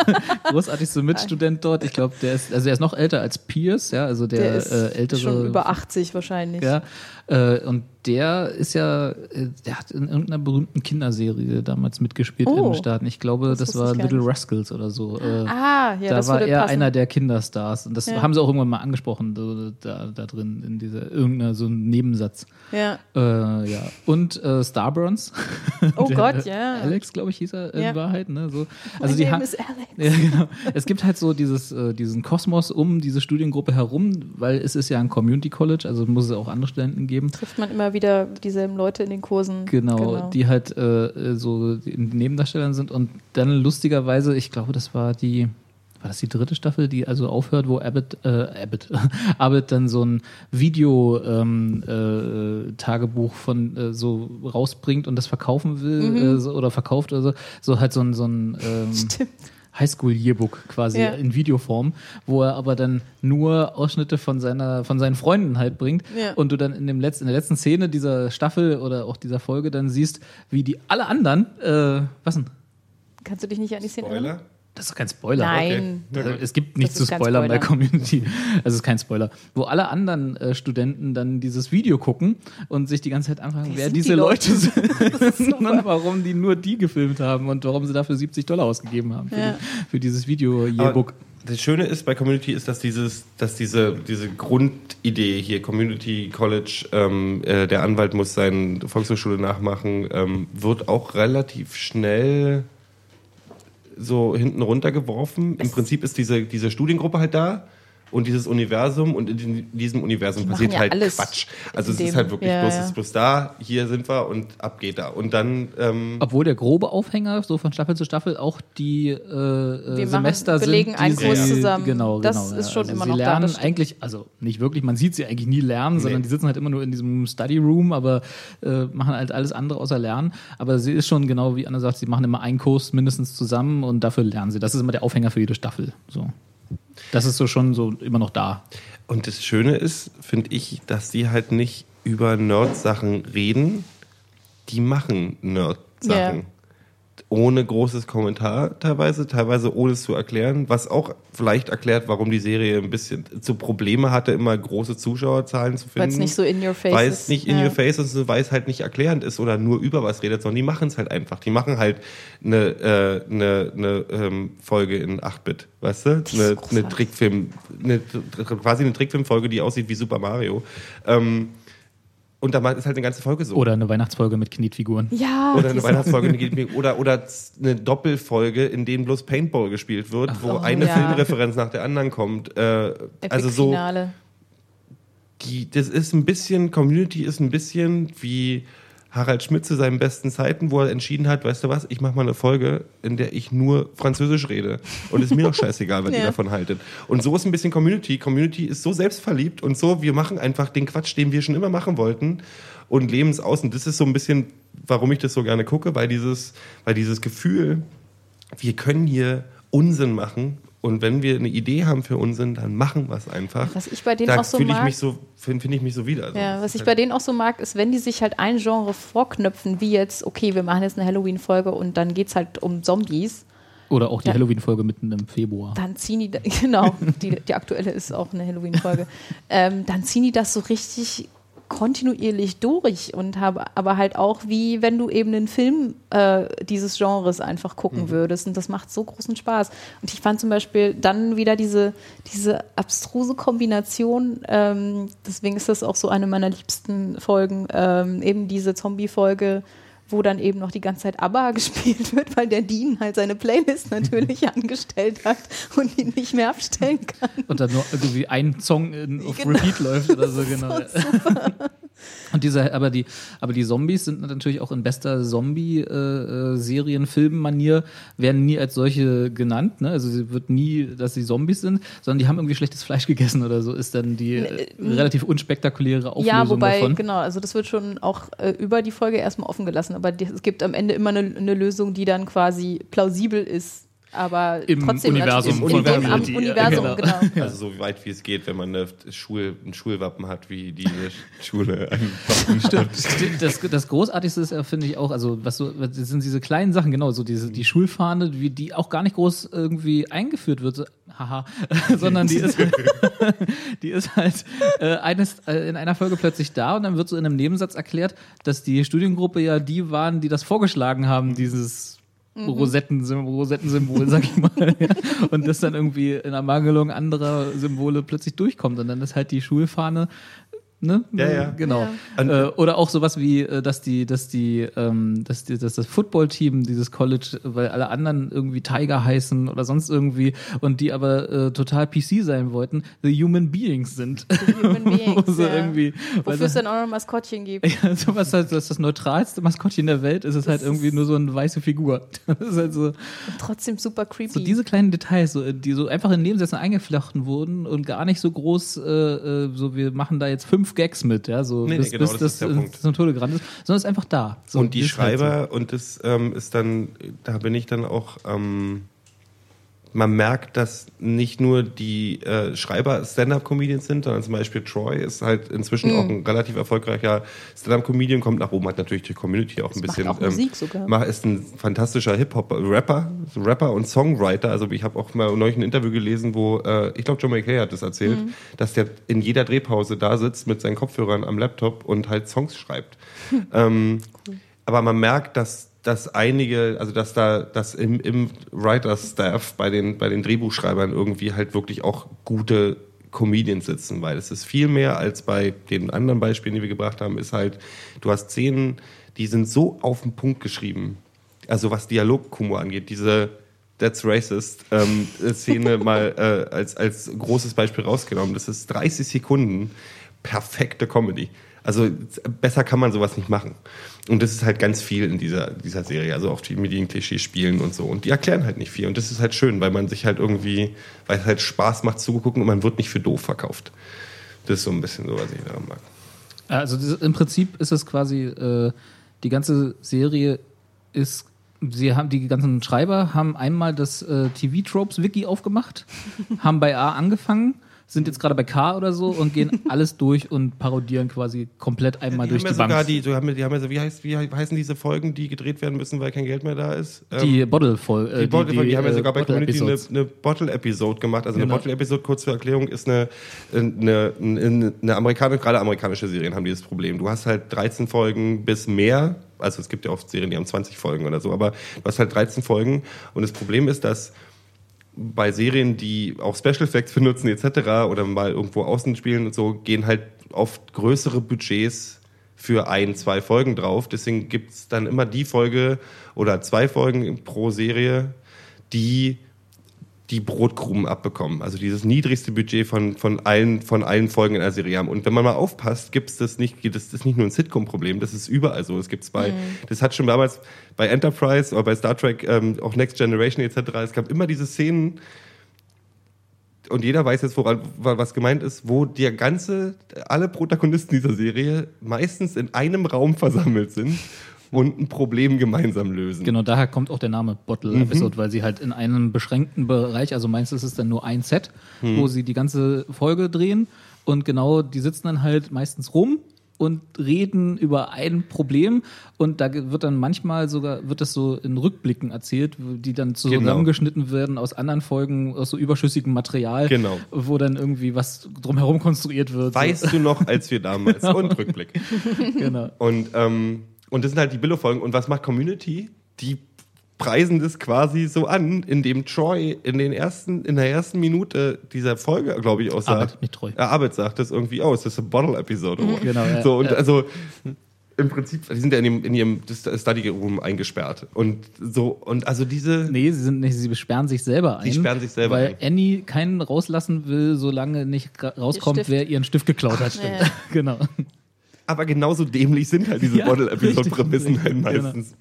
großartigste Mitstudent dort. Ich glaube, der ist, also er ist noch älter als Pierce, ja, also der, Der ist äh, ältere. schon über 80 wahrscheinlich. Ja, äh, und der ist ja, äh, der hat in irgendeiner berühmten Kinderserie damals mitgespielt Oh. in den Staaten. Ich glaube, Das das, war Little. Rascals oder so. Äh, Ah, ja, da das war er passen. einer der Kinderstars. Und das Ja. haben sie auch irgendwann mal angesprochen, so, da, da drin, in dieser, irgendeiner so ein Nebensatz. Ja. Äh, ja. Und äh, Starburns. Oh Der, Gott, ja. Alex, glaube ich, hieß er in Ja. Wahrheit. Ne? So. Also My die name haben. is Alex. Ja, genau. Es gibt halt so dieses, äh, diesen Kosmos um diese Studiengruppe herum, weil es ist ja ein Community College, also muss es auch andere Studenten geben. Trifft man immer wieder dieselben Leute in den Kursen. Genau, die halt äh, so in den Nebendarstellern sind und dann lustigerweise, ich glaube, das war die, war das die dritte Staffel, die also aufhört, wo Abbott, äh, Abbott, Abbott dann so ein Video-Tagebuch ähm, äh, Tagebuch von äh, so rausbringt und das verkaufen will Mhm. äh, so, oder verkauft oder so, so halt so ein, so ein ähm, Stimmt. Highschool-Yearbook quasi Ja. in Videoform, wo er aber dann nur Ausschnitte von seiner, von seinen Freunden halt bringt Ja. und du dann in dem letzten, in der letzten Szene dieser Staffel oder auch dieser Folge dann siehst, wie die alle anderen, äh, was denn? Kannst du dich nicht an die Szene erinnern? Das ist doch kein Spoiler. Nein. Also, es gibt nichts zu spoilern bei Spoiler. Community. Es ist kein Spoiler. Wo alle anderen äh, Studenten dann dieses Video gucken und sich die ganze Zeit anfragen, wer, die diese Leute, Leute? sind und warum die nur die gefilmt haben und warum sie dafür 70 Dollar ausgegeben haben für, Ja. die, für dieses Video-Yearbook. Das Schöne ist bei Community ist, dass dieses, dass diese, diese Grundidee hier Community College, ähm, äh, der Anwalt muss seine Volkshochschule nachmachen, ähm, wird auch relativ schnell so hinten runtergeworfen. Im Prinzip ist diese, diese Studiengruppe halt da und dieses Universum und in diesem Universum Die passiert machen ja halt alles Quatsch. Also es ist halt wirklich ja, bloß, ja. es ist bloß da, hier sind wir und ab geht da. Und dann ähm, Obwohl der grobe Aufhänger so von Staffel zu Staffel auch die äh, machen- Semester belegen sind. einen die Kurs sie- zusammen. Genau, Das genau. ist schon also immer sie noch da, lernen das stimmt. eigentlich, also nicht wirklich, man sieht sie eigentlich nie lernen, sondern die sitzen halt immer nur in diesem Study Room, aber äh, machen halt alles andere außer lernen. Aber sie ist schon genau wie Anna sagt, sie machen immer einen Kurs mindestens zusammen und dafür lernen sie. Das ist immer der Aufhänger für jede Staffel. So. Das ist so schon so immer noch da. Und das Schöne ist, finde ich, dass die halt nicht über Nerd-Sachen reden, die machen Nerd-Sachen. Ja. Ohne großes Kommentar teilweise, teilweise ohne es zu erklären, was auch vielleicht erklärt, warum die Serie ein bisschen so Probleme hatte, immer große Zuschauerzahlen zu finden. Weil es nicht so in your face Weil ist. es nicht in Ja. your face ist, weil es halt nicht erklärend ist oder nur über was redet, sondern die machen es halt einfach. Die machen halt eine, äh, eine, eine ähm, Folge in 8-Bit, weißt du? Eine, eine. Trickfilm, eine, quasi eine Trickfilmfolge, die aussieht wie Super Mario. Ähm, und da ist halt eine ganze Folge so. Oder eine Weihnachtsfolge mit Knetfiguren. Ja, Oder eine Weihnachtsfolge geht mir- oder, oder eine Doppelfolge, in denen bloß Paintball gespielt wird, wo eine ja. Filmreferenz nach der anderen kommt. Äh, also so, die, das ist ein bisschen, Community ist ein bisschen wie Harald Schmidt zu seinen besten Zeiten, wo er entschieden hat, weißt du was, ich mache mal eine Folge, in der ich nur Französisch rede. Und es ist mir doch scheißegal, was ihr Ja. davon haltet. Und so ist ein bisschen Community. Community ist so selbstverliebt und so, wir machen einfach den Quatsch, den wir schon immer machen wollten und leben es aus. Und das ist so ein bisschen, warum ich das so gerne gucke, weil dieses, weil dieses Gefühl, wir können hier Unsinn machen. Und wenn wir eine Idee haben für Unsinn, dann machen wir es einfach. Was ich bei denen da auch so fühle ich mag- mich so, finde find ich mich so wieder. Also, Ja, was ist ich halt- bei denen auch so mag, ist, wenn die sich halt ein Genre vorknöpfen, wie jetzt, okay, wir machen jetzt eine Halloween-Folge und dann geht es halt um Zombies, Oder auch die Ja. Halloween-Folge mitten im Februar. dann ziehen die, genau, die, die aktuelle ist auch eine Halloween-Folge, ähm, dann ziehen die das so richtig kontinuierlich durch und habe aber halt auch wie wenn du eben einen Film äh, dieses Genres einfach gucken würdest und das macht so großen Spaß. Und ich fand zum Beispiel dann wieder diese diese abstruse Kombination ähm, deswegen ist das auch so eine meiner liebsten Folgen ähm, eben diese Zombie-Folge wo dann eben noch die ganze Zeit ABBA gespielt wird, weil der Dean halt seine Playlist natürlich angestellt hat und ihn nicht mehr abstellen kann. Und dann nur irgendwie ein Song in, auf Genau. Repeat läuft oder so, genau. Und diese, aber die, aber die Zombies sind natürlich auch in bester Zombie-Serien-Film-Manier, werden nie als solche genannt, ne? Also sie wird nie, dass sie Zombies sind, sondern die haben irgendwie schlechtes Fleisch gegessen oder so, ist dann die äh, relativ unspektakuläre Auflösung ja, wobei, davon. genau, also das wird schon auch äh, über die Folge erstmal offen gelassen, aber die, es gibt am Ende immer eine, eine Lösung, die dann quasi plausibel ist, aber Im trotzdem Universum in dem, am ja, Universum, genau. genau. Also so weit wie es geht, wenn man eine Schul, ein Schulwappen hat, wie diese Schule ein Wappen hat. Das, das Großartigste ist, ja, finde ich auch, also was so, das sind diese kleinen Sachen, genau, so diese die Schulfahne, wie die auch gar nicht groß irgendwie eingeführt wird, haha, sondern die ist, die ist halt äh, eines äh, in einer Folge plötzlich da und dann wird so in einem Nebensatz erklärt, dass die Studiengruppe ja die waren, die das vorgeschlagen haben, dieses Rosettensymbol, Rosettensymbol, sag ich mal. Und das dann irgendwie in Ermangelung anderer Symbole plötzlich durchkommt. Und dann ist halt die Schulfahne, ne? Ja, ja. Genau. Und- Äh, oder auch sowas wie, äh, dass die, dass die, ähm, dass die, dass das Footballteam dieses College, weil alle anderen irgendwie Tiger heißen oder sonst irgendwie und die aber äh, total PC sein wollten, the human beings sind. Human Beings, so ja. irgendwie. weil Wofür es dann auch noch ein Maskottchen gibt. ja, sowas halt, das ist das neutralste Maskottchen der Welt, ist es halt irgendwie nur so eine weiße Figur. Das ist halt so, Und trotzdem super creepy. so diese kleinen Details, so, die so einfach in Nebensätzen eingeflochten wurden und gar nicht so groß, äh, äh, so wir machen da jetzt fünf Gags mit, ja, so Nee, bis, nee, genau, bis das das, Punkt. zum Tode gerannt ist, sondern ist einfach da. So, Und die ist halt so. Schreiber, und das ähm, ist dann, da bin ich dann auch, ähm, man merkt, dass nicht nur die äh, Schreiber Stand-Up-Comedians sind, sondern zum Beispiel Troy ist halt inzwischen Mhm. auch ein relativ erfolgreicher Stand-Up-Comedian, kommt nach oben, hat natürlich die Community auch ein macht bisschen. auch Musik sogar. Macht, ist ein fantastischer Hip-Hop-Rapper, Rapper und Songwriter. Also ich habe auch mal neulich ein Interview gelesen, wo, äh, ich glaube, John McKay hat das erzählt, Mhm. dass der in jeder Drehpause da sitzt mit seinen Kopfhörern am Laptop und halt Songs schreibt. Ähm, aber man merkt, dass, dass einige, also dass da, dass im, im Writer-Staff bei den, bei den Drehbuchschreibern irgendwie halt wirklich auch gute Comedians sitzen, weil es ist viel mehr als bei den anderen Beispielen, die wir gebracht haben, ist halt, du hast Szenen, die sind so auf den Punkt geschrieben. Also was Dialogkumor angeht, diese That's Racist ähm, Szene mal äh, als, als großes Beispiel rausgenommen. Das ist 30 Sekunden perfekte Comedy. Also besser kann man sowas nicht machen. Und das ist halt ganz viel in dieser, dieser Serie. Also auch die Medienklischee spielen und so. Und die erklären halt nicht viel. Und das ist halt schön, weil man sich halt irgendwie, weil es halt Spaß macht zugucken und man wird nicht für doof verkauft. Das ist so ein bisschen so, was ich daran mag. Also das, im Prinzip ist es quasi, äh, die ganze Serie ist, sie haben, die ganzen Schreiber haben einmal das äh, TV-Tropes-Wiki aufgemacht, haben bei A angefangen, sind jetzt gerade bei K oder so und gehen alles durch und parodieren quasi komplett einmal die durch haben ja die Bank. sogar die, so haben, die haben ja so, wie, heißt, wie heißen diese Folgen, die gedreht werden müssen, weil kein Geld mehr da ist? Ähm, die Bottle voll. Äh, Die, Bottle, die, haben ja äh, sogar bei Community eine, eine Bottle-Episode gemacht. Also Genau. eine Bottle-Episode, kurz zur Erklärung, ist eine, eine, eine, eine amerikanische, gerade amerikanische Serien haben dieses Problem. Du hast halt 13 Folgen bis mehr. Also es gibt ja oft Serien, die haben 20 Folgen oder so, aber du hast halt 13 Folgen. Und das Problem ist, dass bei Serien, die auch Special Effects benutzen etc. oder mal irgendwo außen spielen und so, gehen halt oft größere Budgets für ein, zwei Folgen drauf. Deswegen gibt's dann immer die Folge oder zwei Folgen pro Serie, die die Brotkrumen abbekommen. Also dieses niedrigste Budget von, von, allen, von allen Folgen in der Serie haben. Und wenn man mal aufpasst, gibt's das nicht, das ist nicht nur ein Sitcom-Problem, das ist überall so. Das gibt's bei, das hat schon damals bei Enterprise oder bei Star Trek, ähm, auch Next Generation etc. Es gab immer diese Szenen, und jeder weiß jetzt, woran, was gemeint ist, wo der ganze, alle Protagonisten dieser Serie meistens in einem Raum versammelt sind und ein Problem gemeinsam lösen. Genau, daher kommt auch der Name Bottle Mhm. Episode, weil sie halt in einem beschränkten Bereich, also meistens ist es dann nur ein Set, Mhm. wo sie die ganze Folge drehen und genau, die sitzen dann halt meistens rum und reden über ein Problem und da wird dann manchmal sogar, wird das so in Rückblicken erzählt, die dann Genau. zusammengeschnitten werden aus anderen Folgen, aus so überschüssigem Material, Genau. wo dann irgendwie was drumherum konstruiert wird. Weißt du noch, als wir damals und Rückblick. so. Genau. Und, ähm, und das sind halt die Billo-Folgen. Und was macht Community? Die preisen das quasi so an, indem Troy in den ersten, in der ersten Minute dieser Folge, glaube ich, auch sagt. Arbeit, nicht Troy. Ja, Arbeit sagt das irgendwie, oh, es ist eine Bottle-Episode. Genau, ja, so, und ja. also im Prinzip, die sind ja in ihrem, in ihrem Study Room eingesperrt. Und so, und also diese. Nee, sie sind nicht, sie sperren sich selber ein. Sie sperren sich selber weil ein. Annie keinen rauslassen will, solange nicht ra- rauskommt, wer ihren Stift geklaut hat. Ja. genau. Aber genauso dämlich sind halt diese Ja, Bottle-Episode-Prämissen richtig, halt genau. meistens.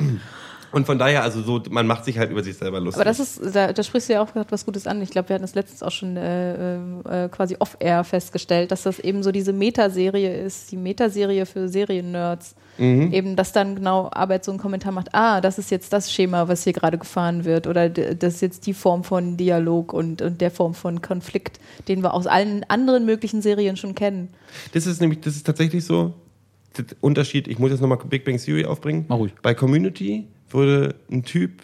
Und von daher, also so, man macht sich halt über sich selber lustig. Aber das ist, da, da sprichst du ja auch gerade was Gutes an. Ich glaube, wir hatten das letztens auch schon äh, äh, quasi off-air festgestellt, dass das eben so diese Metaserie ist, die Metaserie für Serien-Nerds. Mhm. Eben, dass dann genau Arbeit so einen Kommentar macht, ah, das ist jetzt das Schema, was hier gerade gefahren wird. Oder das ist jetzt die Form von Dialog und, und der Form von Konflikt, den wir aus allen anderen möglichen Serien schon kennen. Das ist nämlich, das ist tatsächlich so. Der Unterschied, ich muss jetzt nochmal Big Bang Theory aufbringen. Mach ruhig. Bei Community würde ein Typ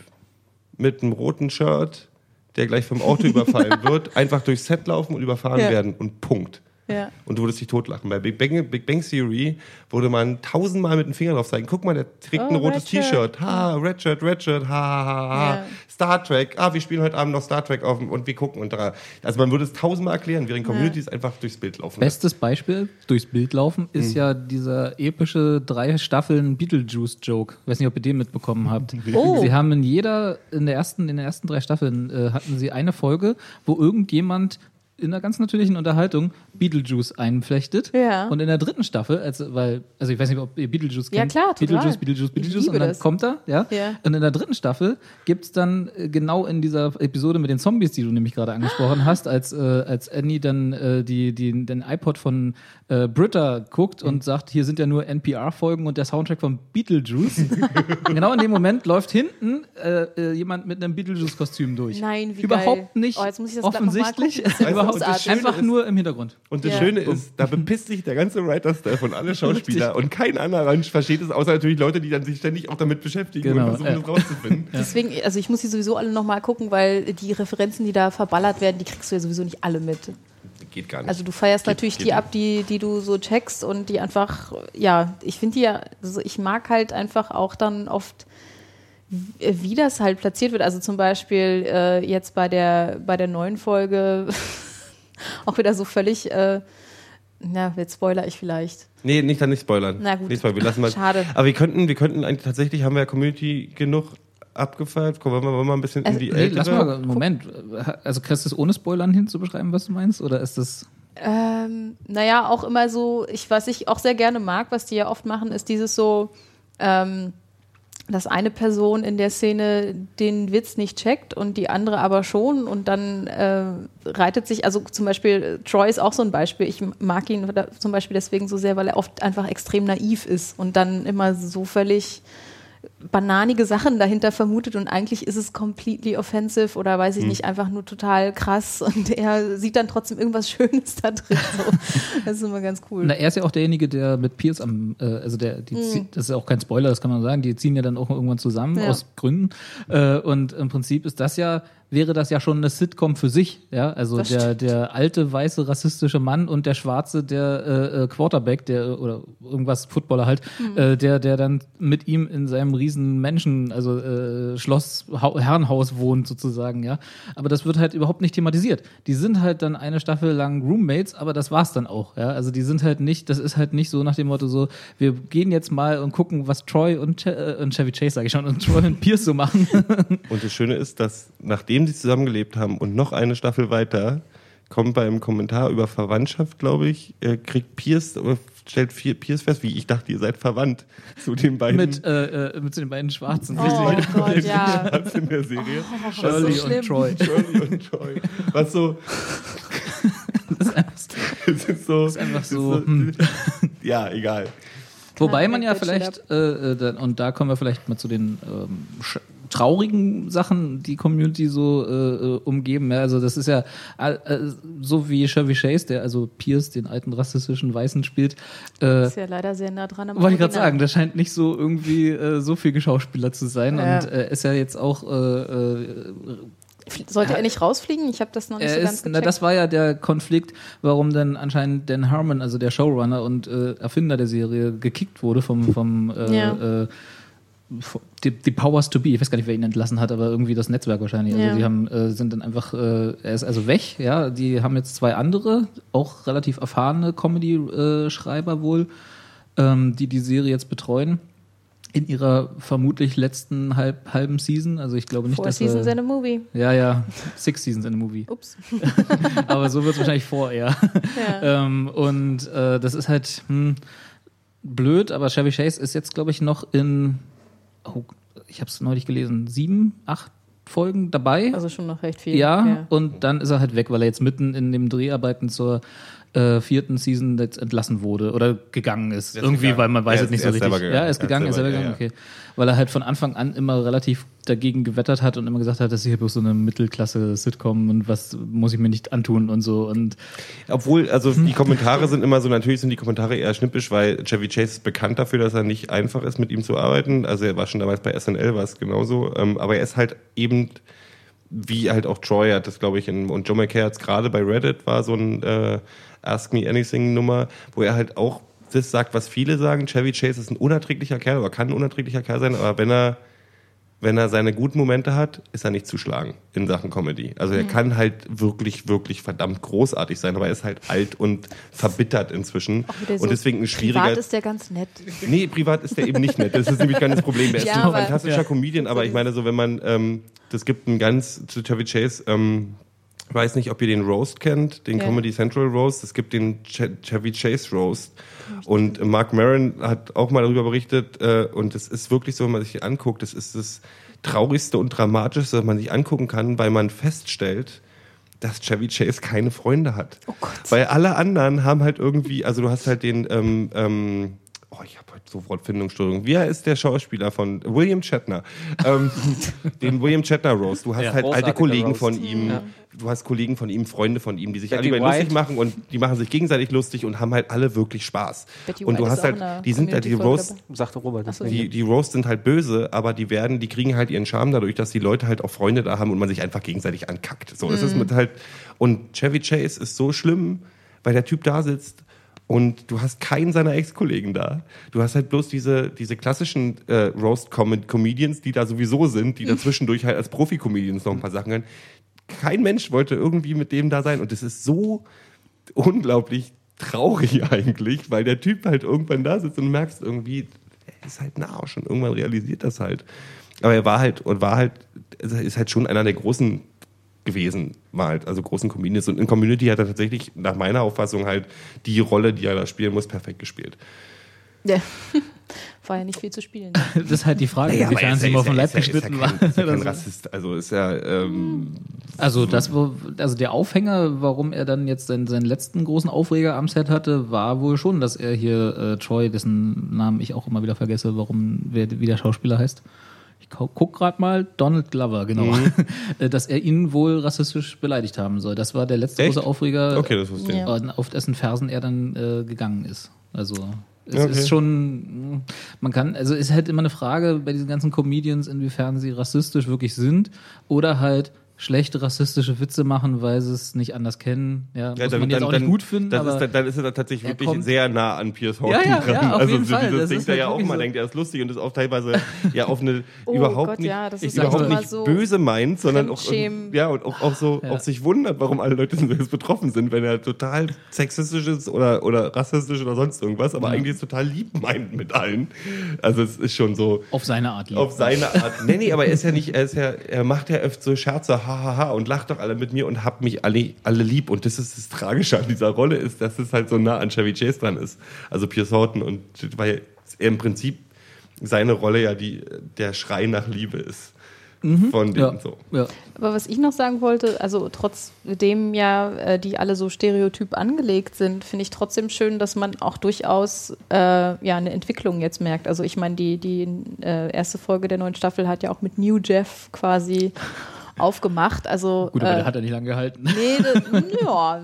mit einem roten Shirt, der gleich vom Auto überfallen wird, einfach durchs Set laufen und überfahren Ja. werden und Punkt. Ja. Und du würdest dich totlachen. Bei Big Bang, Big Bang Theory würde man tausendmal mit dem Finger drauf zeigen. Guck mal, der trägt Oh, ein rotes Red Shirt. T-Shirt. Ha, Red Shirt, Red Shirt, ha, ha, ha, ha. Ja. Star Trek. Ah, wir spielen heute Abend noch Star Trek auf und wir gucken und da. Also man würde es tausendmal erklären, während Community es einfach durchs Bild laufen. Bestes Beispiel durchs Bild laufen ist ja dieser epische drei Staffeln Beetlejuice-Joke. Ich weiß nicht, ob ihr den mitbekommen habt. Oh. Sie haben in jeder, in der ersten, in den ersten drei Staffeln äh, hatten sie eine Folge, wo irgendjemand in einer ganz natürlichen Unterhaltung Beetlejuice einflechtet. Ja. Und in der dritten Staffel, also, weil, also ich weiß nicht, ob ihr Beetlejuice Ja, kennt. klar, total. Beetlejuice, Beetlejuice, Beetlejuice. Und dann das. kommt er, ja? Ja. Und in der dritten Staffel gibt's dann äh, genau in dieser Episode mit den Zombies, die du nämlich gerade angesprochen hast, als, äh, als Annie dann äh, die, die, den iPod von äh, Britta guckt Mhm. und sagt, hier sind ja nur NPR-Folgen und der Soundtrack von Beetlejuice. genau in dem Moment läuft hinten äh, äh, jemand mit einem Beetlejuice-Kostüm durch. Nein, wie Überhaupt geil. nicht Oh, jetzt muss ich das mal ist großartig. einfach nur im Hintergrund. Und das Ja. Schöne ist, da bepisst sich der ganze Writer-Staff und alle Schauspieler und kein anderer versteht es, außer natürlich Leute, die dann sich ständig auch damit beschäftigen Genau, und versuchen, ja. das rauszufinden. Deswegen, also ich muss die sowieso alle nochmal gucken, weil die Referenzen, die da verballert werden, die kriegst du ja sowieso nicht alle mit. Geht gar nicht. Also du feierst Geht- natürlich geht die nicht. ab, die, die du so checkst und die einfach, ja, ich finde die ja, also ich mag halt einfach auch dann oft, wie wie das halt platziert wird. Also zum Beispiel äh, jetzt bei der, bei der neuen Folge auch wieder so völlig, äh, na, jetzt spoiler ich vielleicht. Nee, nicht dann nicht spoilern. Na gut. Nicht spoilern, wir lassen mal. Schade. Aber wir könnten, wir könnten eigentlich tatsächlich, haben wir ja Community genug abgefeiert. Wollen wir, wollen wir mal ein bisschen Also, in die Nee, ältere... lass mal, Moment. Also kriegst du es ohne Spoilern hin zu beschreiben, was du meinst? Oder ist das. Ähm, naja, auch immer so, ich, was ich auch sehr gerne mag, was die ja oft machen, ist dieses so, ähm, dass eine Person in der Szene den Witz nicht checkt und die andere aber schon und dann äh, reitet sich, also zum Beispiel, äh, Troy ist auch so ein Beispiel, ich mag ihn zum Beispiel deswegen so sehr, weil er oft einfach extrem naiv ist und dann immer so völlig bananige Sachen dahinter vermutet und eigentlich ist es completely offensive oder weiß ich nicht, einfach nur total krass und er sieht dann trotzdem irgendwas Schönes da drin. So. Das ist immer ganz cool. Na, er ist ja auch derjenige, der mit Pierce am, äh, also der, die zieht, das ist ja auch kein Spoiler, das kann man sagen, die ziehen ja dann auch irgendwann zusammen Ja. aus Gründen. Äh, und im Prinzip ist das ja, wäre das ja schon eine Sitcom für sich, ja. Also Das der, stimmt. der alte, weiße, rassistische Mann und der schwarze, der äh, äh, Quarterback, der oder irgendwas Footballer halt, äh, der, der dann mit ihm in seinem riesen Menschen, also äh, Schloss, Hau- Herrenhaus wohnt sozusagen, ja. Aber das wird halt überhaupt nicht thematisiert. Die sind halt dann eine Staffel lang Roommates, aber das war's dann auch, ja. Also die sind halt nicht, das ist halt nicht so nach dem Motto so, wir gehen jetzt mal und gucken, was Troy und, Ch äh, und Chevy Chase, sage ich schon, und Troy und Pierce so machen. Und das Schöne ist, dass nachdem sie zusammengelebt haben und noch eine Staffel weiter, kommt beim Kommentar über Verwandtschaft, glaube ich, äh, kriegt Pierce, äh, stellt Pierce fest, wie ich dachte, ihr seid verwandt zu den beiden. mit, äh, äh, mit den beiden Schwarzen. Oh Gott, ja. Schwarz in der Serie. Shirley so und. Troy. Shirley und Troy. Was so. Das ist einfach so. Das ist so. Das ist einfach so, hm. Ja, egal. Wobei man ja vielleicht, äh, und da kommen wir vielleicht mal zu den ähm, traurigen Sachen, die Community so äh, äh, umgeben. Ja, also das ist ja äh, äh, so wie Chevy Chase, der also Pierce, den alten rassistischen Weißen spielt. Äh, ist ja leider sehr nah dran am wollte ich gerade sagen, das scheint nicht so irgendwie äh, so viel Geschauspieler zu sein Ja. und äh, ist ja jetzt auch äh, äh, Sollte er nicht rausfliegen? Ich habe das noch nicht er so ganz ist, gecheckt. na, das war ja der Konflikt, warum dann anscheinend Dan Harmon, also der Showrunner und äh, Erfinder der Serie, gekickt wurde vom, vom äh, Ja. äh, vom- die, die Powers to be. Ich weiß gar nicht, wer ihn entlassen hat, aber irgendwie das Netzwerk wahrscheinlich. Also Ja. die haben, äh, sind dann einfach, äh, er ist also weg, ja. Die haben jetzt zwei andere, auch relativ erfahrene Comedy-Schreiber wohl, ähm, die die Serie jetzt betreuen. In ihrer vermutlich letzten halb, halben Season. Also ich glaube nicht, Four dass Seasons er, in a Movie. ja, ja, Six Seasons in a Movie. Ups. Aber so wird es wahrscheinlich vor eher. Ja. Ähm, und äh, das ist halt hm, blöd, aber Chevy Chase ist jetzt, glaube ich, noch in, oh, ich habe es neulich gelesen, sieben, acht Folgen dabei. Also schon noch recht viel. ja, und dann ist er halt weg, weil er jetzt mitten in dem Dreharbeiten zur äh, vierten Season jetzt entlassen wurde oder gegangen ist. Ist Irgendwie, gegangen. weil man weiß Er es ist- nicht so richtig. gegangen. Ja, er ist gegangen, er ist selber gegangen, okay. Weil er halt von Anfang an immer relativ dagegen gewettert hat und immer gesagt hat, das ist hier bloß so eine Mittelklasse-Sitcom und was muss ich mir nicht antun und so. Und Obwohl, also die Kommentare sind immer so, natürlich sind die Kommentare eher schnippisch, weil Chevy Chase ist bekannt dafür, dass er nicht einfach ist, mit ihm zu arbeiten. Also er war schon damals bei SNL, war es genauso. Ähm, aber er ist halt eben, wie halt auch Troy hat das, glaube ich, in, und Joe McKay hat es gerade bei Reddit, war so ein äh, Ask Me Anything Nummer, wo er halt auch das sagt, was viele sagen. Chevy Chase ist ein unerträglicher Kerl, oder kann ein unerträglicher Kerl sein, aber wenn er wenn er seine guten Momente hat, ist er nicht zu schlagen in Sachen Comedy. Also er kann halt wirklich, wirklich verdammt großartig sein, aber er ist halt alt und verbittert inzwischen. Wieder so und deswegen ein schwieriger. Privat ist der ganz nett. Nee, privat ist der eben nicht nett. Das ist nämlich gar nicht das Problem. Der ist Ja, ein aber- fantastischer Comedian, aber ich meine so, wenn man, ähm, das gibt ein ganz, zu Chevy Chase, ähm, weiß nicht, ob ihr den Roast kennt, den Ja. Comedy Central Roast. Es gibt den Ch Chevy Chase Roast. Und Mark Maron hat auch mal darüber berichtet. Äh, und es ist wirklich so, wenn man sich den anguckt, das ist das traurigste und dramatischste, was man sich angucken kann, weil man feststellt, dass Chevy Chase keine Freunde hat. Oh Gott. Weil alle anderen haben halt irgendwie, also du hast halt den, ähm, ähm, oh, ich habe heute so Wortfindungsstörung. Wie ist der Schauspieler von William Shatner? ähm, den William Shatner Roast. Du hast Ja, halt alte Kollegen Roast. von ihm, du hast Kollegen von ihm, Freunde von ihm, die sich Betty alle über ihn lustig machen und die machen sich gegenseitig lustig und haben halt alle wirklich Spaß. Betty und du White hast ist auch halt, die sind halt die dabei. Sagte Robert. So, die, die Roasts sind halt böse, aber die werden, die kriegen halt ihren Charme dadurch, dass die Leute halt auch Freunde da haben und man sich einfach gegenseitig ankackt. So, es ist Mhm. mit halt, und Chevy Chase ist so schlimm, weil der Typ da sitzt und du hast keinen seiner Ex-Kollegen da. Du hast halt bloß diese, diese klassischen äh, Roast-Comedians, die da sowieso sind, die Mhm. dazwischendurch halt als Profi-Comedians noch ein paar Sachen können. Kein Mensch wollte irgendwie mit dem da sein und das ist so unglaublich traurig eigentlich, weil der Typ halt irgendwann da sitzt und du merkst irgendwie, er ist halt ein Arsch und irgendwann realisiert das halt. Aber er war halt und war halt, er ist halt schon einer der großen gewesen, mal halt, also großen Comedians. Und in Community hat er tatsächlich nach meiner Auffassung halt die Rolle, die er da spielen muss, perfekt gespielt. Ja. War ja nicht viel zu spielen. Das ist halt die Frage, inwiefern sie mal vom Leib geschnitten war. Ist ja kein. Rassist, also ist ja, ähm, Also das, also der Aufhänger, warum er dann jetzt seinen, seinen letzten großen Aufreger am Set hatte, war wohl schon, dass er hier äh, Troy, dessen Namen ich auch immer wieder vergesse, warum wer, wie der Schauspieler heißt. Ich guck gerade mal, Donald Glover, genau, Mhm. Äh, dass er ihn wohl rassistisch beleidigt haben soll. Das war der letzte Echt? große Aufreger, okay, das wusste ich. Ja. äh, auf dessen Fersen er dann äh, gegangen ist. Also es Okay. ist schon, man kann, also ist halt immer eine Frage bei diesen ganzen Comedians, inwiefern sie rassistisch wirklich sind oder halt schlechte rassistische Witze machen, weil sie es nicht anders kennen. Ja, muss man jetzt auch nicht gut finden, das aber ist, dann, dann ist er tatsächlich er wirklich kommt- sehr nah an Piers Horton Ja, ja, dran. ja, auf also jeden so Fall. dieses Das Ding, der halt ja auch wirklich mal so. denkt, er ist lustig und ist auch teilweise ja auf eine Oh überhaupt Gott, nicht, ja, das ist überhaupt auch nicht so böse meint, sondern auch ja und auch, auch so Ja. auch sich wundert, warum alle Leute jetzt betroffen sind, wenn er total sexistisch ist oder oder rassistisch oder sonst irgendwas, aber eigentlich ist total lieb meint mit allen. Also es ist schon so auf seine Art lieb. auf seine Art. Nee, nee, aber er ist ja nicht, er ist ja, er macht ja öfter so Scherze, hahaha, und lacht doch alle mit mir und habt mich alle, alle lieb. Und das ist das Tragische an dieser Rolle, ist, dass es halt so nah an Chevy Chase dran ist. Also Pierce Horton und weil er im Prinzip seine Rolle ja die, der Schrei nach Liebe ist. Von denen ja, so. ja. Aber was ich noch sagen wollte, also trotzdem ja, äh, die alle so stereotyp angelegt sind, finde ich trotzdem schön, dass man auch durchaus äh, ja eine Entwicklung jetzt merkt. Also ich meine, die, die äh, erste Folge der neuen Staffel hat ja auch mit New Jeff quasi aufgemacht. Also Gut, aber äh, der hat er nicht lange gehalten. nee, das, ja,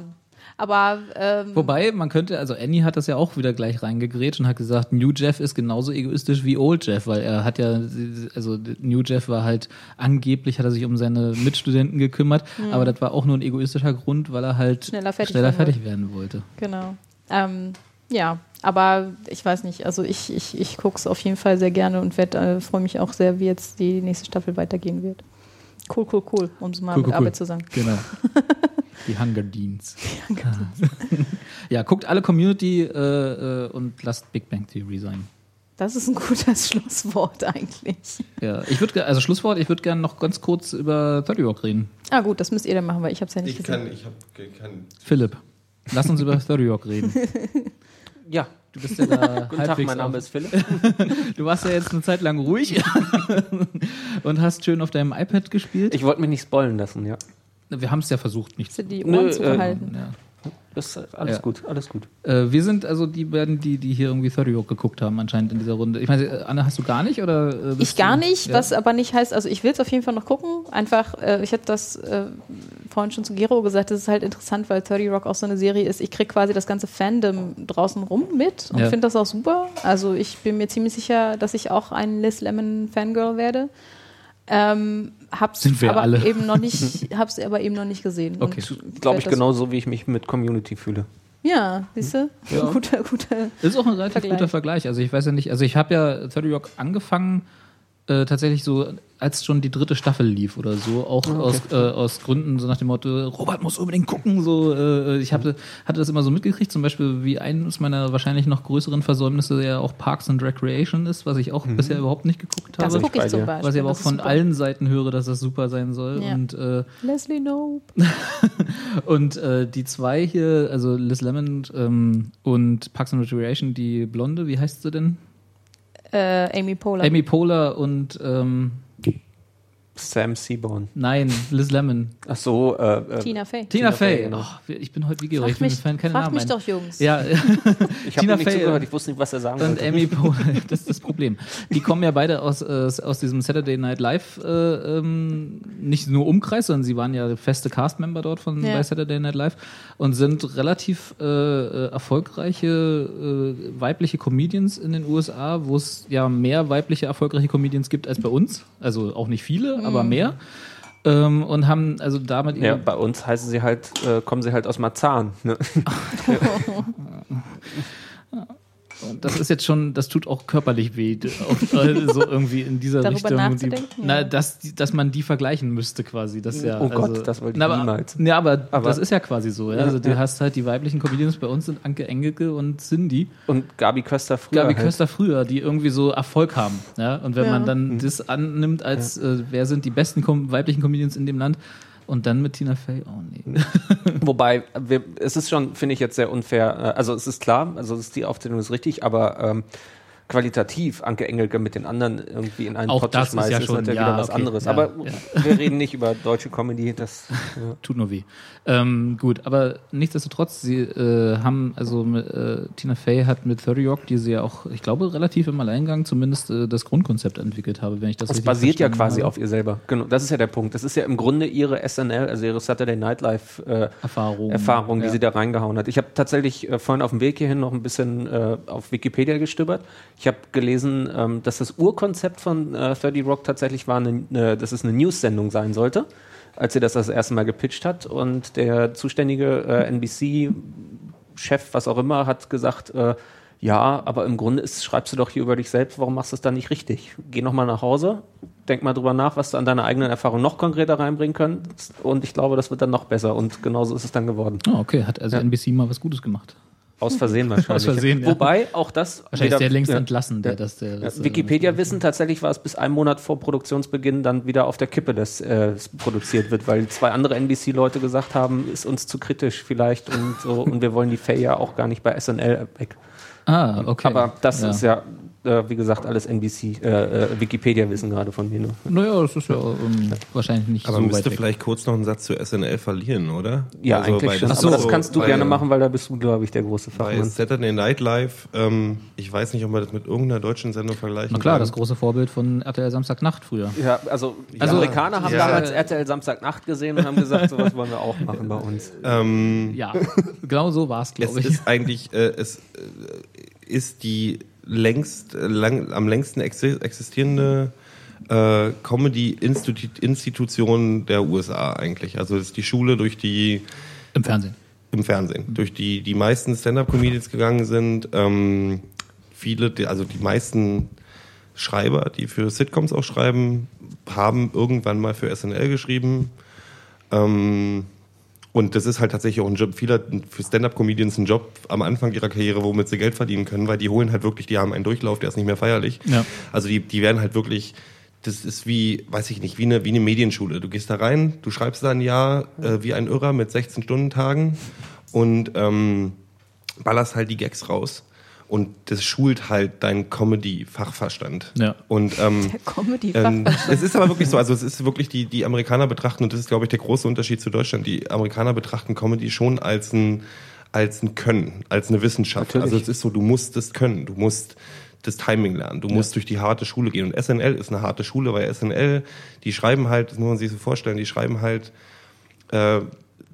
aber ähm, Wobei, man könnte, also Annie hat das ja auch wieder gleich reingegrätscht und hat gesagt, New Jeff ist genauso egoistisch wie Old Jeff, weil er hat ja, also New Jeff war halt, angeblich hat er sich um seine Mitstudenten gekümmert, aber das war auch nur ein egoistischer Grund, weil er halt Schneller fertig schneller werden fertig werden wollte. Genau. Ähm, ja, aber ich weiß nicht. Also ich, ich, ich gucke es auf jeden Fall sehr gerne und werd, äh, freue mich auch sehr, wie jetzt die nächste Staffel weitergehen wird. Cool, cool, cool, um es mal Cool, mit cool, cool. Arbeit zu sagen. Genau. Die Hunger Deans. ja, guckt alle Community äh, äh, und lasst Big Bang Theory sein. Das ist ein gutes Schlusswort eigentlich. Ja, ich würde, also Schlusswort, ich würde gerne noch ganz kurz über 30 Rock reden. Ah gut, das müsst ihr dann machen, weil ich habe es ja nicht Ich gesehen. kann, ich hab, kann, Philipp, lass uns über 30 Rock reden. Ja, Du bist ja da guten Tag, mein Name ist Philipp. Du warst ja jetzt eine Zeit lang ruhig und hast schön auf deinem iPad gespielt. Ich wollte mich nicht spoilen lassen, ja. Wir haben es ja versucht, nicht zu. die Ohren Nö, zu äh, behalten? Ja. Das ist alles Ja. gut, alles gut. Äh, wir sind also die beiden, die, die hier irgendwie 30 Rock geguckt haben, anscheinend in dieser Runde. Ich meine, äh, Anne, hast du gar nicht? Oder, äh, Ich gar du- nicht, Ja. was aber nicht heißt, also ich will es auf jeden Fall noch gucken. Einfach, äh, ich hatte das äh, vorhin schon zu Gero gesagt, das ist halt interessant, weil 30 Rock auch so eine Serie ist. Ich kriege quasi das ganze Fandom draußen rum mit und Ja. finde das auch super. Also ich bin mir ziemlich sicher, dass ich auch ein Liz Lemon Fangirl werde. Ähm, hab's Sind wir aber alle. eben noch nicht, hab's aber eben noch nicht gesehen. Okay. Glaube ich genauso, wie ich mich mit Community fühle. Ja, siehst du? Ja. Guter, guter. Ist auch ein relativ Vergleich. guter Vergleich. Also ich weiß ja nicht, also ich habe ja 30 Rock angefangen äh, tatsächlich so, als schon die dritte Staffel lief oder so, auch aus, äh, aus Gründen so nach dem Motto, Robert muss unbedingt gucken. So, äh, ich hatte, hatte das immer so mitgekriegt, zum Beispiel wie eines meiner wahrscheinlich noch größeren Versäumnisse ja auch Parks and Recreation ist, was ich auch bisher überhaupt nicht geguckt Das habe. gucke ich bei zum dir. Beispiel. Was ich aber auch das von super. allen Seiten höre, dass das super sein soll. Ja. Und äh, Leslie Nope. und äh, die zwei hier, also Liz Lemon ähm, und Parks and Recreation, die Blonde, wie heißt sie denn? Äh, Amy Poehler. Amy Poehler und ähm, Sam Seaborn. nein, Liz Lemon. Ach so, äh, äh, Tina Fey. Tina, Tina Fey. Fey, genau. Oh, ich bin heute wie mich, mir fallen keine frag Namen mich ein. doch, Jungs. Ja, ich habe nicht Fey zugehört, ich wusste nicht, was er sagen und wollte. Amy Poehler, das ist das Problem. Die kommen ja beide aus, äh, aus diesem Saturday Night Live, äh, ähm, nicht nur Umkreis, sondern sie waren ja feste Cast-Member dort von Ja. bei Saturday Night Live und sind relativ äh, äh, erfolgreiche äh, weibliche Comedians in den USA, wo es ja mehr weibliche erfolgreiche Comedians gibt als bei uns. Also auch nicht viele, aber mehr. Ähm, und haben also damit Ja, bei uns heißen sie halt, äh, kommen sie halt aus Marzahn. Ne? Und das ist jetzt schon, das tut auch körperlich weh, äh, so irgendwie in dieser Darüber Richtung. Die, ja. na, dass, dass man die vergleichen müsste quasi. Das ja, Oh Gott, also, das wollte ich na, aber, niemals. Ja, aber, Aber- das ist ja quasi so. Ja? Ja, Also du ja. hast halt die weiblichen Comedians bei uns sind Anke Engelke und Cindy. Und Gabi Köster früher. Gabi halt. Köster früher, die irgendwie so Erfolg haben. Ja? Und wenn Ja. man dann das annimmt, als äh, wer sind die besten kom weiblichen Comedians in dem Land und dann mit Tina Fey, oh nee. Wobei, wir, es ist schon, finde ich jetzt sehr unfair. äh, Also es ist klar, also ist, die Aufzählung ist richtig, aber ähm, qualitativ Anke Engelke mit den anderen irgendwie in einen Auch Pott zu ist schmeißen, ja ist schon- natürlich ja, wieder was okay, anderes. ja, aber ja. wir reden nicht über deutsche Comedy. Das, ja. Tut nur weh. Ähm, gut, aber nichtsdestotrotz, sie äh, haben, also äh, Tina Fey hat mit 30 Rock, die sie ja auch, ich glaube, relativ im Alleingang zumindest äh, das Grundkonzept entwickelt habe, wenn ich das Das richtig basiert ja quasi habe. auf ihr selber. Genau, das ist ja der Punkt. Das ist ja im Grunde ihre SNL, also ihre Saturday Night Live äh, Erfahrung. Erfahrung, die ja. sie da reingehauen hat. Ich habe tatsächlich äh, vorhin auf dem Weg hierhin noch ein bisschen äh, auf Wikipedia gestöbert. Ich habe gelesen, ähm, dass das Urkonzept von äh, 30 Rock tatsächlich war, eine, eine, dass es eine News-Sendung sein sollte, als sie das das erste Mal gepitcht hat. Und der zuständige äh, NBC-Chef, was auch immer, hat gesagt, äh, ja, aber im Grunde ist, schreibst du doch hier über dich selbst, warum machst du es dann nicht richtig? Geh noch mal nach Hause, denk mal drüber nach, was du an deiner eigenen Erfahrung noch konkreter reinbringen könntest. Und ich glaube, das wird dann noch besser. Und genauso ist es dann geworden. Ah, okay, hat also Ja. NBC mal was Gutes gemacht. Aus Versehen wahrscheinlich. Aus Versehen, ja. Wobei auch das. Wahrscheinlich ist der längst ja, entlassen, der das der, das, äh, Wikipedia wissen tatsächlich war es bis einen Monat vor Produktionsbeginn dann wieder auf der Kippe, dass äh, es produziert wird, weil zwei andere NBC-Leute gesagt haben, ist uns zu kritisch vielleicht und so und wir wollen die Faye ja auch gar nicht bei SNL weg. Ah, okay. Aber das ist ja, äh, wie gesagt, alles NBC, äh, äh, Wikipedia-Wissen gerade von mir. Ne? Naja, das ist ja ähm, wahrscheinlich nicht Aber so müsste weit weg. vielleicht kurz noch einen Satz zu SNL verlieren, oder? Ja, Also, eigentlich schon. das Aber das kannst du bei- gerne machen, weil da bist du, glaube ich, der große Bei Fachmann. Saturday Night Live, ähm, ich weiß nicht, ob man das mit irgendeiner deutschen Sendung vergleichen Na klar, kann. das große Vorbild von RTL Samstagnacht früher. Ja, also die Also, Amerikaner haben ja. damals RTL Samstagnacht gesehen und haben gesagt, sowas wollen wir auch machen bei uns. ähm, Ja, genau so war es, es glaube ich. ist eigentlich, äh, es äh, ist die längst, äh, lang, am längsten exi- existierende äh, Comedy-Institution der USA eigentlich. Also es ist die Schule, durch die Im Fernsehen. im Fernsehen, durch die die meisten Stand-up-Comedians gegangen sind. Ähm, viele, also die meisten Schreiber, die für Sitcoms auch schreiben, haben irgendwann mal für SNL geschrieben. Ähm, und das ist halt tatsächlich auch ein Job vieler für Stand-up-Comedians ein Job am Anfang ihrer Karriere, womit sie Geld verdienen können, weil die holen halt wirklich, die haben einen Durchlauf, der ist nicht mehr feierlich. Ja. Also die, die werden halt wirklich, das ist wie, weiß ich nicht, wie eine, wie eine Medienschule. Du gehst da rein, du schreibst da ein Jahr äh, wie ein Irrer mit 16-Stunden-Tagen und ähm, ballerst halt die Gags raus. Und das schult halt deinen Comedy-Fachverstand. Ja. Und ähm, Comedy ähm, es ist aber wirklich so, also es ist wirklich die, die Amerikaner betrachten, und das ist, glaube ich, der große Unterschied zu Deutschland, die Amerikaner betrachten Comedy schon als ein, als ein Können, als eine Wissenschaft. Natürlich. Also es ist so, du musst das können, du musst das Timing lernen, du musst durch die harte Schule gehen. Und SNL ist eine harte Schule, weil SNL, die schreiben halt, das muss man sich so vorstellen, die schreiben halt äh,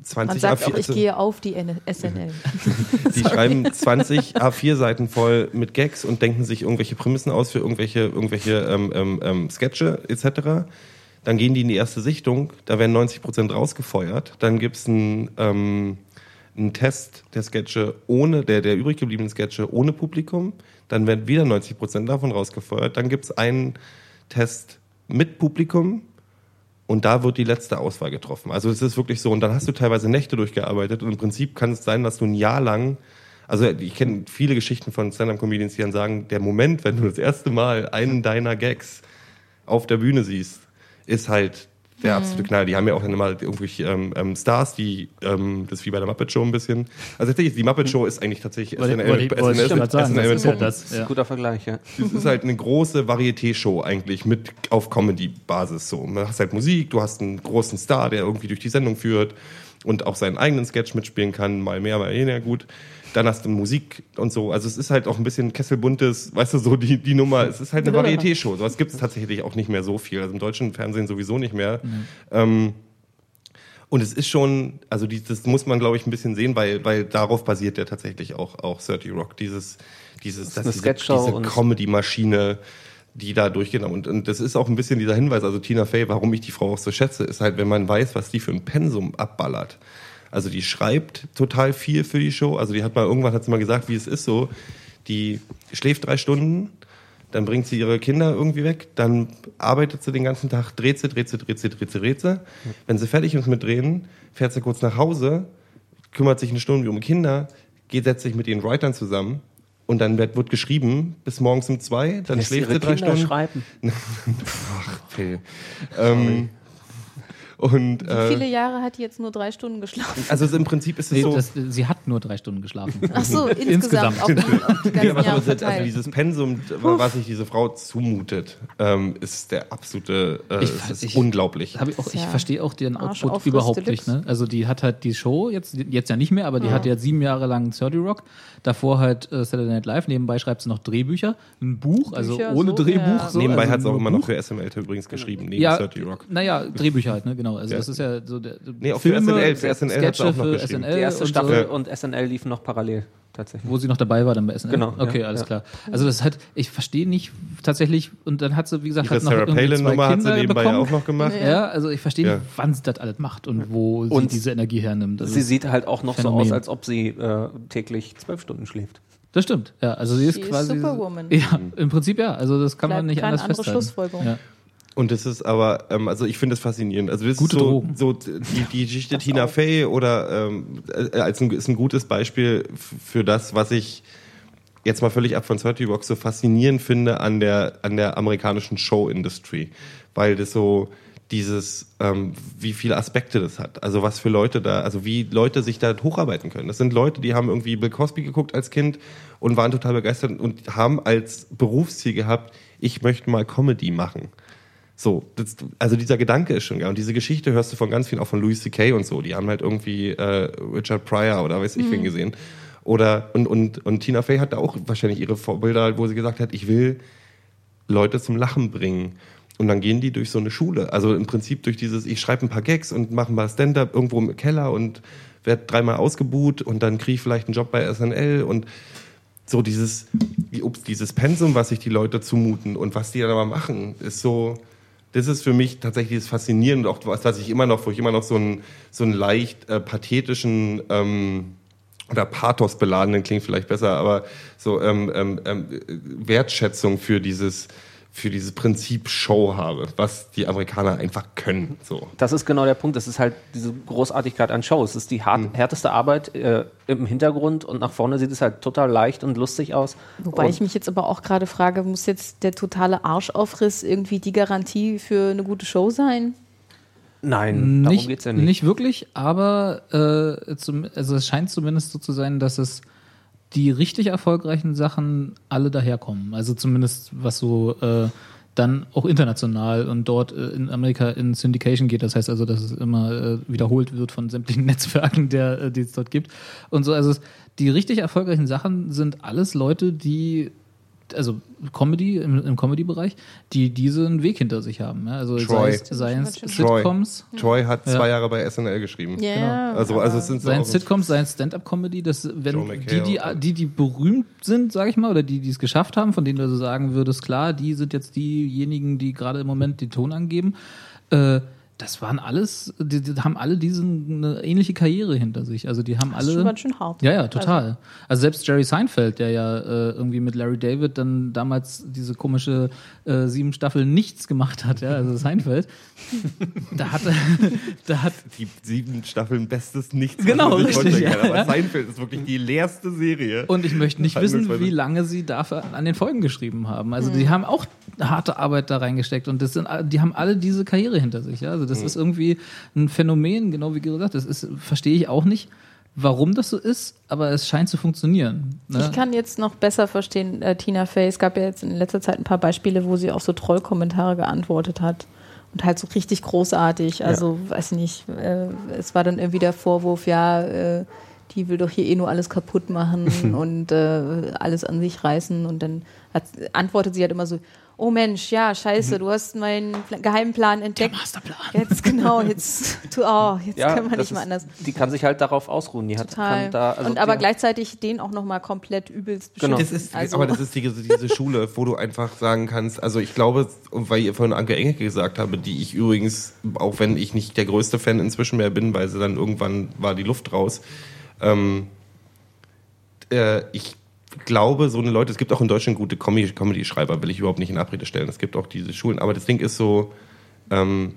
20 Man sagt auch, A4 ich gehe auf die SNL. die schreiben 20 A4-Seiten voll mit Gags und denken sich irgendwelche Prämissen aus für irgendwelche, irgendwelche ähm, ähm, ähm, Sketche etc. Dann gehen die in die erste Sichtung, da werden 90 Prozent rausgefeuert. Dann gibt's einen, ähm, einen Test der Sketche ohne, der, der übrig gebliebenen Sketche ohne Publikum. Dann werden wieder 90 Prozent davon rausgefeuert. Dann gibt's einen Test mit Publikum und da wird die letzte Auswahl getroffen. Also es ist wirklich so und dann hast du teilweise Nächte durchgearbeitet und im Prinzip kann es sein, dass du ein Jahr lang also ich kenne viele Geschichten von Stand-Up-Comedians, die dann sagen, der Moment, wenn du das erste Mal einen deiner Gags auf der Bühne siehst, ist halt der absolute Knall. Die haben ja auch dann immer irgendwelche ähm, ähm, Stars, die, ähm, das ist wie bei der Muppet Show ein bisschen. Also tatsächlich, die Muppet Show ist eigentlich tatsächlich SNL, das mit ist das. Ja. Guter Vergleich, ja. Es ist halt eine große Varieté-Show eigentlich mit auf Comedy-Basis so. Du hast halt Musik, du hast einen großen Star, der irgendwie durch die Sendung führt und auch seinen eigenen Sketch mitspielen kann, mal mehr, mal weniger gut. Dann hast du Musik und so. Also es ist halt auch ein bisschen kesselbuntes, weißt du, so die, die Nummer. Es ist halt eine Varieté-Show. Sowas gibt es tatsächlich auch nicht mehr so viel. Also im deutschen Fernsehen sowieso nicht mehr. Ähm, und es ist schon, also die, das muss man, glaube ich, ein bisschen sehen, weil, weil darauf basiert ja tatsächlich auch, auch 30 Rock. Dieses, dieses, dass diese, diese Comedy-Maschine, die da durchgeht. Und, und das ist auch ein bisschen dieser Hinweis, also Tina Fey, warum ich die Frau auch so schätze, ist halt, wenn man weiß, was die für ein Pensum abballert. Also die schreibt total viel für die Show. Also die hat mal, irgendwann hat sie mal gesagt, wie es ist so. Die schläft drei Stunden, dann bringt sie ihre Kinder irgendwie weg, dann arbeitet sie den ganzen Tag, dreht sie, dreht sie, dreht sie, dreht sie, dreht sie. Wenn sie fertig ist mit Drehen, fährt sie kurz nach Hause, kümmert sich eine Stunde um Kinder, geht, setzt sich mit ihren Writern zusammen und dann wird, wird geschrieben bis morgens um zwei, dann Lässt schläft sie drei Kinder Stunden. schreiben. Ach, Phil. Ähm, und Wie viele äh, Jahre hat die jetzt nur drei Stunden geschlafen? also im Prinzip ist es Nee, so. das, sie hat nur drei Stunden geschlafen. Ach so, insgesamt, auf die, auf die ganzen Ja, Jahre also dieses Pensum, was sich diese Frau zumutet, ähm, ist der absolute, äh, Ich- es ist ich- unglaublich. Ich auch, ich Ja. verstehe auch den Arsch Output auf überhaupt nicht. Ne? Also die hat halt die Show, jetzt, jetzt ja nicht mehr, aber die hatte jetzt sieben Jahre lang 30 Rock. Davor halt äh, Saturday Night Live. Nebenbei schreibt sie noch Drehbücher, ein Buch, also Bücher, ohne so, Drehbuch. ja. So, Nebenbei also hat es auch immer noch Buch. für SML übrigens geschrieben, neben ja, 30 Rock. naja, Drehbücher halt, ne, genau. Also Ja. das ist ja so der, Nee, auch für SNL, für SNL hat sie Sketche auch noch für. SNL Die erste und Staffel so, und SNL liefen noch parallel, tatsächlich. wo sie noch dabei war dann bei SNL. Genau, Okay, ja, alles ja. klar. Also das hat, ich verstehe nicht tatsächlich, und dann hat sie, wie gesagt, Ihre hat noch Sarah irgendwie zwei Palin-Nummer hat sie nebenbei bekommen. auch noch gemacht. Ja, also ich verstehe Ja. nicht, wann sie das alles macht und wo sie Und diese Energie hernimmt. Also Sie sieht halt auch noch Phänomen. so aus, als ob sie äh, täglich zwölf Stunden schläft. Das stimmt, ja. Also sie ist Sie ist quasi. Superwoman. Ja, im Prinzip ja. Also das kann man Bleibt nicht keine anders andere festhalten. Schlussfolgerung. Ja. Und es ist aber, ähm, also ich finde es faszinierend. Also das Gute ist so, Drogen. so die, die Geschichte Tina Fey oder ähm, äh, als ein, ist ein gutes Beispiel für das, was ich jetzt mal völlig ab von 30 Rock so faszinierend finde an der, an der amerikanischen Show-Industry. Weil das so dieses, ähm, wie viele Aspekte das hat. Also was für Leute da, also wie Leute sich da hocharbeiten können. Das sind Leute, die haben irgendwie Bill Cosby geguckt als Kind und waren total begeistert und haben als Berufsziel gehabt, ich möchte mal Comedy machen. So, das, also dieser Gedanke ist schon geil. Und diese Geschichte hörst du von ganz vielen, auch von Louis C.K. und so. Die haben halt irgendwie äh, Richard Pryor oder weiß ich wen gesehen. Oder, und, und, und Tina Fey hat da auch wahrscheinlich ihre Vorbilder, wo sie gesagt hat, ich will Leute zum Lachen bringen. Und dann gehen die durch so eine Schule. Also im Prinzip durch dieses, ich schreibe ein paar Gags und mache mal Stand-up irgendwo im Keller und werde dreimal ausgebuht und dann kriege ich vielleicht einen Job bei SNL und so dieses, die- ups, dieses Pensum, was sich die Leute zumuten und was die dann aber machen, ist so, das ist für mich tatsächlich das Faszinierende, auch was, was ich immer noch, wo ich immer noch so einen, so einen leicht äh, pathetischen ähm, oder pathosbeladenen klingt vielleicht besser, aber so ähm, ähm, ähm, Wertschätzung für dieses für dieses Prinzip Show habe, was die Amerikaner einfach können. So. Das ist genau der Punkt. Das ist halt diese Großartigkeit an Shows. Es ist die hart, härteste Arbeit äh, im Hintergrund und nach vorne sieht es halt total leicht und lustig aus. Wobei und ich mich jetzt aber auch gerade frage, muss jetzt der totale Arschaufriss irgendwie die Garantie für eine gute Show sein? Nein, darum Nicht, geht's ja nicht. nicht. wirklich, aber äh, zum, also es scheint zumindest so zu sein, dass es die richtig erfolgreichen Sachen alle daherkommen. Also zumindest was so äh, dann auch international und dort äh, in Amerika in Syndication geht. Das heißt also, dass es immer äh, wiederholt wird von sämtlichen Netzwerken, der, äh, die es dort gibt. Und so, also die richtig erfolgreichen Sachen sind alles Leute, die also Comedy im, im Comedy-Bereich, die diesen Weg hinter sich haben. Ja? Also Troy. Troy. Sitcoms, Troy hat Ja. zwei Jahre bei SNL geschrieben. Ja, Also, also es sind so Sitcoms, seien Stand-up-Comedy, das wenn die, die, die, die berühmt sind, sag ich mal, oder die, die es geschafft haben, von denen du so sagen würdest, klar, die sind jetzt diejenigen, die gerade im Moment den Ton angeben, äh, das waren alles, die, die haben alle diese eine ähnliche Karriere hinter sich. Also die haben Das ist alle. schon ganz schön hart. Ja, ja, total. Also, selbst Jerry Seinfeld, der ja äh, irgendwie mit Larry David dann damals diese komische äh, sieben Staffeln nichts gemacht hat, ja, also Seinfeld, da hatte, da hat, Die sieben Staffeln bestes Nichts. Genau, richtig, vorstellen kann. ja, Aber ja. Seinfeld ist wirklich die leerste Serie. und ich möchte nicht wissen, wie lange sie dafür an den Folgen geschrieben haben. Also die haben auch harte Arbeit da reingesteckt und das sind, die haben alle diese Karriere hinter sich. Ja? Also das ist irgendwie ein Phänomen, genau wie gesagt, das ist, verstehe ich auch nicht, warum das so ist, aber es scheint zu funktionieren. Ne? Ich kann jetzt noch besser verstehen, äh, Tina Fey. Es gab ja jetzt in letzter Zeit ein paar Beispiele, wo sie auf so Trollkommentare geantwortet hat. Und halt so richtig großartig. Also, weiß nicht, äh, es war dann irgendwie der Vorwurf, ja, äh, die will doch hier eh nur alles kaputt machen und äh, alles an sich reißen. Und dann hat, antwortet sie halt immer so, oh Mensch, ja, scheiße, du hast meinen Pla- Geheimplan entdeckt. Masterplan. Jetzt, genau, jetzt, tu, oh, jetzt können wir das nicht mehr ist- anders. Die kann sich halt darauf ausruhen. Die hat, Total. kann da, also und aber die, gleichzeitig den auch nochmal komplett übelst Genau. beschimpfen. Das ist, Also- aber das ist die, diese Schule, wo du einfach sagen kannst, also ich glaube, weil ihr von Anke Engelke gesagt habe, die ich übrigens, auch wenn ich nicht der größte Fan inzwischen mehr bin, weil sie dann irgendwann war die Luft raus, ähm, äh, ich glaube, so eine Leute, es gibt auch in Deutschland gute Comedy- Comedy-Schreiber, will ich überhaupt nicht in Abrede stellen. Es gibt auch diese Schulen, aber das Ding ist so, ähm,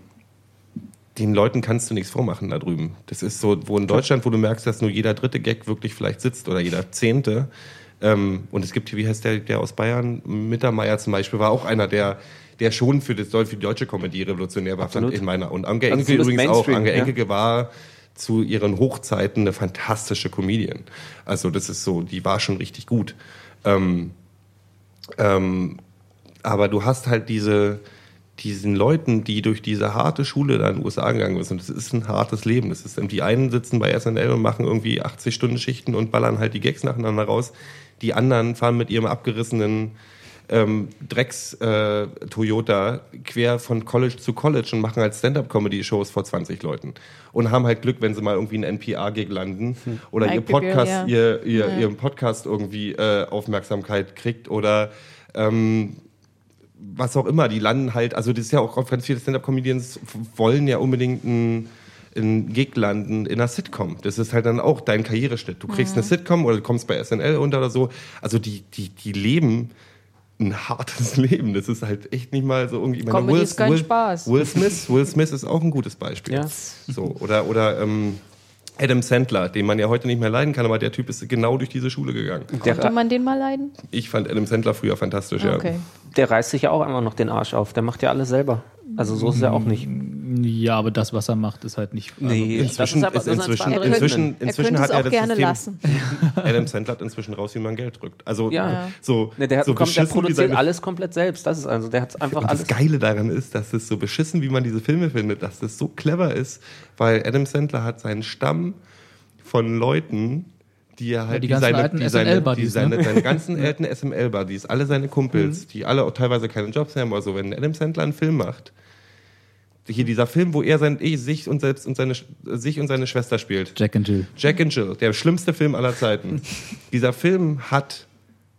den Leuten kannst du nichts vormachen da drüben. Das ist so, wo in Deutschland, wo du merkst, dass nur jeder dritte Gag wirklich vielleicht sitzt oder jeder zehnte. Ähm, und es gibt hier, wie heißt der, der aus Bayern? Mittermeier zum Beispiel war auch einer, der, der schon für, das, für die deutsche Comedy revolutionär war, Absolut. in meiner. Und Anke Also Engelke übrigens auch. Anke ja. Engelke war zu ihren Hochzeiten eine fantastische Comedian. Also das ist so, die war schon richtig gut. Ähm, ähm, aber du hast halt diese, diesen Leuten, die durch diese harte Schule da in den USA gegangen sind. Das ist ein hartes Leben. Das ist, die einen sitzen bei SNL und machen irgendwie 80 Stunden Schichten und ballern halt die Gags nacheinander raus. Die anderen fahren mit ihrem abgerissenen ähm, Drecks äh, Toyota quer von College zu College und machen halt Stand-up-Comedy-Shows vor 20 Leuten und haben halt Glück, wenn sie mal irgendwie einen NPR-Gig landen oder Mike ihr Podcast, Bibilia. ihr, ihr, ihren Podcast irgendwie äh, Aufmerksamkeit kriegt oder ähm, was auch immer, die landen halt, also das ist ja auch ganz viele Stand-Up-Comedians wollen ja unbedingt einen, einen Gig landen in einer Sitcom. Das ist halt dann auch dein Karriereschritt. Du kriegst eine Sitcom oder du kommst bei SNL unter oder so. Also die, die, die leben ein hartes Leben. Das ist halt echt nicht mal so irgendwie. meine, Comedy ist kein Spaß. Will Smith, Will Smith ist auch ein gutes Beispiel. Ja. So, oder, oder ähm, Adam Sandler, den man ja heute nicht mehr leiden kann, aber der Typ ist genau durch diese Schule gegangen. Konnte der, man den mal leiden? Ich fand Adam Sandler früher fantastisch, Okay. der reißt sich ja auch immer noch den Arsch auf. Der macht ja alles selber. Also so ist es ja auch nicht. Ja, aber das, was er macht, ist halt nicht. Nee, ja. Inzwischen, das ist aber- inzwischen, inzwischen. Er inzwischen könnte hat es er das gerne System, lassen. Adam Sandler hat inzwischen raus, wie man Geld drückt. Also Ja. so, Ne, der, hat, so kommt, der produziert alles komplett selbst. Das ist also, der hat einfach Und das alles. Geile daran ist, dass es so beschissen, wie man diese Filme findet, dass das so clever ist, weil Adam Sandler hat seinen Stamm von Leuten, die er halt die ganzen seine, alten die seine, die seine, ne? seine ganzen alten SML-Buddies, alle seine Kumpels, die alle auch teilweise keine Jobs haben, also wenn Adam Sandler einen Film macht, hier dieser Film, wo er sein, eh, sich und selbst und seine, sich und seine Schwester spielt. Jack and Jill. Jack and Jill, der schlimmste Film aller Zeiten. Dieser Film hat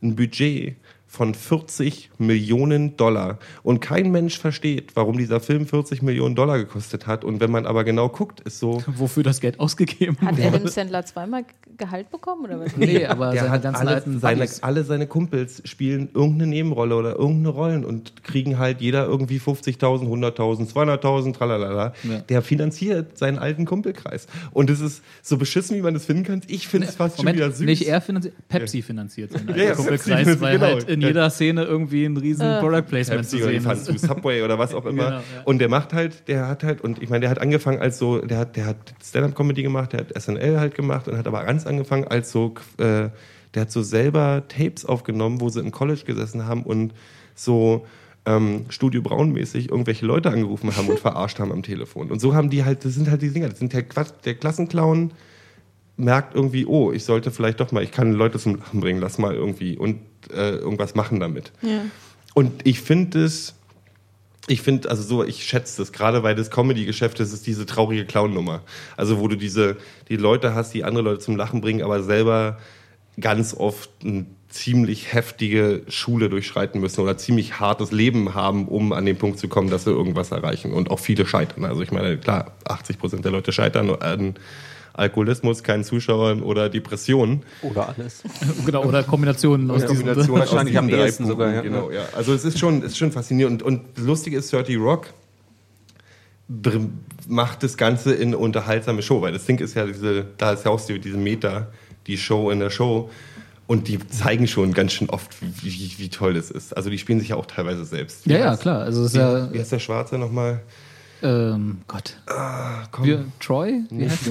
ein Budget von 40 Millionen Dollar. Und kein Mensch versteht, warum dieser Film 40 Millionen Dollar gekostet hat. Und wenn man aber genau guckt, ist so, Wofür das Geld ausgegeben Hat wurde. Adam Sandler zweimal Gehalt bekommen oder was? Nee, aber der seine hat ganzen alle alten seine, alle seine Kumpels spielen irgendeine Nebenrolle oder irgendeine Rollen und kriegen halt jeder irgendwie 50.000, 100.000, 200.000, tralalala. Ja. Der finanziert seinen alten Kumpelkreis. Und es ist so beschissen, wie man das finden kann. Ich finde es fast schon wieder Moment, süß. nicht er finanziert, Pepsi finanziert seinen Ja, ja, Kumpelkreis, weil genau. halt in. Jeder Szene irgendwie ein riesen Product Placement zu sehen ist. zu Subway oder was auch immer. Genau, ja. Und der macht halt, der hat halt, und ich meine, der hat angefangen als so, der hat, der hat Stand-Up-Comedy gemacht, der hat SNL halt gemacht und hat aber ganz angefangen als so, äh, der hat so selber Tapes aufgenommen, wo sie im College gesessen haben und so ähm, Studio Braun-mäßig irgendwelche Leute angerufen haben und verarscht haben am Telefon. Und so haben die halt, das sind halt die Dinger, das sind der, Quatsch, der Klassenclown merkt irgendwie, oh, ich sollte vielleicht doch mal, ich kann Leute zum Lachen bringen, lass mal irgendwie und äh, irgendwas machen damit. Und ich finde es, ich finde, also so, ich schätze das, gerade weil das Comedy-Geschäft ist, ist diese traurige Clown-Nummer. Also wo du diese, die Leute hast, die andere Leute zum Lachen bringen, aber selber ganz oft ein ziemlich heftige Schule durchschreiten müssen oder ziemlich hartes Leben haben, um an den Punkt zu kommen, dass sie irgendwas erreichen. Und auch viele scheitern. Also ich meine, klar, 80 Prozent der Leute scheitern an Alkoholismus, keinen Zuschauern oder Depressionen. Oder alles. genau, oder Kombinationen aus Ja, diesen Kombination aus Wahrscheinlich diesen am ehesten sogar, ja. Genau, ja. Also es ist schon, es ist schon faszinierend. Und, und lustig ist, 30 Rock macht das Ganze in eine unterhaltsame Show, weil das Ding ist ja diese, da ist ja auch diese Meta, die Show in der Show. Und die zeigen schon ganz schön oft, wie, wie, wie toll das ist. Also die spielen sich ja auch teilweise selbst. Ja, ja, klar. Also ist Wie, ja, wie heißt der Schwarze nochmal? Ähm, Gott. Komm. Wir, Troy? Wie heißt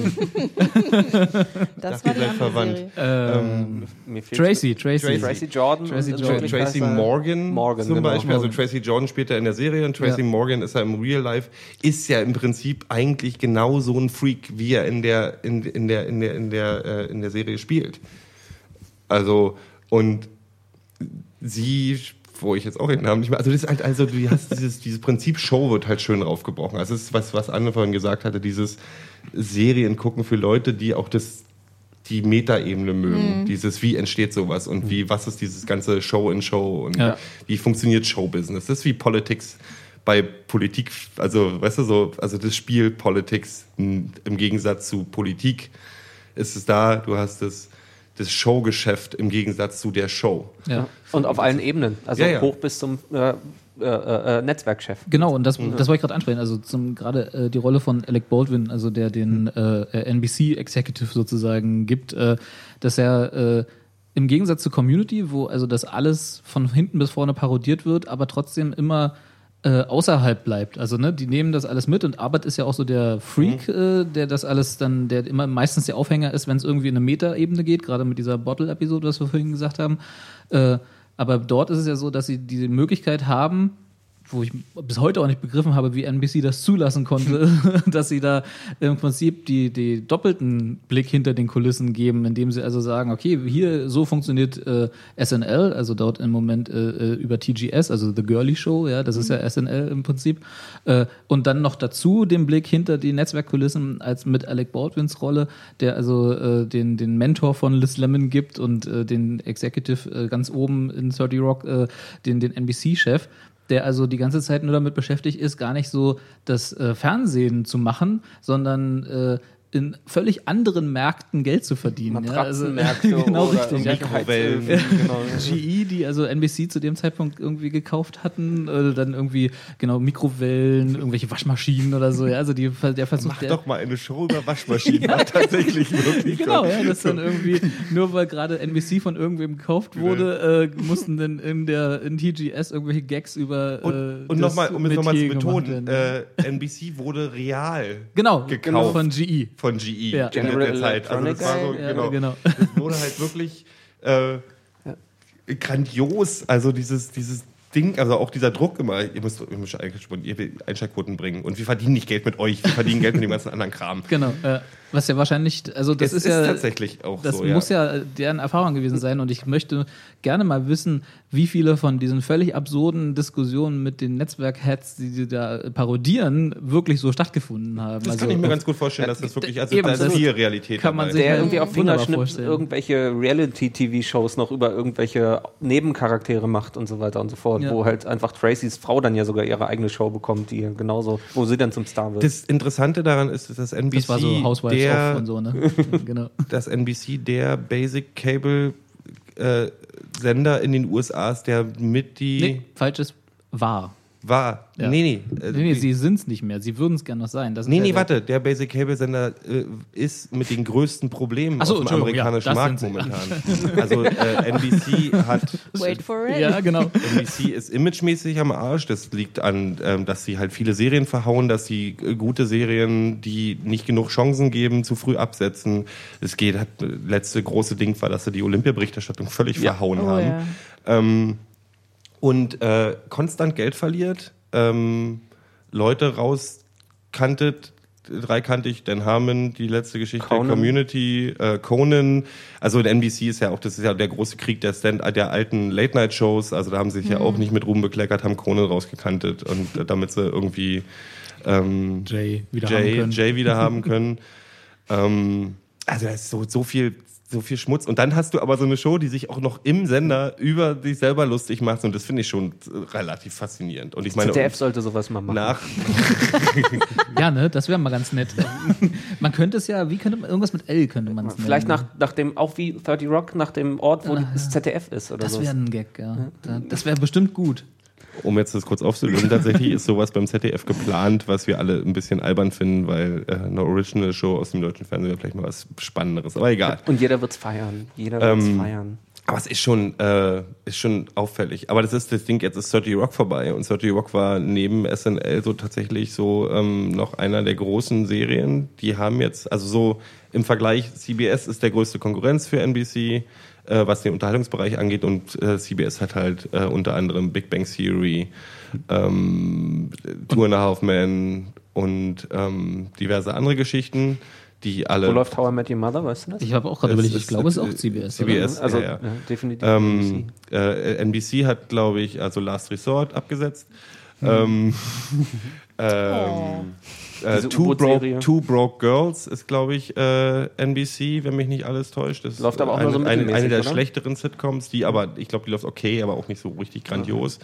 Das war die verwandt. Ähm, fehlt- Tracy, Tracy. Tracy. Jordan. Tracy Jordan. Tracy Morgan, Morgan, zum genau. Beispiel. Also Morgan. Tracy Jordan spielt er in der Serie und Tracy Ja. Morgan ist er im Real Life. Ist ja im Prinzip eigentlich genau so ein Freak, wie er in der, in, in der, in der, in der, äh, in der Serie spielt. Also, und sie, wo ich jetzt auch den Namen nicht mehr, also das ist halt, also du hast dieses, dieses Prinzip Show wird halt schön raufgebrochen. Also das ist was, was Anne vorhin gesagt hatte, dieses Serien gucken für Leute, die auch das, die Metaebene mögen. Dieses, wie entsteht sowas und wie, was ist dieses ganze Show in Show und Ja. wie funktioniert Showbusiness. Das ist wie Politics bei Politik, also weißt du so, also das Spiel Politics im Gegensatz zu Politik ist es da, du hast das, das Showgeschäft im Gegensatz zu der Show. Ja. Und auf allen Ebenen. Also Ja, ja. hoch bis zum äh, äh, äh, Netzwerkchef. Genau, und das, Mhm. das wollte ich gerade ansprechen. Also zum gerade äh, die Rolle von Alec Baldwin, also der den äh, äh, NBC Executive sozusagen gibt, äh, dass er äh, im Gegensatz zu Community, wo also das alles von hinten bis vorne parodiert wird, aber trotzdem immer äh, außerhalb bleibt. Also ne, die nehmen das alles mit und Arbeit ist ja auch so der Freak, äh, der das alles dann, der immer meistens der Aufhänger ist, wenn es irgendwie in eine Meta-Ebene geht, gerade mit dieser Bottle-Episode, was wir vorhin gesagt haben. Äh, aber dort ist es ja so, dass sie diese Möglichkeit haben, wo ich bis heute auch nicht begriffen habe, wie NBC das zulassen konnte, dass sie da im Prinzip die, die doppelten Blick hinter den Kulissen geben, indem sie also sagen, okay, hier so funktioniert äh, SNL, also dort im Moment äh, äh, über TGS, also The Girly Show, ja, das ist ja SNL im Prinzip, äh, und dann noch dazu den Blick hinter die Netzwerkkulissen als mit Alec Baldwins Rolle, der also äh, den, den Mentor von Liz Lemon gibt und äh, den Executive äh, ganz oben in 30 Rock, äh, den, den NBC-Chef der also die ganze Zeit nur damit beschäftigt ist, gar nicht so das äh, Fernsehen zu machen, sondern äh, in völlig anderen Märkten Geld zu verdienen. Matratzenmärkte ja, also, genau oder richtig. Ja. Mikrowellen. Heizöfen, genau. GE, die also NBC zu dem Zeitpunkt irgendwie gekauft hatten, oder dann irgendwie genau Mikrowellen, irgendwelche Waschmaschinen oder so. Ja, also die, der versucht Mach der, doch mal eine Show über Waschmaschinen. War tatsächlich wirklich Genau, ja, das dann irgendwie, nur weil gerade NBC von irgendwem gekauft wurde, äh, mussten dann in der in TGS irgendwelche Gags über äh, Und, und das nochmal, um es nochmal zu betonen, äh, NBC wurde real genau, gekauft. von GE. Von GE Ja. in der Zeit. Also das war so, genau. genau. Das wurde halt wirklich äh, grandios. Also dieses, dieses Ding, also auch dieser Druck immer, ihr müsst, ihr müsst Einschaltquoten bringen und wir verdienen nicht Geld mit euch, wir verdienen Geld mit dem ganzen anderen Kram. Genau, äh, was ja wahrscheinlich, also das Es ist, ja tatsächlich auch das so. muss ja. deren Erfahrung gewesen sein und ich möchte gerne mal wissen, wie viele von diesen völlig absurden Diskussionen mit den Netzwerk-Heads, die sie da parodieren, wirklich so stattgefunden haben. Das also, kann ich mir ganz gut vorstellen, dass das wirklich, also Eben, da ist das viel Realität kann man dabei. sich- Der Ja, irgendwie auf Fingerschnipp vorstellen. irgendwelche Reality-TV-Shows noch über irgendwelche Nebencharaktere macht und so weiter und so fort, Ja. wo halt einfach Tracys Frau dann ja sogar ihre eigene Show bekommt, die genauso, wo sie dann zum Star wird. Das Interessante daran ist, dass NBC das war so Housewives der, Off und so, ne? genau. dass NBC der Basic Cable äh, Sender in den USA ist, der mit die Nee, falsches war. War. Ja. Nee, nee. äh, Nee, nee, die- sie sind es nicht mehr. Sie würden es gerne noch sein. Das Nee, ja nee, warte, der Basic Cable Sender äh, ist mit den größten Problemen Ach so, auf dem ja, amerikanischen das Markt momentan. Also äh, NBC hat Wait for it. Ja, genau. NBC ist imagemäßig am Arsch. Das liegt an, ähm, dass sie halt viele Serien verhauen, dass sie äh, gute Serien, die nicht genug Chancen geben, zu früh absetzen. Es geht, hat, äh, letzte große Ding war, dass sie die Olympia-Berichterstattung völlig verhauen Oh, haben. ja. Ähm, und äh, konstant Geld verliert, ähm, Leute rauskantet, dreikantig, Dan Harmon, die letzte Geschichte, Conan. Community, äh, Conan, also in NBC ist ja auch, das ist ja der große Krieg der, Stand der alten Late-Night-Shows, also da haben sie sich ja auch nicht mit Ruhm bekleckert, haben Conan rausgekantet und äh, damit sie irgendwie ähm, Jay wieder haben Jay, können. Jay wieder haben können. ähm, also da ist so, so viel so viel Schmutz. Und dann hast du aber so eine Show, die sich auch noch im Sender über dich selber lustig macht. Und das finde ich schon äh, relativ faszinierend. Und ich meine, ZDF sollte sowas mal machen. nach, Ja, ne, das wäre mal ganz nett. man könnte es ja, wie könnte man, irgendwas mit L könnte man es nennen. Vielleicht nach, nach dem, auch wie 30 Rock, nach dem Ort, wo die- das ZDF ist oder Das so. wäre ein Gag, ja. Da- Das wäre bestimmt gut. Um jetzt das kurz aufzulösen, tatsächlich ist sowas beim ZDF geplant, was wir alle ein bisschen albern finden, weil äh, eine Original-Show aus dem deutschen Fernsehen wäre vielleicht mal was Spannenderes. Aber egal. Und jeder wird's feiern. Jeder wird's Ähm, feiern. Aber es ist schon, äh, ist schon auffällig. Aber das ist das Ding, jetzt ist 30 Rock vorbei. Und 30 Rock war neben SNL so tatsächlich so ähm, noch einer der großen Serien. Die haben jetzt, also so im Vergleich, CBS ist der größte Konkurrenz für NBC, äh, was den Unterhaltungsbereich angeht. Und äh, CBS hat halt äh, unter anderem Big Bang Theory, ähm, Two and a Half Men und ähm, diverse andere Geschichten, die alle... Wo läuft How I Met Your Mother, weißt du das? Ich habe auch gerade überlegt, ich glaube, es ist auch äh, CBS. CBS. also ja, ja. ja, definitiv. Ähm, äh, NBC hat, glaube ich, also Last Resort abgesetzt. Hm. Ähm, Oh. Äh, Two. Broke, Two Broke Girls ist, glaube ich, äh, NBC, wenn mich nicht alles täuscht. Das Läuft aber auch eine, nur so eine, eine der oder? schlechteren Sitcoms, die aber, ich glaube, die läuft okay, aber auch nicht so richtig grandios.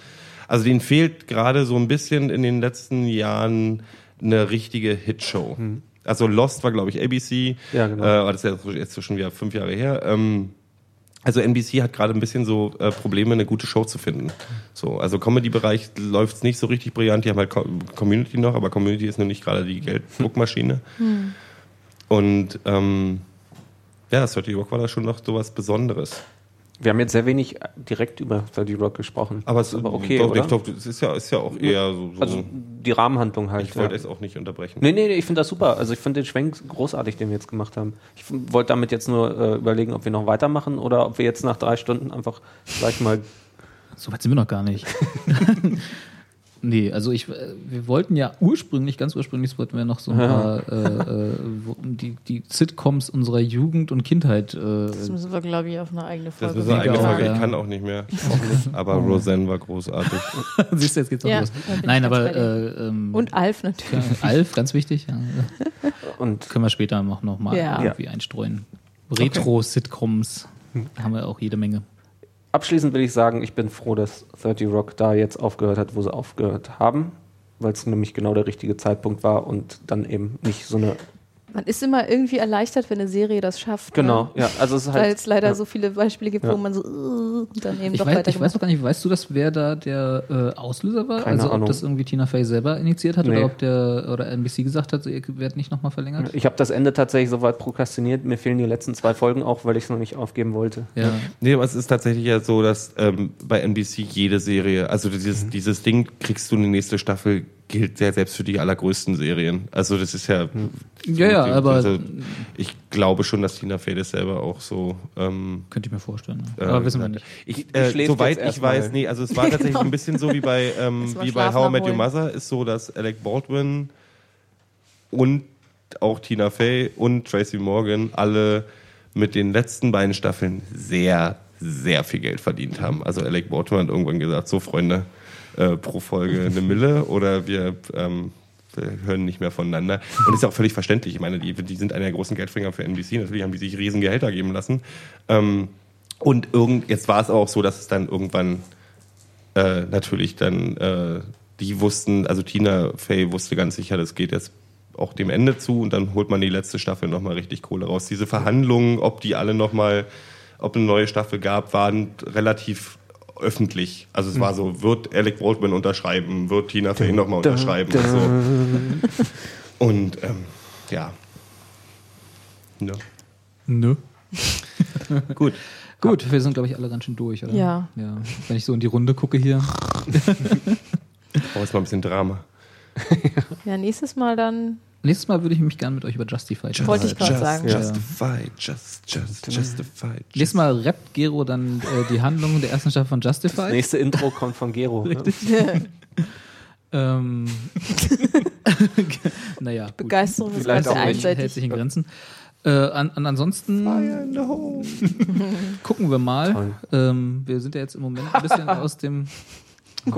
Also denen fehlt gerade so ein bisschen in den letzten Jahren eine richtige Hitshow. Also Lost war, glaube ich, ABC. Hm. Ja, genau. Äh, das ist ja jetzt schon wieder fünf Jahre her. Ähm, also NBC hat gerade ein bisschen so äh, Probleme, eine gute Show zu finden. So, also Comedy-Bereich läuft es nicht so richtig brillant. Die haben halt Co Community noch, aber Community ist nicht gerade die Gelddruckmaschine. Und ähm, ja, 30 Rock war da schon noch so was Besonderes. Wir haben jetzt sehr wenig direkt über 30 Rock gesprochen. Aber es aber okay, doch, oder? ich glaub, es ist ja, ist ja auch eher so. so Also die Rahmenhandlung halt. ich wollte ja. es auch nicht unterbrechen. Nee, nee, nee, ich finde das super. Also ich finde den Schwenk großartig, den wir jetzt gemacht haben. Ich wollte damit jetzt nur äh, überlegen, ob wir noch weitermachen oder ob wir jetzt nach drei Stunden einfach gleich mal. So weit sind wir noch gar nicht. nee, also ich, äh, wir wollten ja ursprünglich, ganz ursprünglich wollten wir noch so ein paar äh, äh, die, die Sitcoms unserer Jugend und Kindheit. Äh, Das müssen wir, glaube ich, auf eine eigene Das Folge ist eine eigene Folge. Ich kann auch nicht mehr. Aber Roseanne war großartig. siehst du, jetzt geht's auch Ja, los. Nein, aber äh, ähm, Und Alf natürlich. ja, Alf, ganz wichtig. Ja. Und Können wir später noch, noch mal Ja. irgendwie einstreuen. Retro-Sitcoms haben wir auch jede Menge. Abschließend will ich sagen, ich bin froh, dass 30 Rock da jetzt aufgehört hat, wo sie aufgehört haben, weil es nämlich genau der richtige Zeitpunkt war und dann eben nicht so eine. Man ist immer irgendwie erleichtert, wenn eine Serie das schafft. Genau, Ne? ja, also es ist Weil halt. es leider ja. so viele Beispiele gibt, Ja. wo man so uh, und dann eben Ich doch weiß, weiter ich weiß noch gar nicht, weißt du das, wer da der äh, Auslöser war? Keine also ob Ahnung. das irgendwie Tina Fey selber initiiert hat Nee. oder ob der oder NBC gesagt hat, so, ihr werdet nicht nochmal verlängert? Ich habe das Ende tatsächlich soweit prokrastiniert. Mir fehlen die letzten zwei Folgen auch, weil ich es noch nicht aufgeben wollte. Ja. Nee, aber es ist tatsächlich ja so, dass ähm, bei NBC jede Serie, also dieses, Mhm. dieses Ding, kriegst du eine nächste Staffel, gilt ja selbst für die allergrößten Serien. Also das ist ja. Ja, ja, aber- Also, ich glaube schon, dass Tina Fey das selber auch so. Ähm, Könnte ich mir vorstellen. äh, Aber wissen wir nicht. Ich, äh, soweit ich weiß, nee, also es war tatsächlich ein bisschen so wie bei, ähm, wie bei How I Met Your. Mother, ist so, dass Alec Baldwin und auch Tina Fey und Tracy Morgan alle mit den letzten beiden Staffeln sehr, sehr viel Geld verdient haben. Also Alec Baldwin hat irgendwann gesagt, so Freunde, äh, pro Folge eine Mille oder wir ähm, hören nicht mehr voneinander. Und das ist ja auch völlig verständlich. Ich meine, die, die sind einer der großen Geldbringer für NBC. Natürlich haben die sich riesen Gehälter geben lassen. Ähm, und irgend, jetzt war es auch so, dass es dann irgendwann äh, natürlich dann, äh, die wussten, also Tina Fey wusste ganz sicher, das geht jetzt auch dem Ende zu und dann holt man die letzte Staffel nochmal richtig Kohle raus. Diese Verhandlungen, ob die alle nochmal, ob eine neue Staffel gab, waren relativ öffentlich. Also es war so, wird Alec Baldwin unterschreiben, wird Tina Fey nochmal unterschreiben. und So. Und ähm, ja. Ne. Nö. Gut. Gut, wir sind, glaube ich, alle ganz schön durch, oder? Ja. ja. Wenn ich so in die Runde gucke hier. Oh, jetzt mal ein bisschen Drama. Ja, nächstes Mal dann. Nächstes Mal würde ich mich gerne mit euch über Justified Wollte ich gerade Just, sagen. Justified, just, just, justified. Nächstes Mal rappt Gero dann äh, die Handlung der ersten Staffel von Justified. Das nächste Intro kommt von Gero. ne? Ähm, naja, gut. Begeisterung ist Vielleicht ganz auch nicht. hält einseitig. sich in Grenzen. Äh, an, an, ansonsten gucken wir mal. Ähm, wir sind ja jetzt im Moment ein bisschen aus dem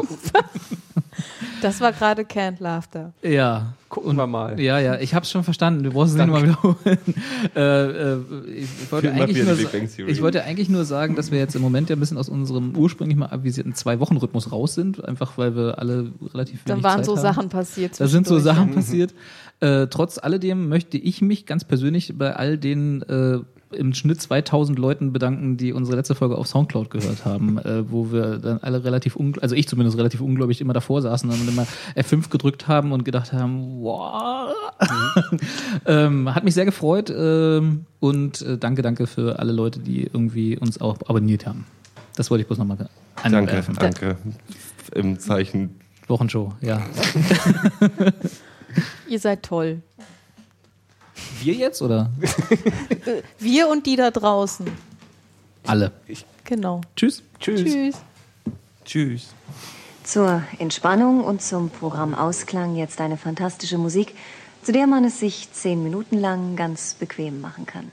Das war gerade Canned Laughter. Ja. Gucken wir mal. Ja, ja, ich hab's schon verstanden. Du brauchst es nicht nochmal wiederholen. äh, äh, ich, wollte eigentlich nur, ich wollte eigentlich nur sagen, dass wir jetzt im Moment ja ein bisschen aus unserem ursprünglich mal avisierten Zwei-Wochen-Rhythmus raus sind, einfach weil wir alle relativ Da wenig waren Zeit so haben. Sachen passiert. Da sind so. Sachen passiert. Äh, trotz alledem möchte ich mich ganz persönlich bei all den äh, im Schnitt 2000 Leuten bedanken, die unsere letzte Folge auf Soundcloud gehört haben, äh, wo wir dann alle relativ, also ich zumindest relativ ungläubig immer davor saßen und immer F5 gedrückt haben und gedacht haben, wow. ähm, hat mich sehr gefreut ähm, und äh, danke, danke für alle Leute, die irgendwie uns auch abonniert haben. Das wollte ich bloß nochmal Danke, anwerfen. danke. Im Zeichen. Wochenshow, ja. Ihr seid toll. Wir jetzt oder Wir und die da draußen. alle? Genau. Tschüss. Tschüss. Tschüss. Zur Entspannung und zum Programmausklang jetzt eine fantastische Musik, zu der man es sich zehn Minuten lang ganz bequem machen kann.